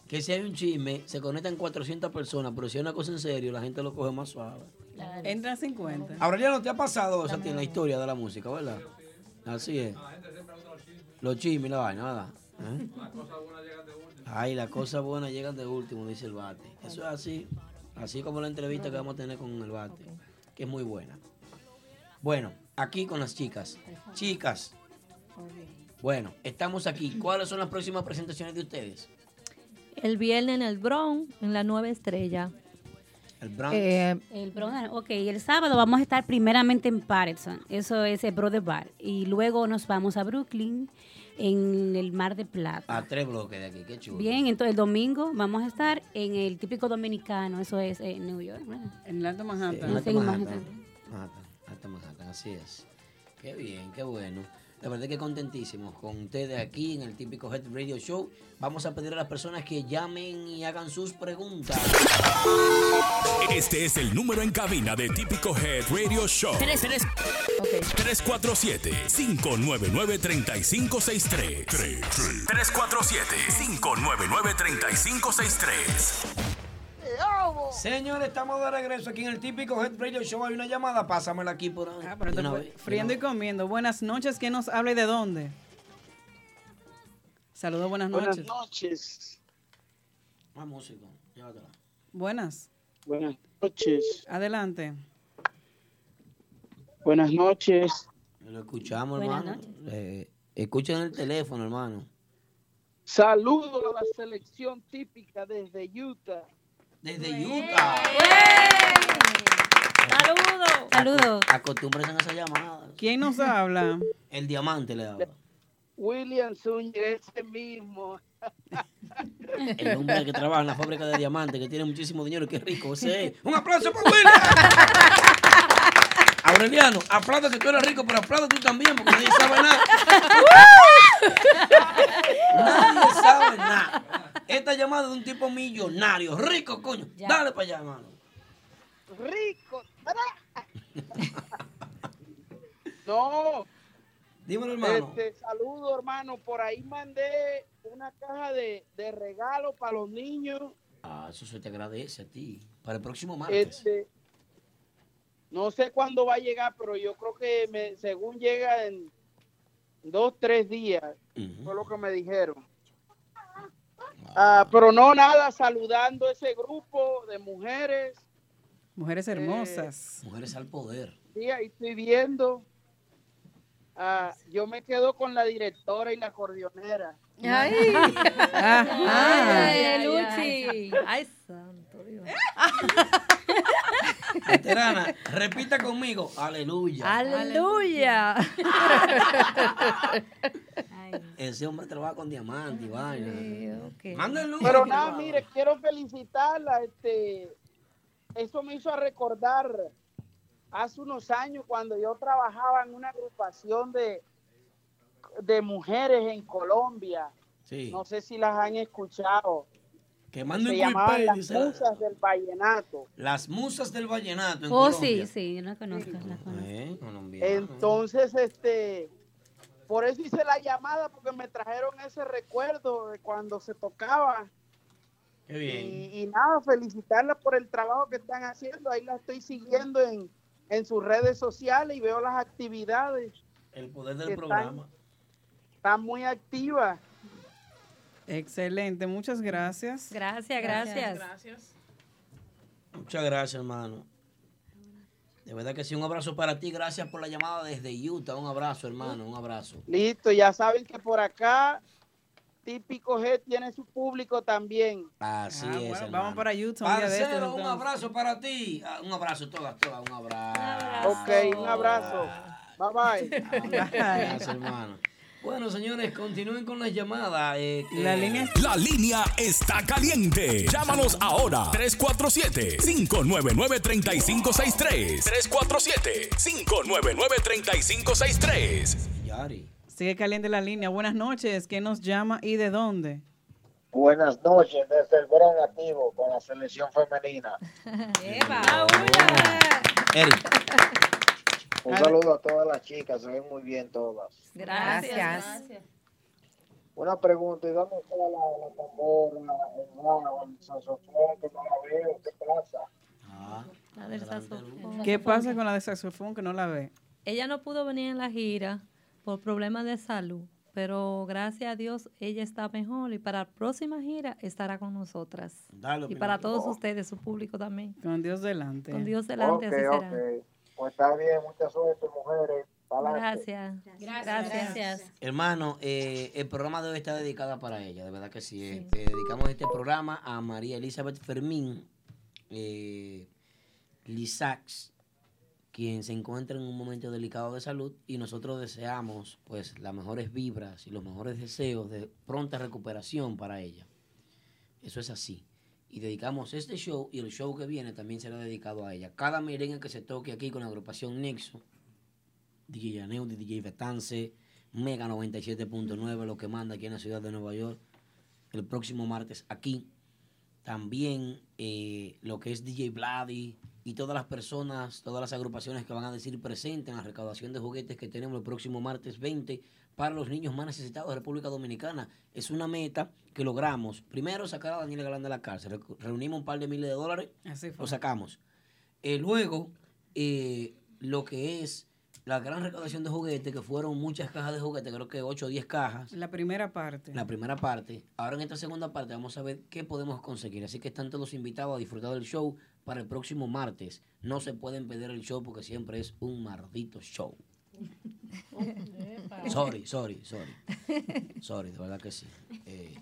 que si hay un chisme, se conectan 400 personas, pero si hay una cosa en serio, la gente lo coge más suave. Entra 50. Aureliano, ¿te ha pasado eso a ti en la historia de la música, verdad? Así es. Los chismes la vaina, ¿verdad? ¿Eh? Ay, las cosas buenas llegan de último, dice el bate. Eso es así. Así como la entrevista que vamos a tener con el bate, que es muy buena. Bueno, aquí con las chicas. Chicas, bueno, estamos aquí. ¿Cuáles son las próximas presentaciones de ustedes? El viernes en el Bronx, en la nueva estrella. El Bronx. Eh, el Bronx, ok. El sábado vamos a estar primeramente en Patterson, eso es el Brother Bar. Y luego nos vamos a Brooklyn, en el Mar de Plata. A tres bloques de aquí, qué chulo. Bien, entonces el domingo vamos a estar en el típico dominicano, eso es en New York. ¿verdad? En el Alto Manhattan. En Alto Sí, en Manhattan. Manhattan. Manhattan, Alto Manhattan, así es. Qué bien, qué bueno. La verdad que contentísimos con ustedes aquí en el típico Head Radio Show. Vamos a pedir a las personas que llamen y hagan sus preguntas. Este es el número en cabina de Típico Head Radio Show. 347-599-3563. 347-599-3563. Señores, estamos de regreso aquí en el típico Head Radio Show. Hay una llamada, pásamela aquí por ahí. Ah, pero te fue- friendo y comiendo. Buenas noches. ¿Quién nos habla y de dónde? Saludos, buenas Buenas noches. noches. Más músico, llévatela. Buenas. Buenas noches. Adelante. Buenas noches. Lo escuchamos, Buenas hermano. Eh, escuchen el teléfono, hermano. Saludos a la selección típica desde Utah. Desde Utah. Saludos. Saludos. Acostúmbrense a esa llamada. ¿Quién nos habla? El diamante le habla. William Zúñiga, ese mismo. El hombre que trabaja en la fábrica de diamantes, que tiene muchísimo dinero y que es rico. Es. ¡Un aplauso para William! Aureliano, aplauda que tú eres rico, pero aplauda tú también, porque nadie sabe nada. nadie sabe nada. Esta llamada de un tipo millonario, rico, coño. Dale para allá, hermano. Rico. no. Dímelo, hermano. Este, saludo, hermano. Por ahí mandé una caja de, de regalo para los niños. Ah, eso se te agradece a ti. Para el próximo martes. Este, no sé cuándo va a llegar, pero yo creo que me, según llega en dos, tres días, fue lo que me dijeron. Ah, pero no nada, saludando ese grupo de mujeres. Mujeres hermosas. Mujeres al poder. Sí, ahí estoy viendo. Ah, yo me quedo con la directora y la acordeonera. Ay. Ajá. Ay, Luchi. Ay, santo. Veterana, repita conmigo. Aleluya. Aleluya. Ese hombre trabaja con diamante y vaina. Mándenlo. Pero nada, mire, quiero felicitarla. Este, eso me hizo recordar hace unos años cuando yo trabajaba en una agrupación de, de mujeres en Colombia. Sí. No sé si las han escuchado. Que manden Se llamaban las dice. musas del vallenato. Las musas del vallenato en Oh, Colombia. sí, sí, yo la conozco. la conozco. Eh. Entonces, este, por eso hice la llamada porque me trajeron ese recuerdo de cuando se tocaba. Qué bien. Y, y nada, felicitarla por el trabajo que están haciendo. Ahí la estoy siguiendo en, en sus redes sociales y veo las actividades. El poder del están- programa. Están muy activas. Excelente, muchas gracias. Gracias, gracias. Muchas gracias, hermano. De verdad que sí, un abrazo para ti. Gracias por la llamada desde Utah. Un abrazo, hermano, un abrazo. Listo, ya saben que por acá Típico G tiene su público también. Así Ah, es. bueno, vamos para Utah un día de estos, Parcero, un entonces. abrazo para ti. Ah, Un abrazo, todas, todas, un abrazo. Ok, un abrazo. Bye bye. Gracias, hermano. Bueno, señores, continúen con las llamadas. eh, que- La línea está caliente. Llámanos ahora. 347-599-3563. 347-599-3563. Yari. Sigue caliente la línea. Buenas noches. ¿Quién nos llama y de dónde? Buenas noches desde el Bron Activo con la selección femenina. Eric. Un saludo a todas las chicas, se ven muy bien todas. Gracias. Una pregunta, ¿y dónde está la, la tambora, el saxofón, que no la veo? ¿Qué pasa? La del saxofón. ¿Qué pasa con la de saxofón que no la ve? Ella no pudo venir en la gira por problemas de salud, pero gracias a Dios ella está mejor y para la próxima gira estará con nosotras. Dale, y para todos ustedes, su público también. Con Dios delante. Con Dios delante, Ok, así será. Pues está bien, mucha suerte, mujeres. Pa'lante. Gracias. Gracias. Hermano, eh, el programa de hoy está dedicado para ella, de verdad que sí. eh. Eh, dedicamos este programa a María Elizabeth Fermín eh, Lisax, quien se encuentra en un momento delicado de salud y nosotros deseamos pues las mejores vibras y los mejores deseos de pronta recuperación para ella. Eso es así. Y dedicamos este show y el show que viene también será dedicado a ella. Cada merengue que se toque aquí con la agrupación Nexo, DJ Yaneudi, DJ Betance, Mega 97.9, lo que manda aquí en la ciudad de Nueva York. El próximo martes aquí. También eh, lo que es DJ Vladi y todas las personas, todas las agrupaciones que van a decir presente en la recaudación de juguetes que tenemos el próximo martes 20 para los niños más necesitados de República Dominicana. Es una meta que logramos. Primero sacar a Daniel Galán de la cárcel. Reunimos un par de miles de dólares, Así fue. lo sacamos. Eh, luego, eh, lo que es la gran recaudación de juguetes, que fueron muchas cajas de juguetes, creo que 8 o 10 cajas. La primera parte. La primera parte. Ahora en esta segunda parte vamos a ver qué podemos conseguir. Así que están todos invitados a disfrutar del show para el próximo martes. No se pueden perder el show porque siempre es un maldito show. Sorry, sorry, sorry. Sorry, de verdad que sí. Eh,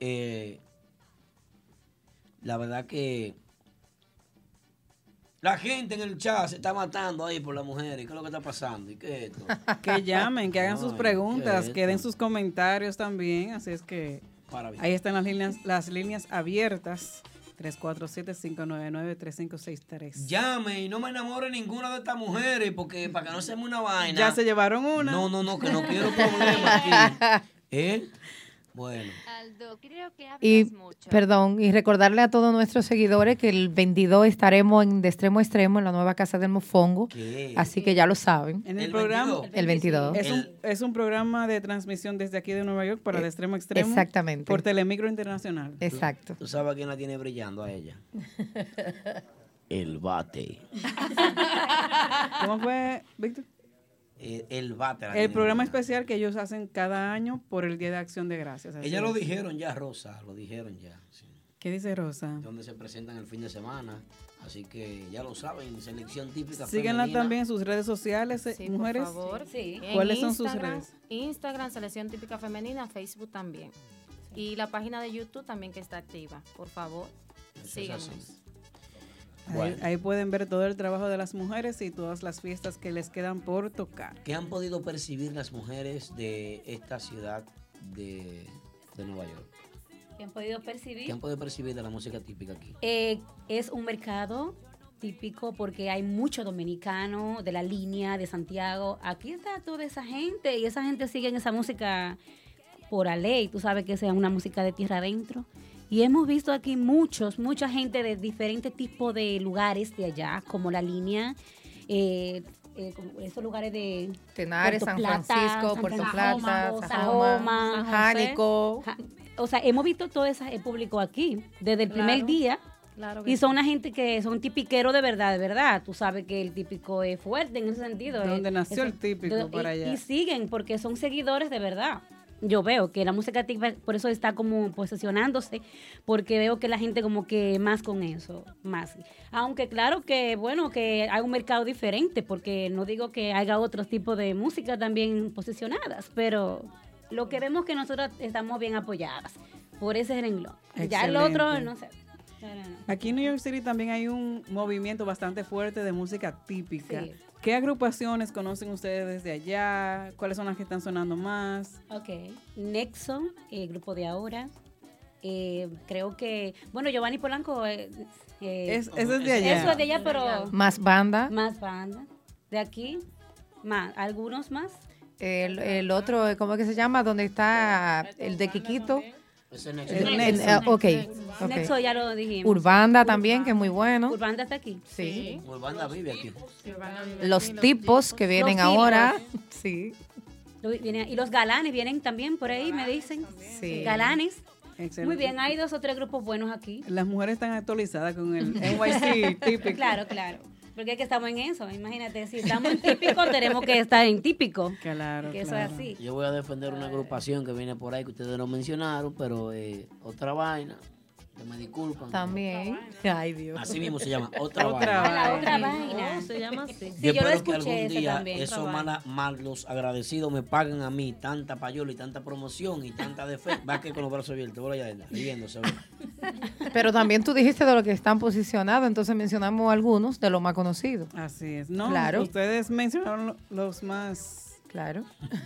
eh, la verdad que la gente en el chat se está matando ahí por las mujeres. ¿Qué es lo que está pasando? ¿Y qué es esto? Que llamen, que hagan sus Ay, preguntas, ¿qué que es den sus comentarios también. Así es que ahí están las líneas, las líneas abiertas. 347-599-3563. Llame y no me enamore ninguna de estas mujeres porque para que no se me una vaina. Ya se llevaron una. No, no, no, que no quiero problemas aquí. ¿Eh? Bueno. Aldo, creo que hablas Y, mucho. perdón, y recordarle a todos nuestros seguidores que el 22 estaremos en De Extremo a Extremo en la nueva Casa del Mofongo. ¿Qué? Así que ya lo saben. En el, programa. El 22. Es un, es un programa de transmisión desde aquí de Nueva York para de extremo a extremo. exactamente. Por Telemicro Internacional. Exacto. ¿Tú sabes a quién la tiene brillando a ella? El bate. ¿Cómo fue, Víctor? El, el programa especial que ellos hacen cada año por el Día de Acción de Gracias. así Ellas lo es. dijeron ya, Rosa, lo dijeron ya. sí. ¿Qué dice Rosa? Donde se presentan el fin de semana. Así que ya lo saben, selección típica. Síguenla femenina. también en sus redes sociales, eh, Sí, por mujeres. favor. ¿Cuáles son sus Instagram- redes? Instagram, Selección Típica Femenina, Facebook también. Y la página de YouTube también que está activa. Por favor, Eso así. Ahí, Bueno. ahí pueden ver todo el trabajo de las mujeres y todas las fiestas que les quedan por tocar. ¿Qué han podido percibir las mujeres de esta ciudad de, de Nueva York? que han podido percibir. ¿Qué han podido percibir de la música típica aquí? Eh, es un mercado típico porque hay mucho dominicano de la línea de Santiago. Aquí está toda esa gente y esa gente sigue en esa música por la ley. Tú sabes que esa es una música de tierra adentro. Y hemos visto aquí muchos, mucha gente de diferentes tipos de lugares de allá, como la línea, eh, eh, como esos lugares de Tenares, Puerto San Plata, Francisco, San Puerto Plata, Sajoma, Jánico. Ja- O sea, hemos visto todo ese público aquí desde el primer día. Claro y sí. son una gente que son tipiqueros de verdad, de verdad. Tú sabes que el típico es fuerte en ese sentido. De eh, donde nació el típico de- para y, allá. y siguen porque son seguidores de verdad. Yo veo que la música típica por eso está como posesionándose, porque veo que la gente como que más con eso, más. Aunque claro que, bueno, que hay un mercado diferente, porque no digo que haya otros tipos de música también posicionadas, pero lo que vemos que nosotros estamos bien apoyadas por ese renglón. Ya el otro, no sé. Aquí en New York City también hay un movimiento bastante fuerte de música típica. Sí. ¿Qué agrupaciones conocen ustedes desde allá? ¿Cuáles son las que están sonando más? Ok. Nexo, el grupo de ahora. Eh, creo que, bueno, Giovanni Polanco. eh, eh, Es- eso es de allá. Eso es de allá, pero. Más banda. Más banda. De aquí, más. Algunos más. El, el otro, ¿cómo es que se llama? ¿Dónde está el de Quiquito? Es El- Nexo. el- eh, ok, ok. Nexo ya lo dijimos. Urbanda también, que es muy bueno. Urbanda está aquí. Sí. Urbanda vive aquí. Los tipos que vienen ahora. Sí. Y los galanes vienen también por ahí, me dicen. Sí. Galanes. Excelente. Muy bien, hay dos o tres grupos buenos aquí. Las mujeres están actualizadas con el NYC típico. Claro, claro. Porque es que estamos en eso. Imagínate, si estamos en típico, tenemos que estar en típico. Claro, Que eso claro. es así. Yo voy a defender una agrupación que viene por ahí que ustedes no mencionaron, pero eh, otra vaina. Que me disculpan. También. Ay, Dios. Así mismo se llama, otra, Otra vaina. La otra vaina. se llama así. Sí, yo lo espero que escuché algún día también. esos otra vaina. mala- malos agradecidos me paguen a mí tanta payola y tanta promoción y tanta defensa. Va que con los brazos abiertos, voy allá, riéndose. Pero también tú dijiste de lo que están posicionados, entonces mencionamos algunos de los más conocidos. Así es. No, Claro. ustedes mencionaron lo- los más. Claro.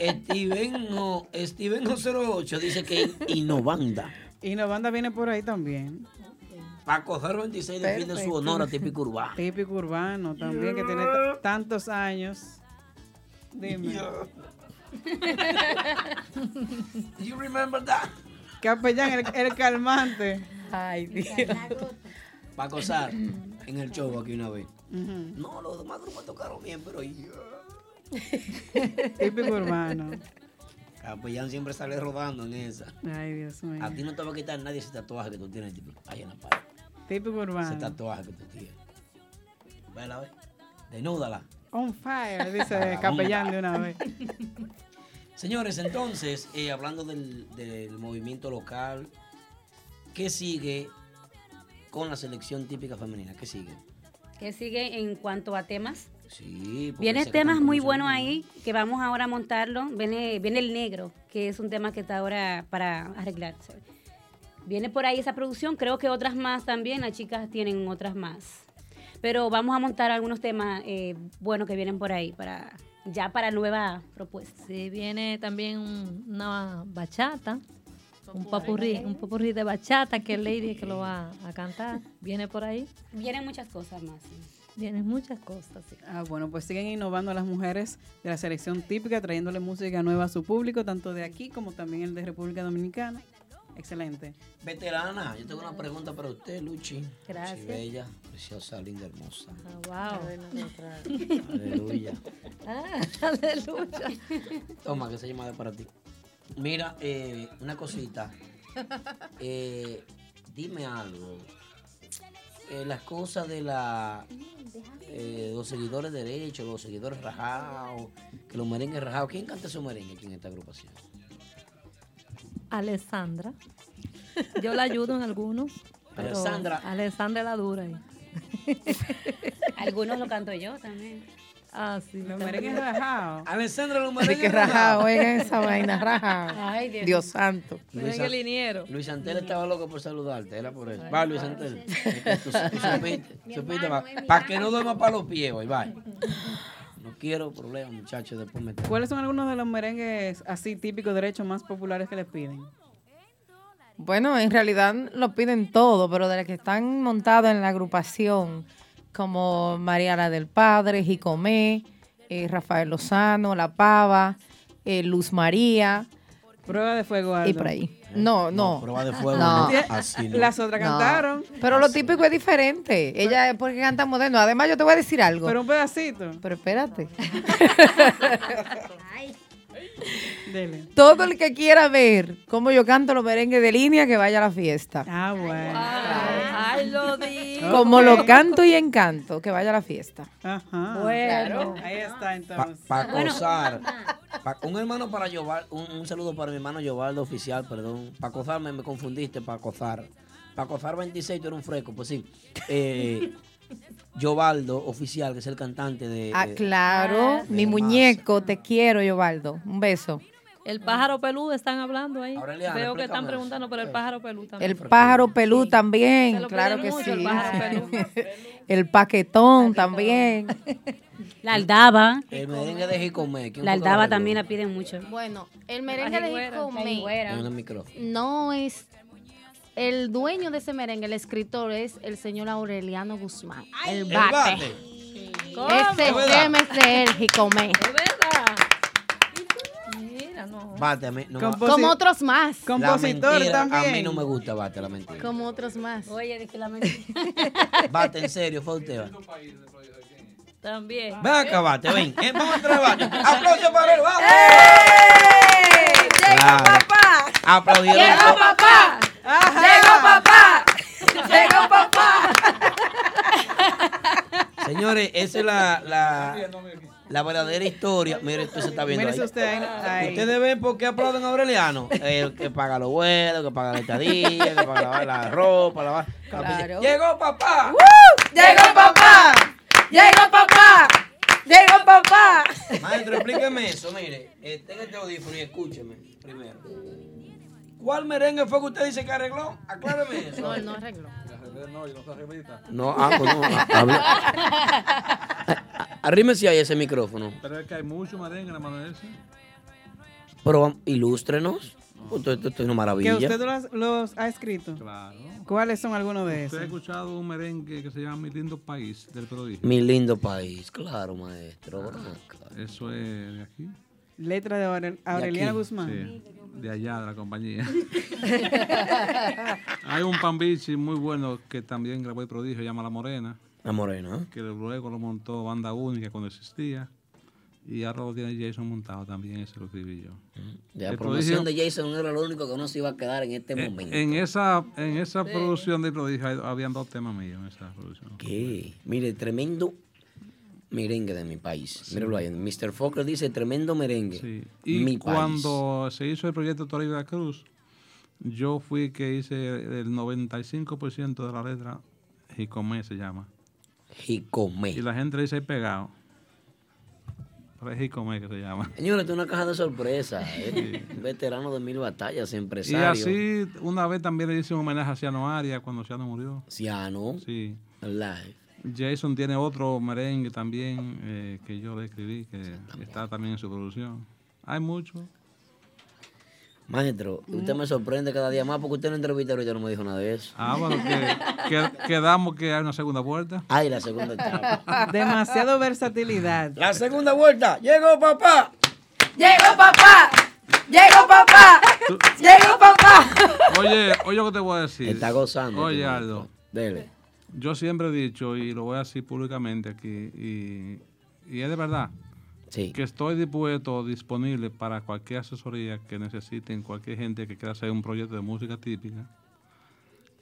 Steven, no, Steven 08 dice que innovanda. banda viene por ahí también. Paco 026 defiende su honor a típico urbano. Típico urbano también, que tiene tantos años. Dime. You remember that? Capellán, el, el calmante. Ay, Dios. Va a gozar en el show aquí una vez. No, los demás grupos tocaron bien, pero yo. Típico urbano. Capellán siempre sale rodando en esa. Ay, Dios mío. A ti no te va a quitar nadie ese tatuaje que tú tienes tipo, ahí en la pared. Típico Ese urbano. tatuaje que tú tienes. Vela, ve. Denúdala. On fire, dice Capellán de una vez. Señores, entonces, eh, hablando del, del movimiento local, ¿qué sigue con la selección típica femenina? ¿Qué sigue? Que sigue en cuanto a temas. Sí, Vienen temas muy buenos ahí que vamos ahora a montarlo. Viene, viene el negro, que es un tema que está ahora para arreglarse. Viene por ahí esa producción, creo que otras más también, las chicas tienen otras más. Pero vamos a montar algunos temas eh, buenos que vienen por ahí para ya para nueva propuesta. Sí, viene también un- una bachata, un papurrí, un papurrí de bachata que Lady que lo va a cantar. Viene por ahí. Vienen muchas cosas más. Vienen muchas cosas. sí. Ah, bueno, pues siguen innovando las mujeres de la selección típica, trayéndole música nueva a su público, tanto de aquí como también el de República Dominicana. Excelente. Veterana, yo tengo una pregunta para usted, Luchi. Gracias. Luchi bella, preciosa, linda, hermosa. Ah, wow. Aleluya. Ah, aleluya. Toma, que se llama de para ti. Mira, eh, una cosita. Eh, dime algo. Eh, las cosas de la eh, los seguidores derechos, los seguidores rajados, que los merengues rajados. ¿Quién canta esos merengues aquí en esta agrupación? Alessandra. Yo la ayudo en algunos. pero Alessandra. Alessandra es la dura. ahí. Algunos lo canto yo también. Ah, sí. Los merengues rajados. Alessandra, los merengues rajados. oigan esa vaina, rajado. Ay, Dios. Dios santo. Luis, liniero. Luis Antel estaba loco por saludarte, era por eso. Va, Luis Antel. Supiste, supiste. Para que no duerma para los pies hoy, va. No quiero problemas, muchachos, después me... ¿Cuáles son algunos de los merengues así típicos derechos más populares que les piden? Bueno, en realidad lo piden todo, pero de las que están montados en la agrupación, como Mariana del Padre, Jicomé, eh, Rafael Lozano, La Pava, eh, Luz María. Prueba de fuego, Y Aldo. por ahí. No, no. prueba de fuego, No. no, así no. Las otras No. cantaron. Pero lo típico es diferente. Ella es porque canta moderno. Además, yo te voy a decir algo. Pero un pedacito. Pero espérate. Dele. Todo el que quiera ver cómo yo canto los merengues de línea, que vaya a la fiesta. Ah, bueno. Ay, lo di. Como lo canto y encanto, que vaya a la fiesta. Ajá. Bueno. Ahí está entonces. Para acosar. Pa- un hermano para Yoval, un, un saludo para mi hermano Yovaldo oficial, perdón. Para acosarme me confundiste, para acosar. Para acosar 26, tú eres un fresco, pues sí. Eh, Yovaldo oficial, que es el cantante de... Ah, de- claro. Mi muñeco, te quiero, Yobaldo. Un beso. El pájaro peludo están hablando ahí. Aureliana, Veo que están preguntando por el pájaro peludo también. El pájaro pelú también, claro que mucho, sí. el pájaro pelú. El paquetón también. La aldaba. El merengue de Jicomé. ¿quién La aldaba también la piden mucho. Bueno, el merengue de Jicomé no es el dueño de ese merengue, el escritor es el señor Aureliano Guzmán, el El bate. bate. Ese ¿Es verdad? tema es de él, Jicomé. Mira, no. Bate, a mí no me- Como otros más. La mentira, A mí no me gusta Bate, la mentira. Como otros más. Oye, que la mentira. Bate, en serio, fue usted. va. También. Ven acá, Bate, ven. Eh, vamos a entrar, Bate. Aplausos para él, vamos. Claro. papá! Aplaudieron. ¡Llegó papá! ¡Llegó papá! ¡Llegó papá! Señores, esa es la, la, la verdadera historia. Mire, esto se está viendo ahí. usted ahí. ahí. Ustedes ven por qué aplauden a Aureliano. El que paga los vuelos, que paga la estadía, que paga la, la ropa, la, Claro. ¡Llegó papá! ¡Llegó papá! ¡Llegó papá! ¡Llegó papá! Maestro, explíqueme eso, mire. Eh, tenga este audífono y escúcheme primero. ¿Cuál merengue fue que usted dice que arregló? Acláreme eso. No, él no arregló. No, yo no soy arreglista. No, ah, pues no. ah, habla- Arrímese ahí ese micrófono. Pero es que hay mucho merengue, hermano ese. Pero ilústrenos. Esto, esto- esto es una ¿Que maravilla. usted los, los ha escrito? Claro. ¿Cuáles son algunos de ¿Usted ha esos? escuchado un merengue que se llama Mi lindo país del prodigio? Mi lindo país, claro, maestro. acá. Eso es de aquí. Letra de Aurel- Aureliano. Guzmán. Sí, de allá, de la compañía. Hay un pambichi muy bueno que también grabó el prodigio, se llama La Morena. La Morena. Que luego lo montó Banda Única cuando existía. Y ahora lo tiene Jason montado también, ese lo escribí yo. La El promoción prodigio- de Jason era lo único que no se iba a quedar en este en, momento. en esa, en esa producción de prodigio habían dos temas míos en esa producción. ¿Qué? Mire, tremendo merengue de mi país. Míralo ahí. Mr. Fokker dice tremendo merengue. Y mi país. cuando se hizo el proyecto Torre de la Cruz, yo fui que hice el 95% de la letra, Jicomé se llama. Jicomé. Y la gente dice pegado. Pero es Jicomé que se llama. Señores, una caja de sorpresa. ¿eh? Un veterano de mil batallas, Y empresario. así, una vez también le hice un homenaje a Ciano Arias cuando Ciano murió. Ciano. Sí. Live. Jason tiene otro merengue también eh, que yo le escribí, que está también en su producción. Hay mucho. Maestro, usted me sorprende cada día más porque usted no entrevista ahorita no me dijo nada de eso. Ah, bueno, que, que- quedamos que hay una segunda vuelta. Ay, la segunda etapa. Demasiado versatilidad. La segunda vuelta. Llegó papá. ¡Llegó papá! ¡Llegó papá! ¡Llegó papá! Oye, oye lo que te voy a decir. Está gozando. Oye, este Aldo. maestro. Dele. Yo siempre he dicho, y lo voy a decir públicamente aquí, y, y es de verdad, que estoy dispuesto, disponible para cualquier asesoría que necesiten, cualquier gente que quiera hacer un proyecto de música típica,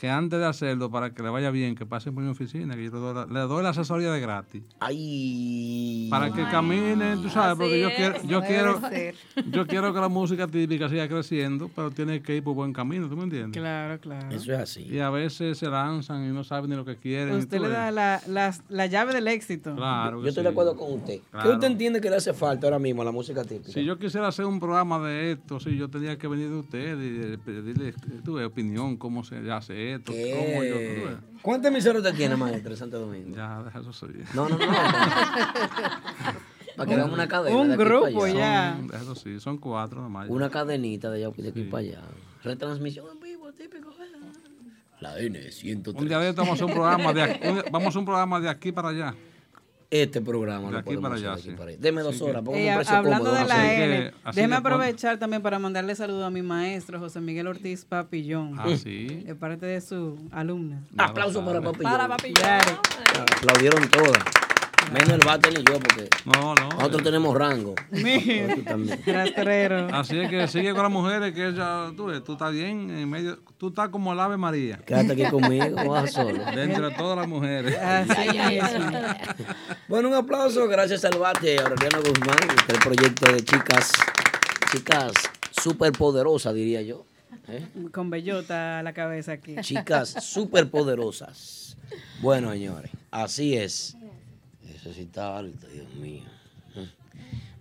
que antes de hacerlo, para que le vaya bien, que pasen por mi oficina, que yo le doy la, le doy la asesoría de gratis. Ay. Para que caminen, tú sabes, porque yo quiero, yo quiero, ser. yo quiero que la música típica siga creciendo, pero tiene que ir por buen camino, ¿tú me entiendes? Claro, claro. Eso es así. Y a veces se lanzan y no saben ni lo que quieren. Usted le da la, la, la llave del éxito. Claro. Yo estoy sí. de acuerdo con usted. ¿Qué usted entiende que le hace falta ahora mismo a la música típica? Si yo quisiera hacer un programa de esto, sí, yo tenía que venir de usted y pedirle tu opinión, cómo se hace esto, cómo yo. tú ves. ¿Cuántas emisoras usted tiene, maestro, en Santo Domingo? Ya, deja eso sí. No, no, no. Para que hagamos una cadena. Un de aquí grupo para allá. Son- Eso sí, son cuatro nomás. Una cadenita de, allá, de aquí para allá. Retransmisión en vivo, típico. La N103. Un día de esto vamos a hacer un programa de aquí, un- vamos a hacer un programa de aquí para allá. Este programa De aquí para allá, de aquí sí. para allá. Deme dos horas, que- Eh, un precio hablando cómodo, de la que- así déjeme que aprovechar también para mandarle saludos a mi maestro, José Miguel Ortiz Papillón. Ah, sí. De parte de su alumna. Aplauso para Papillón. Para Papillón. Aplaudieron todas. Menos el Batel y yo, porque No, no. nosotros tenemos rango. Mira. Rastrero. Así es que sigue con las mujeres, que ella, tú, estás bien en medio, tú estás como el Ave María. Quédate aquí conmigo, vas solo. Dentro de todas las mujeres. Así. Bueno, un aplauso, gracias al bate, Aureliano Guzmán, este el proyecto de chicas, chicas súper poderosas, diría yo. ¿eh? Con bellota a la cabeza aquí. Chicas súper poderosas. Bueno, señores, así es. Eso sí está alto, Dios mío.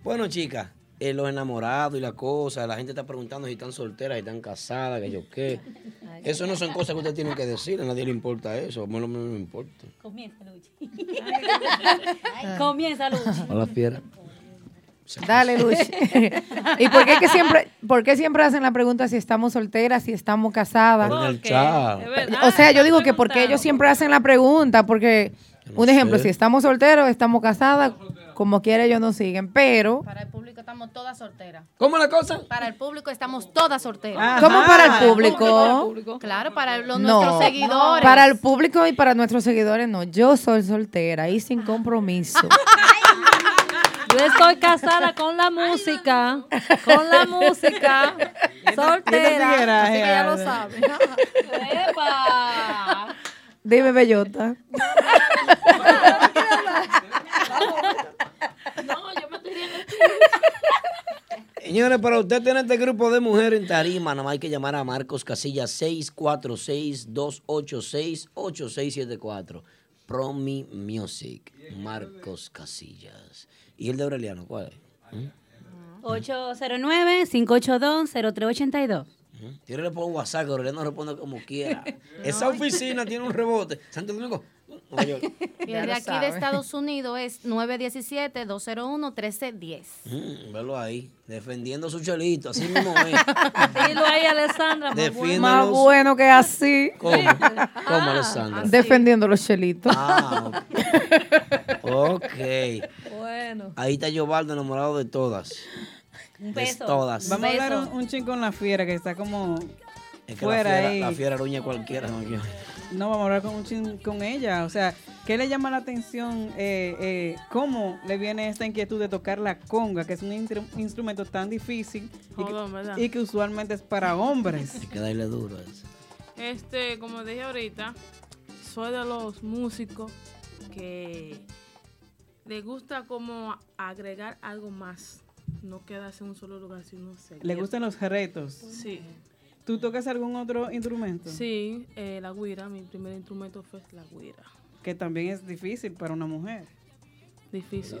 Bueno, chicas, eh, los enamorados y la cosa, la gente está preguntando si están solteras, si están casadas, que yo qué. Eso no son cosas que ustedes tienen que decir, a nadie le importa eso, a mí no me importa. Comienza, Luchi. Comienza, Luchi. Hola, fiera. Dale, Luch. ¿Y por qué, que siempre, por qué siempre hacen la pregunta si estamos solteras, si estamos casadas? Por el chat. O sea, yo digo que porque ellos siempre hacen la pregunta, porque, un ejemplo, si estamos solteros, estamos casadas, como quiera ellos nos siguen, pero... Para el público estamos todas solteras. ¿Cómo la cosa? Para el público estamos todas solteras. Ajá. ¿Cómo para el público? Claro, para los, No, nuestros seguidores. para el público y para nuestros seguidores no. Yo soy soltera y sin compromiso. Yo estoy casada con la música, con la música, soltera, así que ya lo saben. ¡Epa! Dime, bellota. No, yo me estoy riendo. Señores, para usted tener este grupo de mujeres en tarima, nada más hay que llamar a Marcos Casillas 646-286-8674. Promi Music, Marcos Casillas. ¿Y el de Aureliano cuál es? 809-582-0382. Tírale por WhatsApp, que Aureliano responde como quiera. Esa oficina tiene un rebote. Santo Domingo, Nueva York. Y el de aquí de Estados Unidos es 917-201-1310. Mm, velo ahí, defendiendo su chelito, así mismo es. Dilo ahí, Alessandra. más bueno que así. ¿Cómo? ¿Cómo, Alessandra? Defendiendo los chelitos. Ah, ok. ok. Bueno. Ahí está Giovanni enamorado de todas. Un beso. todas. Vamos a hablar un, un chin con la fiera que está como Es que fuera la fiera, ahí. la fiera aruña cualquiera. ¿no? No, vamos a hablar con un chin con ella. O sea, ¿qué le llama la atención? Eh, eh, ¿Cómo le viene esta inquietud de tocar la conga, que es un instru- instrumento tan difícil y que usualmente es para hombres? Hay que darle duro a eso. Este, como dije ahorita, soy de los músicos que le gusta como agregar algo más. No quedarse en un solo lugar, sino seguir. ¿Le gustan los retos? Sí. ¿Tú tocas algún otro instrumento? Sí, eh, la guira, mi primer instrumento fue la guira. Que también es difícil para una mujer. Difícil.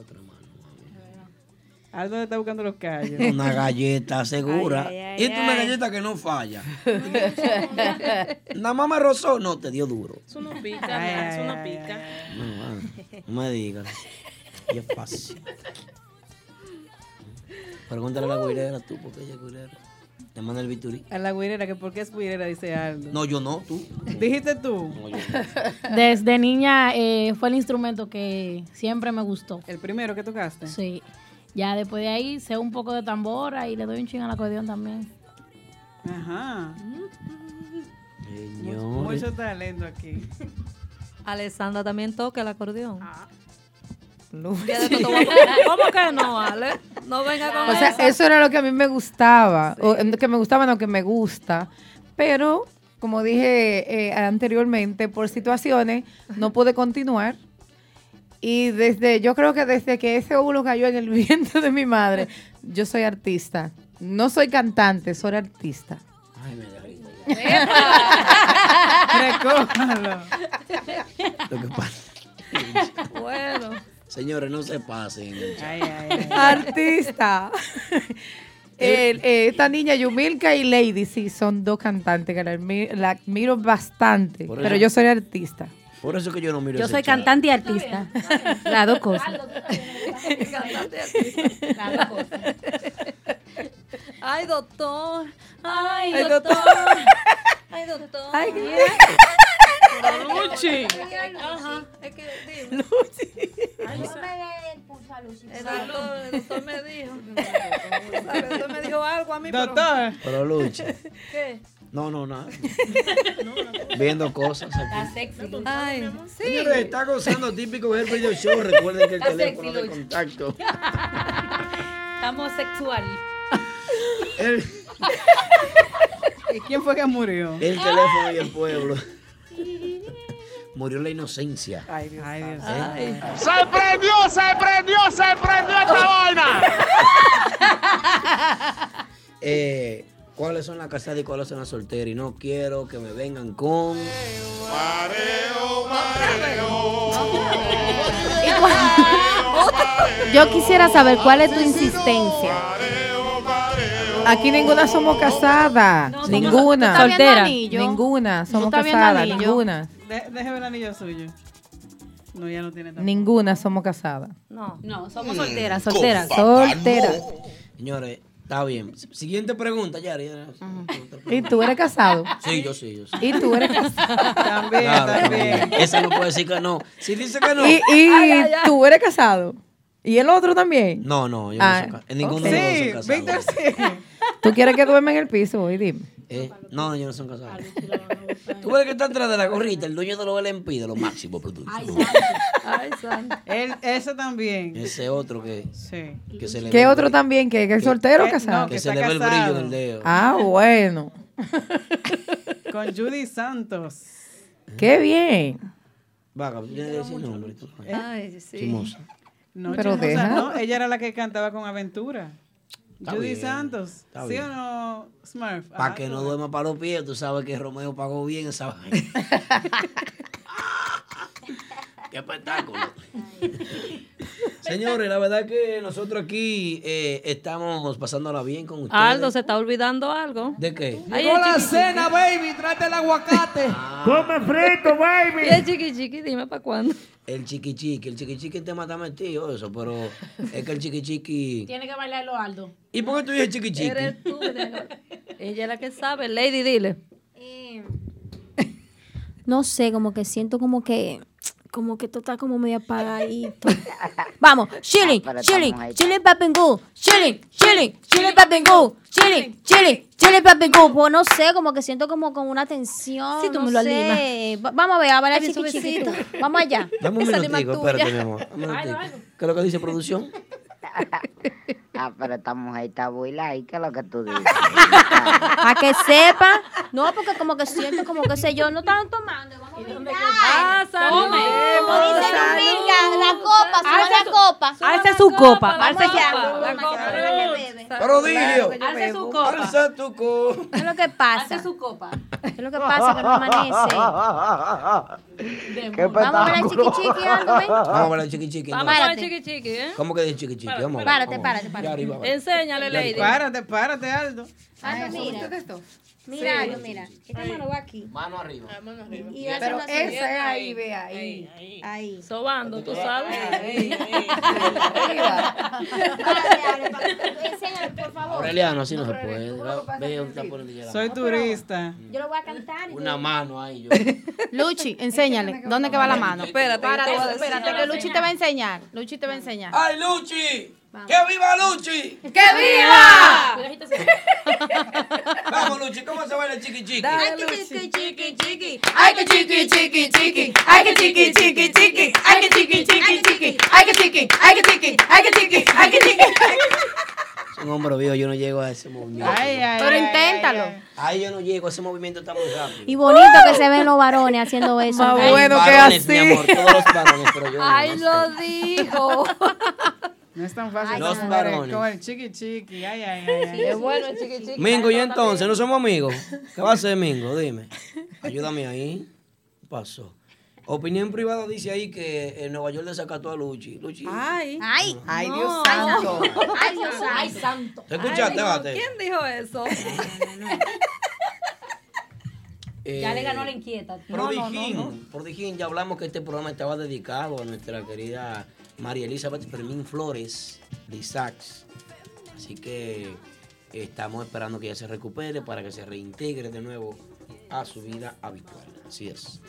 Aldo le está buscando los callos. Una galleta segura. Ay, ay, y tú una galleta que no falla. Nada más me rozó. No, te dio duro. Eso no pica, eso ay, no ay, pica. No, no me digas. Y es fácil. Pregúntale a la guirera tú, porque ella es guirera. Llaman el Viturí. A la guirera, que por qué es guirera, dice Aldo. No, yo no, tú. ¿Dijiste tú? No, yo no. Desde niña eh, fue el instrumento que siempre me gustó. ¿El primero que tocaste? Sí. Ya después de ahí sé un poco de tambora y le doy un ching al acordeón también. Ajá. Señores. Mucho talento aquí. Alessandra también toca el acordeón. ¿Cómo que no, Ale? No venga con O sea, eso. eso era lo que a mí me gustaba. O, que me gustaba, no, que me gusta. Pero como dije eh, anteriormente, por situaciones no pude continuar. Y desde, yo creo que desde que ese óvulo cayó en el vientre de mi madre, yo soy artista. No soy cantante, soy artista. Ay, me da risa. Recójalo. Lo que pasa. Bueno. Señores, no se pasen. Artista. El- eh, esta niña Yumilka y Lady, sí, son dos cantantes que la, admi- la admiro bastante. Por Pero eso- yo soy artista. Por eso que yo no miro Yo ese soy chat. cantante y artista. Las dos cosas. Ay, doctor. Ay, Ay, doctor. doctor. Ay, doctor. Ay, Luchi. Ajá. Es que, dime. Luchi. Ay, no me impulsa, Luchi. El doctor, el doctor me dijo. El doctor me dijo algo a mí. pero- Doctor. Pero Luchi. ¿Qué? No, no, nada. Viendo cosas aquí. sexy. Ay, sí. Señores, está gozando típico del radio show. Recuerden que el Está teléfono sexy, de contacto. Estamos sexual. El, ¿Y quién fue que murió? el teléfono y el pueblo. Murió la inocencia. Ay, Dios. Ay, Dios. ¿Eh? ¡Se prendió, se prendió, se prendió esta vaina! Eh, ¿Cuáles son las casadas y cuáles son las solteras? Y no quiero que me vengan con. Yo quisiera saber cuál es tu insistencia. Aquí ninguna somos casadas. ninguna. ¿Tú estás viendo Soltera. Ninguna. ¿Tú Somos casadas. Ninguna. De- déjeme el anillo suyo. No, ya no tiene tampoco. Ninguna somos casadas. No, no, Mm. somos solteras, solteras. Soltera. Señores, está bien. Siguiente pregunta, Yari. ¿Y tú eres casado? Sí, yo sí, yo sí. ¿Y tú eres casado? También, Claro, también. también. Esa no puede decir que no. Si dice que no. ¿Y, y tú eres casado? ¿Y el otro también? No, no, yo Ah, no soy casado. En ninguno ok. de los dos soy casado. Víctor sí. ¿Tú quieres que duerma en el piso hoy? Dime. Eh, No, yo no soy casado. Tú ves que está atrás de la gorrita, el dueño de los LMP, de lo máximo producto. Ay, santo. Él, ese también. Ese otro que, Sí. que se le ¿Qué otro también? ¿Que, que es soltero que- casado? no, que que se le ve el brillo en el dedo. Ah, bueno. Con Judy Santos. Qué bien. Vaga, que decir nombre. Ay, sí. Chimosa. No, Pero chismosa, deja. no, ella era la que cantaba con Aventura. Está Judy bien, Santos. está ¿Sí bien. o no, Smurf? Para Ah, que no duerma para los pies, tú sabes que Romeo pagó bien esa vaina. Qué espectáculo. Señores, la verdad que nosotros aquí eh, estamos pasándola bien con ustedes. Aldo, se está olvidando algo. ¿De qué? Llegó la cena, baby. Trate el aguacate. Ah. Come frito, baby. Y el chiqui chiqui, dime para cuándo. El chiqui chiqui, el chiqui chiqui te mata metido eso, pero es que el chiqui chiqui. Tiene que bailarlo Aldo. ¿Y por qué tú dices chiqui chiqui? Eres tú. Ella es la que sabe. Lady, dile. No sé, como que siento como que como que tú estás como medio apagadito. Vamos, chilling, chilling, chilling papingú, chilling, chilling, chilling papingú, chilling, chilling, chilling papingú. Pues no sé, como que siento como con una tensión. Sí, tú no me lo sé. Va- Vamos a ver, a ver, Ay, chiqui, suavecito. chiquito. Vamos allá. Dame un minutico, espérate, mi amor. ¿Qué es lo que dice producción? Ah, pero esta mujer está buila y ¿qué es lo que tú dices? A que sepa. No, porque como que siento como que sé yo, no estaban tomando. Vamos a brindar. Ah, salud. Como dice Yumilka, la copa, suba la copa. la su copa, Vamos alza su copa. allá. Prodigio. Alza su copa. Alza tu copa. ¿Qué es lo que pasa? Alza su copa. ¿Qué es lo que pasa? Que no amanece. ¿Qué Vamos a ver el chiqui chiqui algo, ven. Vamos a ver el chiqui chiqui. Vamos a ver chiqui chiqui, ¿eh? ¿Cómo que dice chiqui chiqui? Párate, párate, párate. Enséñale, Lady. Párate, párate, Aldo. Aldo, mira. Mira, Aldo, mira. Esta mano va aquí. Mano arriba. Y hace Pero esa es ahí, ve ahí. Ahí. Sobando, tú sabes. Enséñale, por favor. Aureliano, así no se puede. Ve, Ve, dónde está poniendo ya la Soy turista. Yo lo voy a cantar. Una mano ahí. Yo. Luchi, enséñale. ¿Dónde que va la mano? Espérate, yo espérate, que Luchi te va a enseñar. Luchi te va a enseñar. ¡Ay, Luchi! ¡Que viva Luchi! ¡Que viva! Vamos, Luchi, ¿cómo se baila el chiqui chiqui? Dale, Luchi. chiqui, chiqui. Ay, que chiqui, chiqui, chiqui. Ay, que chiqui, chiqui, chiqui. Ay, que chiqui, chiqui, chiqui. Ay, que chiqui, ay, que chiqui, ay, que chiqui, ay, que chiqui. Un hombre viejo, yo no llego a ese movimiento. Ay, ay, Pero ay, inténtalo. ay, Ahí yo no llego, ese movimiento está muy rápido. Y bonito que se ven los varones haciendo eso. Más bueno que varones, mi así. amor, todos los varones, pero yo no. Ay, lo dijo. No es tan fácil. Los como varones. Como el chiqui chiqui. Ay, ay, ay. ay. Es bueno el chiqui chiqui. Mingo, ¿y entonces no somos amigos? ¿Qué va a hacer Mingo? Dime. Ayúdame ahí. ¿Qué pasó? Opinión privada dice ahí que en Nueva York le sacató a Luchi. Luchi. Ay. Ay, Ay, no. Dios santo. Ay, Dios santo. Ay, santo. ¿Te escuchaste, Ay, Bate? ¿Quién dijo eso? Ya le Eh, ganó la inquieta. Prodijín, Prodijín, ya hablamos que este programa estaba dedicado a nuestra querida María Elizabeth Fermín Flores de Isaacs. Así que estamos esperando que ella se recupere para que se reintegre de nuevo a su vida habitual. Así es.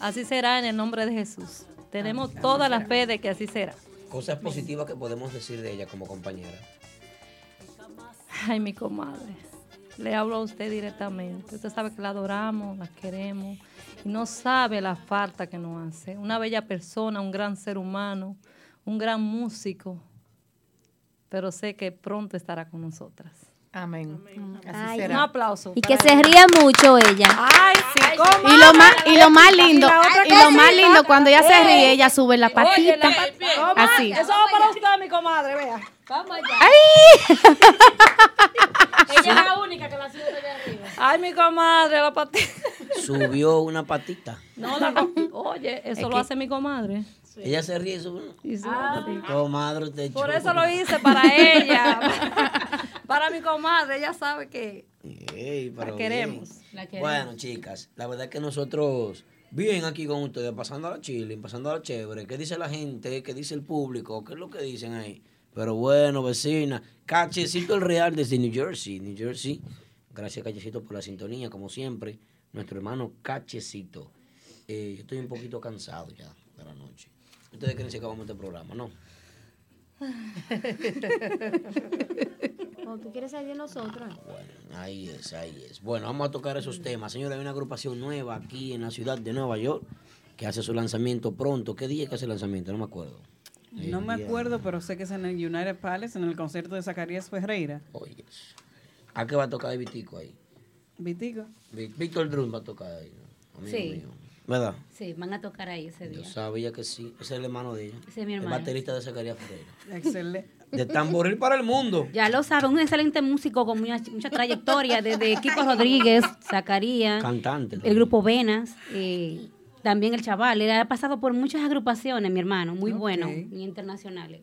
Así será en el nombre de Jesús. Tenemos toda la fe de que así será. Cosas positivas que podemos decir de ella como compañera. Ay, mi comadre. Le hablo a usted directamente. Usted sabe que la adoramos, la queremos. Y no sabe la falta que nos hace. Una bella persona, un gran ser humano, un gran músico. Pero sé que pronto estará con nosotras. Amén. Así Ay, será. Un aplauso. Y que se ría mucho ella. Ay, sí, ¿cómo? Y lo más, y lo más lindo, Y lo más lindo, cuando ella se ríe, ella sube la Oye, patita. Así. Eso va para usted, mi comadre, vea. Vamos allá. ¡Ay! Ella es la única que la sube de arriba. Ay, mi comadre, la patita. Subió una patita. No, la Oye, eso Es lo que- hace mi comadre. Ella se ríe y Ah. Comadre, te Por eso lo hice para ella. para mi comadre, ella sabe que Ey, pero la queremos. bien. La queremos. Bueno, chicas, la verdad es que nosotros, bien aquí con ustedes, pasando a la chile, pasando a la chévere. ¿Qué dice la gente? ¿Qué dice el público? ¿Qué es lo que dicen ahí? Pero bueno, vecina, Cachecito el Real desde New Jersey, New Jersey. Gracias, Cachecito, por la sintonía, como siempre. Nuestro hermano Cachecito. Eh, yo estoy un poquito cansado ya de la noche. Ustedes creen que acabamos este programa, ¿no? ¿O tú quieres salir de nosotros? Ahí es, ahí es. Bueno, vamos a tocar esos temas. Señores, hay una agrupación nueva aquí en la ciudad de Nueva York que hace su lanzamiento pronto. ¿Qué día es que hace el lanzamiento? No me acuerdo. No me acuerdo, pero sé que es en el United Palace, en el concierto de Zacarías Ferreira. Oye. ¿A qué va a tocar Vitico ahí? Vitico. Vi- Víctor Drum va a tocar ahí. ¿no? Amigo Sí. mío. ¿Verdad? Sí, van a tocar ahí ese Yo día. sabía que sí. Ese es el hermano de ella. Ese es mi El hermano. baterista de Zacarías Ferreira. Excelente. De tamboril para el mundo. Ya lo saben, un excelente músico con mucha, mucha trayectoria, desde Kiko Rodríguez, Zacarías, Cantante. el grupo Venas, eh, también el chaval. Él ha pasado por muchas agrupaciones, mi hermano, muy Ok. bueno, y internacionales.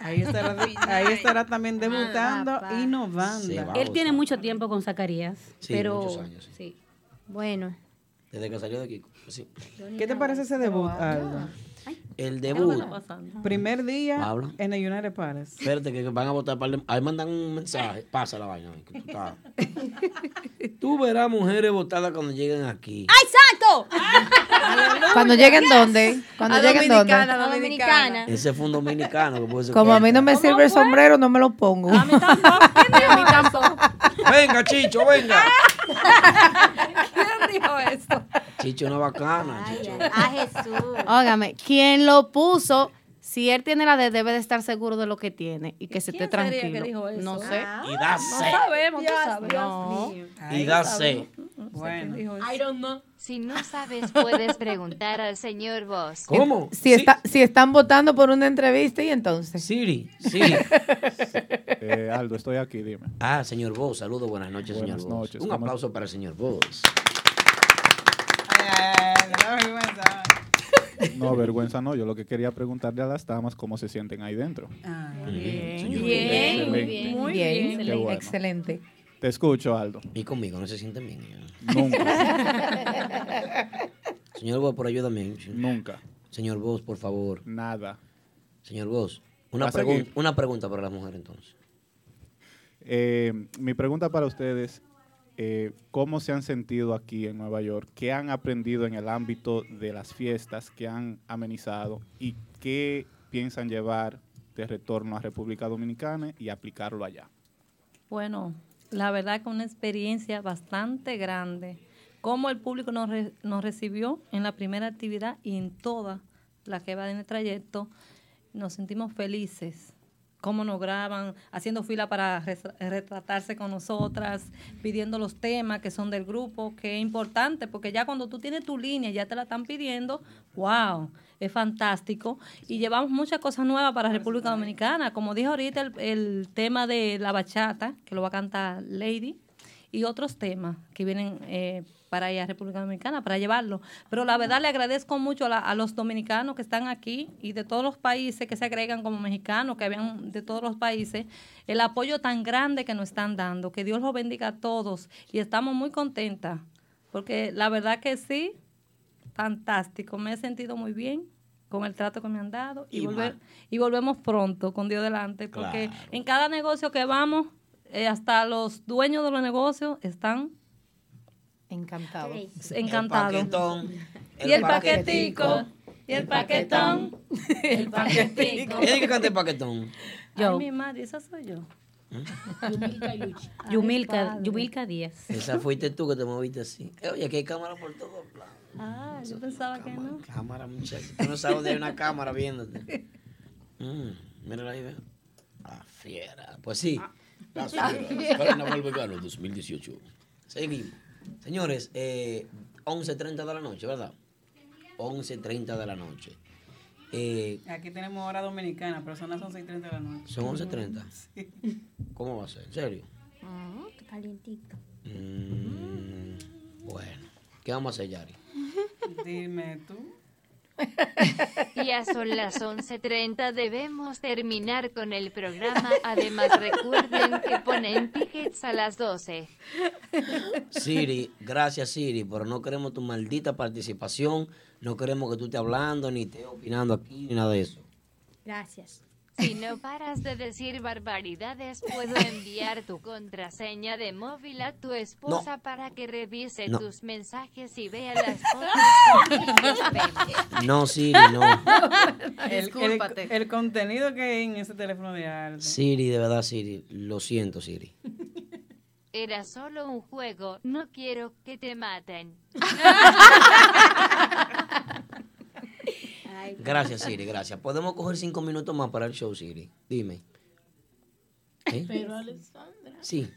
Ahí estará, ahí estará también debutando, innovando. Él tiene mucho tiempo con Zacarías, Sí, pero muchos años, sí. Bueno. Desde que salió de Kiko. Sí. ¿Qué te parece ese debut, Aldo? El debut. Primer día Pablo. en el United Palace. Espérate que van a votar par de- Ahí mandan un mensaje. Pasa la vaina. que tú, estás- Tú verás mujeres votadas cuando lleguen aquí. ¡Ay, santo! Cuando lleguen dónde? Cuando A lleguen dónde? Dominicana, a Dominicana. Ese fue un dominicano. que puede ser Como a mí no me sirve el sombrero, no me lo pongo. A mí Venga, Chicho, venga. ¿Quién dijo eso? Chicho, una bacana. Chicho. A Jesús. Óigame, quien lo puso, si él tiene la de, debe de estar seguro de lo que tiene y que se esté ¿Quién sería tranquilo. que dijo eso? No sé. Y da No sabemos, tú sabes. No. Y da sed. Bueno. I don't know. Si no sabes, puedes preguntar al señor Vos. ¿Cómo? Si, está, si están votando por una entrevista, ¿y entonces? Siri, Siri. Eh, Aldo, estoy aquí, dime. Ah, señor Vos, saludos, buenas noches, Buenas señor Vos. noches, Un ¿cómo aplauso para el señor Vos. No, vergüenza no. Yo lo que quería preguntarle a las damas cómo se sienten ahí dentro. Bien, Señor, bien, excelente. bien, Muy bien, bien. Qué bueno. excelente. Te escucho, Aldo. Y conmigo, no se sienten bien. Nunca. Señor Vos, por ayúdame. Nunca. Señor Vos, por favor. Nada. Señor Vos, una, ¿Va a pregun- una pregunta para la mujer entonces. Eh, mi pregunta para ustedes, eh, ¿cómo se han sentido aquí en Nueva York? ¿Qué han aprendido en el ámbito de las fiestas que han amenizado? ¿Y qué piensan llevar de retorno a República Dominicana y aplicarlo allá? Bueno, la verdad que una experiencia bastante grande. Cómo el público nos, re- nos recibió en la primera actividad y en toda la que va en el trayecto, nos sentimos felices cómo nos graban, haciendo fila para retratarse con nosotras, pidiendo los temas que son del grupo, que es importante, porque ya cuando tú tienes tu línea, ya te la están pidiendo, wow, es fantástico. Y llevamos muchas cosas nuevas para República Dominicana, como dijo ahorita el, el tema de la bachata, que lo va a cantar Lady, y otros temas que vienen eh, para allá a República Dominicana, para llevarlo. Pero la verdad le agradezco mucho a, la- a los dominicanos que están aquí y de todos los países que se agregan como mexicanos, que habían de todos los países, el apoyo tan grande que nos están dando. Que Dios los bendiga a todos y estamos muy contentas, porque la verdad que sí, fantástico, me he sentido muy bien con el trato que me han dado y, Y volver, y volvemos pronto con Dios delante, porque Claro. en cada negocio que vamos, eh, hasta los dueños de los negocios están encantados. Encantados. El paquetón, y el paquetico, y el paquetón, el paquetico. ¿Quién es que canta el paquetón? Yo. Ay, mi madre, esa soy yo. Yumilka, Yumilka Díaz. Esa fuiste tú que te moviste así. Eh, Oye, aquí hay cámara por todos lados. Ah, yo pensaba que no. Cámara, muchacho. Tú no sabes dónde hay una cámara viéndote. Mm, mírala ahí, ve. Ah, fiera. Pues sí. Ah, fieras. fiera. Carnaval Vegano 2018. Seguimos. Señores, eh, 11.30 de la noche, ¿verdad? 11.30 de la noche. Eh, Aquí tenemos hora dominicana, pero son las 11 y 30 de la noche. son 11.30. ¿Cómo va a ser? ¿En serio? Calientito. Mm, bueno. ¿Qué vamos a hacer, Yari? Dime tú. Ya son las 11.30, debemos terminar con el programa. Además, recuerden que ponen tickets a las 12. Siri, gracias Siri, pero no queremos tu maldita participación, no queremos que tú estés hablando, ni estés opinando aquí, ni nada de eso. Gracias. Si no paras de decir barbaridades, puedo enviar tu contraseña de móvil a tu esposa para que revise No. tus mensajes y vea las fotos. No, Siri, no. El, el, el contenido que hay en ese teléfono de Aldo. Siri, de verdad, Siri, lo siento, Siri. Era solo un juego, no quiero que te maten. Gracias, Siri, gracias. Podemos coger cinco minutos más para el show, Siri. Dime. ¿Eh? Pero Alessandra. Sí.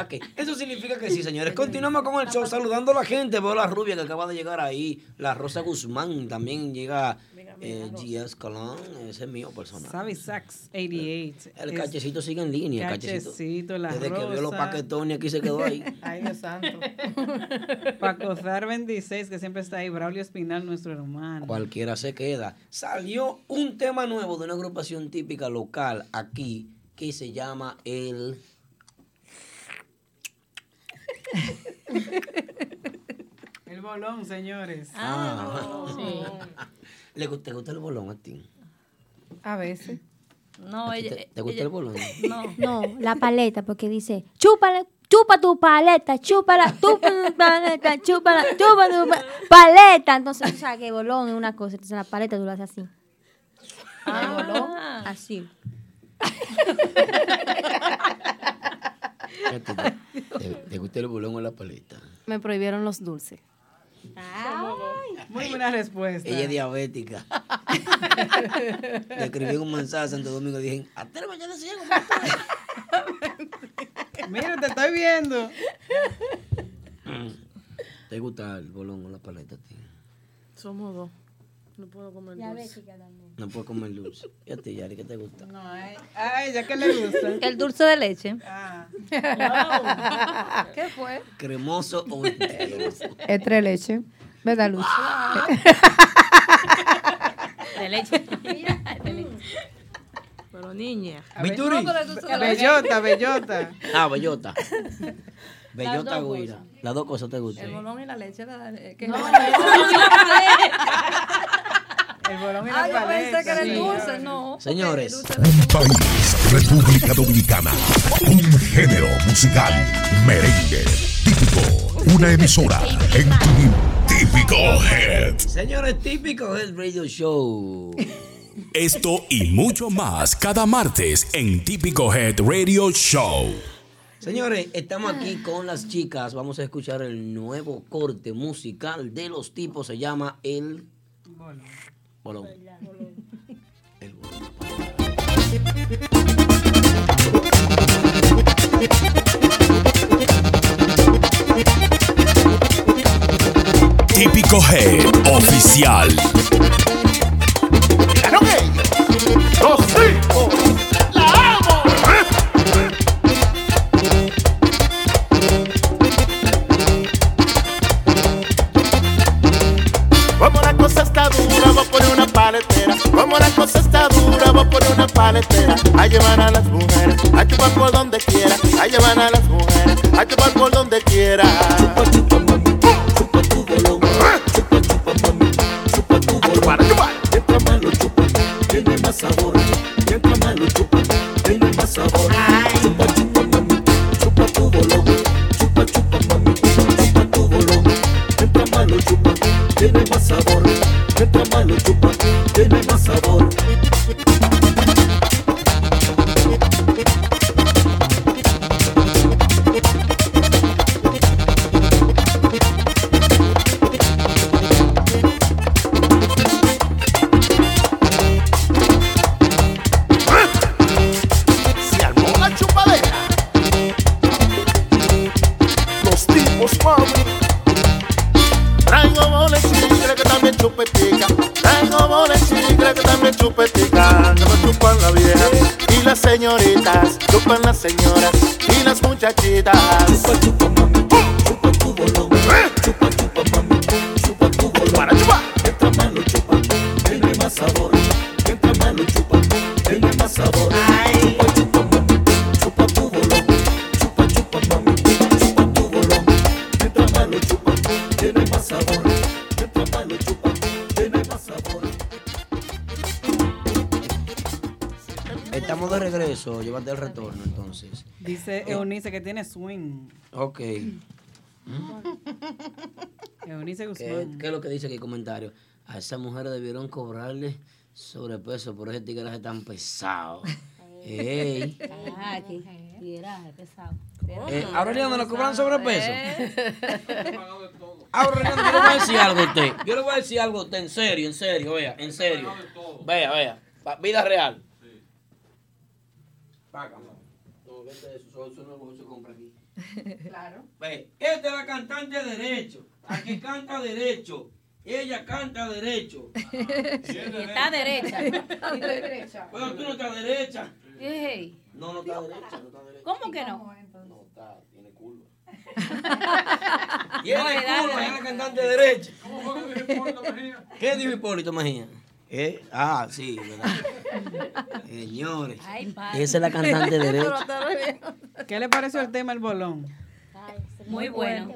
Ok, eso significa que sí, señores. Continuamos con el show, saludando a la gente. Veo la rubia que acaba de llegar ahí. La Rosa Guzmán también llega. Eh, G.S. Colón, ese es mío personal. Sabi Sax 88. El Es- cachecito sigue en línea. el Cachecito. Cachecito, la Desde que vio los paquetones aquí se quedó ahí. Ay, Dios santo. Paco Zar 26, que siempre está ahí. Braulio Espinal, nuestro hermano. Cualquiera se queda. Salió un tema nuevo de una agrupación típica local aquí que se llama el. El bolón, señores. Ah, ¿Le gu- ¿Te gusta el bolón a ti? A veces. No, ¿A ti ella. te, te gusta ella- el bolón? No. No, la paleta, porque dice, chúpala, chupa tu paleta, chúpala, chupa tu paleta, chúpala, chupa tu pa- paleta. Entonces, o sea, que bolón es una cosa, entonces la paleta tú la haces así. El bolón, así. ¿A ti te, te- te gusta el bolón o la paleta? Me prohibieron los dulces. Muy buena respuesta. Ella es diabética. Le escribí un mensaje a Santo Domingo y dije, atrévete a decir. Mira, te estoy viendo. ¿Te gusta el bolón o la paleta a ti? Somos dos. No puedo comer dulce. No puedo comer dulce. ¿Y a ti, Yari, qué te gusta? No, ay, ay, ya que le gusta. El dulce de leche. Ah. ¿Qué fue? ¿Cremoso o tres leche. ¿Verdad, Luz? De leche. Pero niña. Vituri. Bellota, bellota. Ah, bellota. Bellota guira. Las dos cosas te gustan. El bolón y la leche, ¿verdad? Eh, que- El bolón y la Ay, yo pensé que era el dulce, no. Señores, Un país, República Dominicana. Un género musical, merengue, típico. Una emisora en tu típico head. señores, típico es Radio Show. Esto y mucho más cada martes en Típico Head Radio Show. Señores, estamos aquí con las chicas. Vamos a escuchar el nuevo corte musical de los tipos. Se llama El Bolón bolón. Típico G oficial. ¡Los ¡La amo! ¿Eh? Vamos, la cosa está dura, vamos paletera. Como la cosa está dura, voy a poner una paletera. A llevar a las mujeres, a chupar por donde quiera. A llevar a las mujeres, a chupar por donde quiera. Chupa, chupa, mami. Chupa tu bolón. Chupa, chupa, mami. Chupa tu bolón. A chupar, a chupar. Mientras más lo chupas, tiene más sabor. Mientras más lo chupas, Estamos de regreso, llévate el retorno entonces. Dice Eh, Eunice que tiene swing. Ok. Eunice ¿Qué, Guzmán. qué es lo que dice aquí el comentario? A esas mujeres debieron cobrarle sobrepeso, por ese tigre es tan pesado. Ey. Ah, que pesado. Eh, Aureliano, ¿le cobran sobrepeso? Eh. Aureliano, yo le voy a decir algo a usted. Yo le voy a decir algo a usted, en serio, en serio, vea, en serio. Vea, vea. Vida real. Págame. No, vete de eso, eso no es lo que se compra aquí. Claro. Ve, esta es la cantante derecho, la que canta derecho. Ella canta derecho. Está derecha. Y de derecha. Bueno, tú no estás derecha. Ey, No, no está derecha, no está derecha. ¿Cómo que no? No está, tiene curva. Tiene No, dale, curva, dale. es la cantante derecha. ¿Qué dijo Hipólito Mejía? ¿Eh? Ah, sí, ¿verdad? Señores, Ay, padre. esa es la cantante derecha. ¿Qué le pareció el tema El Bolón? Muy bueno.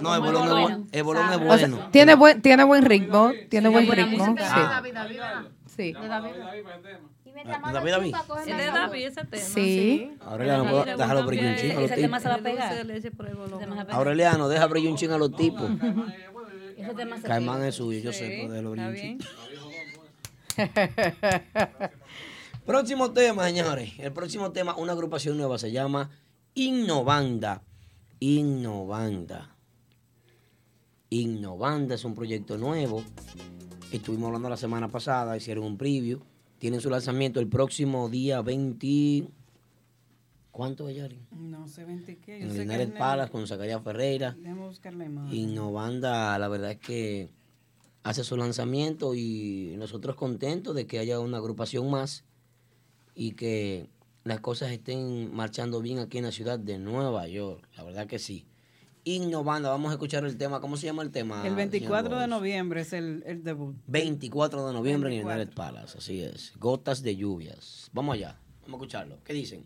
No, el bolón, es bueno. el bolón es O sea, bueno. tiene buen, tiene buen ritmo, tiene buen buena ritmo. música. Sí. Ah. Sí. David, David. Es de David ese tema. Sí. Aureliano, ¿puedo- déjalo brillar un chingo a los tipos. de. Aureliano, deja brillar un chingo a los tipos. Ese tema se Caimán pega. es suyo, yo Sí, sé, pero déjalo brillar un está chingo. Próximo tema, señores. El próximo tema, una agrupación nueva, se llama Innovanda. Innovanda. Innovanda es un proyecto nuevo. Estuvimos hablando la semana pasada, hicieron un preview. Tienen su lanzamiento el próximo día 20. ¿Cuánto es, Yari? No sé, 20 qué. Yo En Linares Palas con Zacarías Ferreira. Déjame buscar la imagen. Innovanda, la verdad es que hace su lanzamiento y nosotros contentos de que haya una agrupación más y que las cosas estén marchando bien aquí en la ciudad de Nueva York. La verdad que sí. Innovanda, vamos a escuchar el tema. ¿Cómo se llama el tema? El 24 señor de noviembre es el, el debut. 24 de noviembre en Linares Palace, así es. Gotas de lluvias. Vamos allá, vamos a escucharlo. ¿Qué dicen?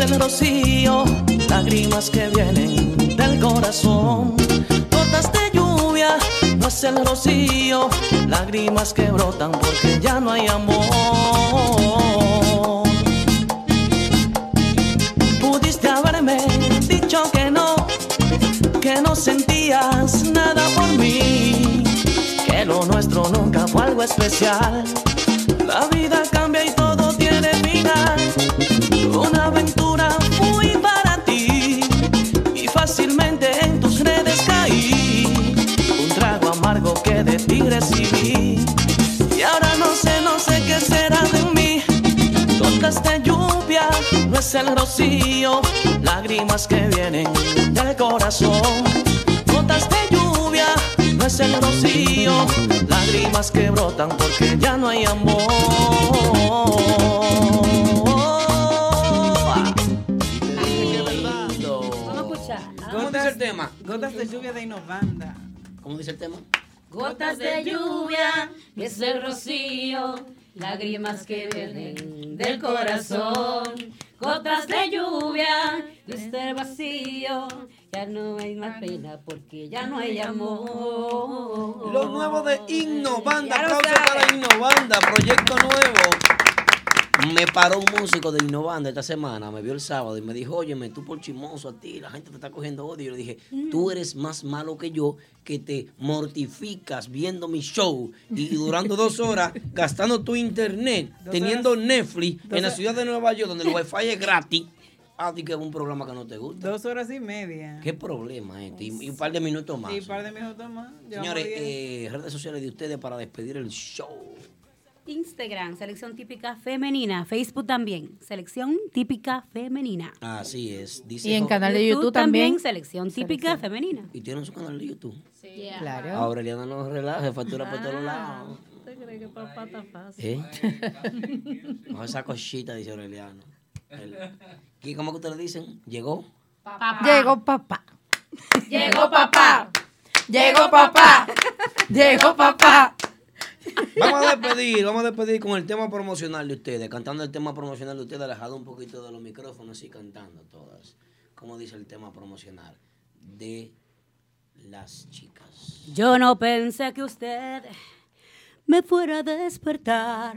El rocío, lágrimas que vienen del corazón. Gotas de lluvia, no es el rocío, lágrimas que brotan porque ya no hay amor. Pudiste haberme dicho que no, que no sentías nada por mí, que lo nuestro nunca fue algo especial. La vida cambia y fácilmente en tus redes caí. Un trago amargo que de ti recibí. Y ahora no sé, no sé qué será de mí. De lluvia, no es el rocío. Lágrimas que vienen del corazón. Gotas de lluvia, no es el rocío. Lágrimas que brotan porque ya no hay amor. Tema? Gotas de lluvia de Innovanda. ¿Cómo dice el tema? Gotas de lluvia, es el rocío, lágrimas que vienen del corazón. Gotas de lluvia, este vacío, ya no hay más pena porque ya no hay amor. Lo nuevo de Innovanda. Aplauso para Innovanda, proyecto nuevo. Me paró un músico de Innovanda esta semana, me vio el sábado y me dijo, óyeme, tú por chismoso a ti, la gente te está cogiendo odio. Yo le dije, tú eres más malo que yo, que te mortificas viendo mi show y, y durando dos horas gastando tu internet, teniendo. Netflix en la ciudad de Nueva York, donde el wifi es gratis. A ti que es un programa que no te gusta. Dos horas y media. ¿Qué problema este? Y, y un par de minutos más. Y un par de minutos más. Señores, eh, redes sociales de ustedes para despedir el show. Instagram, selección típica femenina. Facebook también, selección típica femenina. Así es. Dice Y en canal de YouTube también. selección típica femenina. Y tienen su canal de YouTube. Sí. Claro. Aureliana no relaje, factura por todos lados. ¿Usted cree que papá está fácil? ¿Eh? No, esa cosita, dice Aureliano. El- ¿Y cómo que ustedes dicen? ¿Llegó? Llegó papá. Llegó papá. Llegó papá. Llegó papá. Vamos a despedir, vamos a despedir con el tema promocional de ustedes, cantando el tema promocional de ustedes, alejado un poquito de los micrófonos y cantando todas. Como dice el tema promocional de las chicas. Yo no pensé que usted me fuera a despertar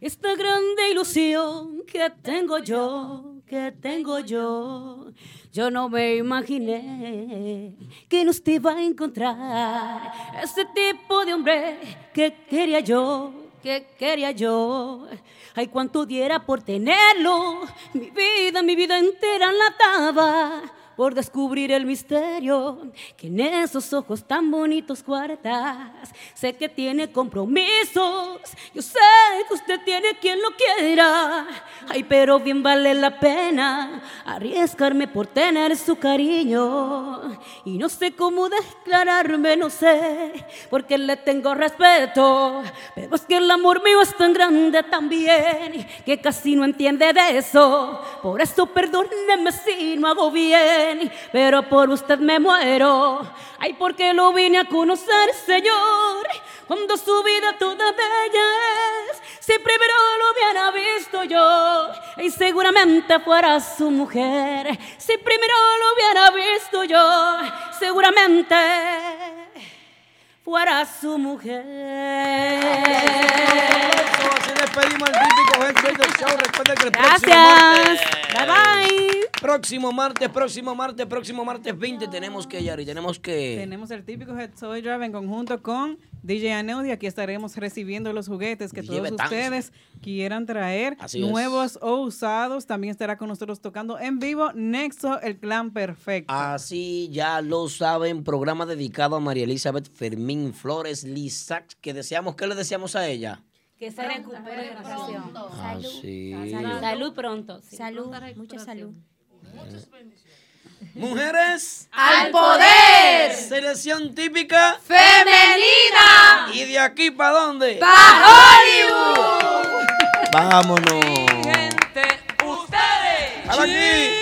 esta grande ilusión que tengo yo, que tengo yo. Yo no me imaginé que nos te iba a encontrar ese tipo de hombre que quería yo, que quería yo. Ay, cuánto diera por tenerlo, mi vida, mi vida entera la daba por descubrir el misterio que en esos ojos tan bonitos guardas. Sé que tiene compromisos, yo sé que usted tiene quien lo quiera. Ay, pero bien vale la pena arriesgarme por tener su cariño. Y no sé cómo declararme, no sé, porque le tengo respeto. Pero es que el amor mío es tan grande también que casi no entiende de eso. Por eso perdóneme si no hago bien, pero por usted me muero. Ay, porque lo vine a conocer, Señor, cuando su vida toda bella es. Si primero lo hubiera visto yo, y seguramente fuera su mujer. Si primero lo hubiera visto yo, seguramente fuera su mujer. Así despedimos el típico Head Radio Show. Recuerden que el próximo Gracias. martes. Bye bye. Próximo martes, próximo martes, próximo martes 20 tenemos que, Yari, tenemos que... Tenemos el típico Head Soy Drive en conjunto con DJ Aneudi. Aquí estaremos recibiendo los juguetes que DJ todos Betanzo. ustedes quieran traer, Así es. nuevos o usados. También estará con nosotros tocando en vivo Nexo, el clan perfecto. Así ya lo saben, programa dedicado a María Elizabeth Fermín Flores Lizac, que deseamos, ¿qué le deseamos a ella? Que se recupere pronto. Así. Salud. Salud pronto. sí. Salud, mucha salud. Mujeres ¡Al poder! Selección típica ¡Femenina! ¿Y de aquí para dónde? ¡Pa' Hollywood! Vámonos. ¡Ustedes! ¡Para aquí!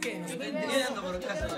Que vemos. Selección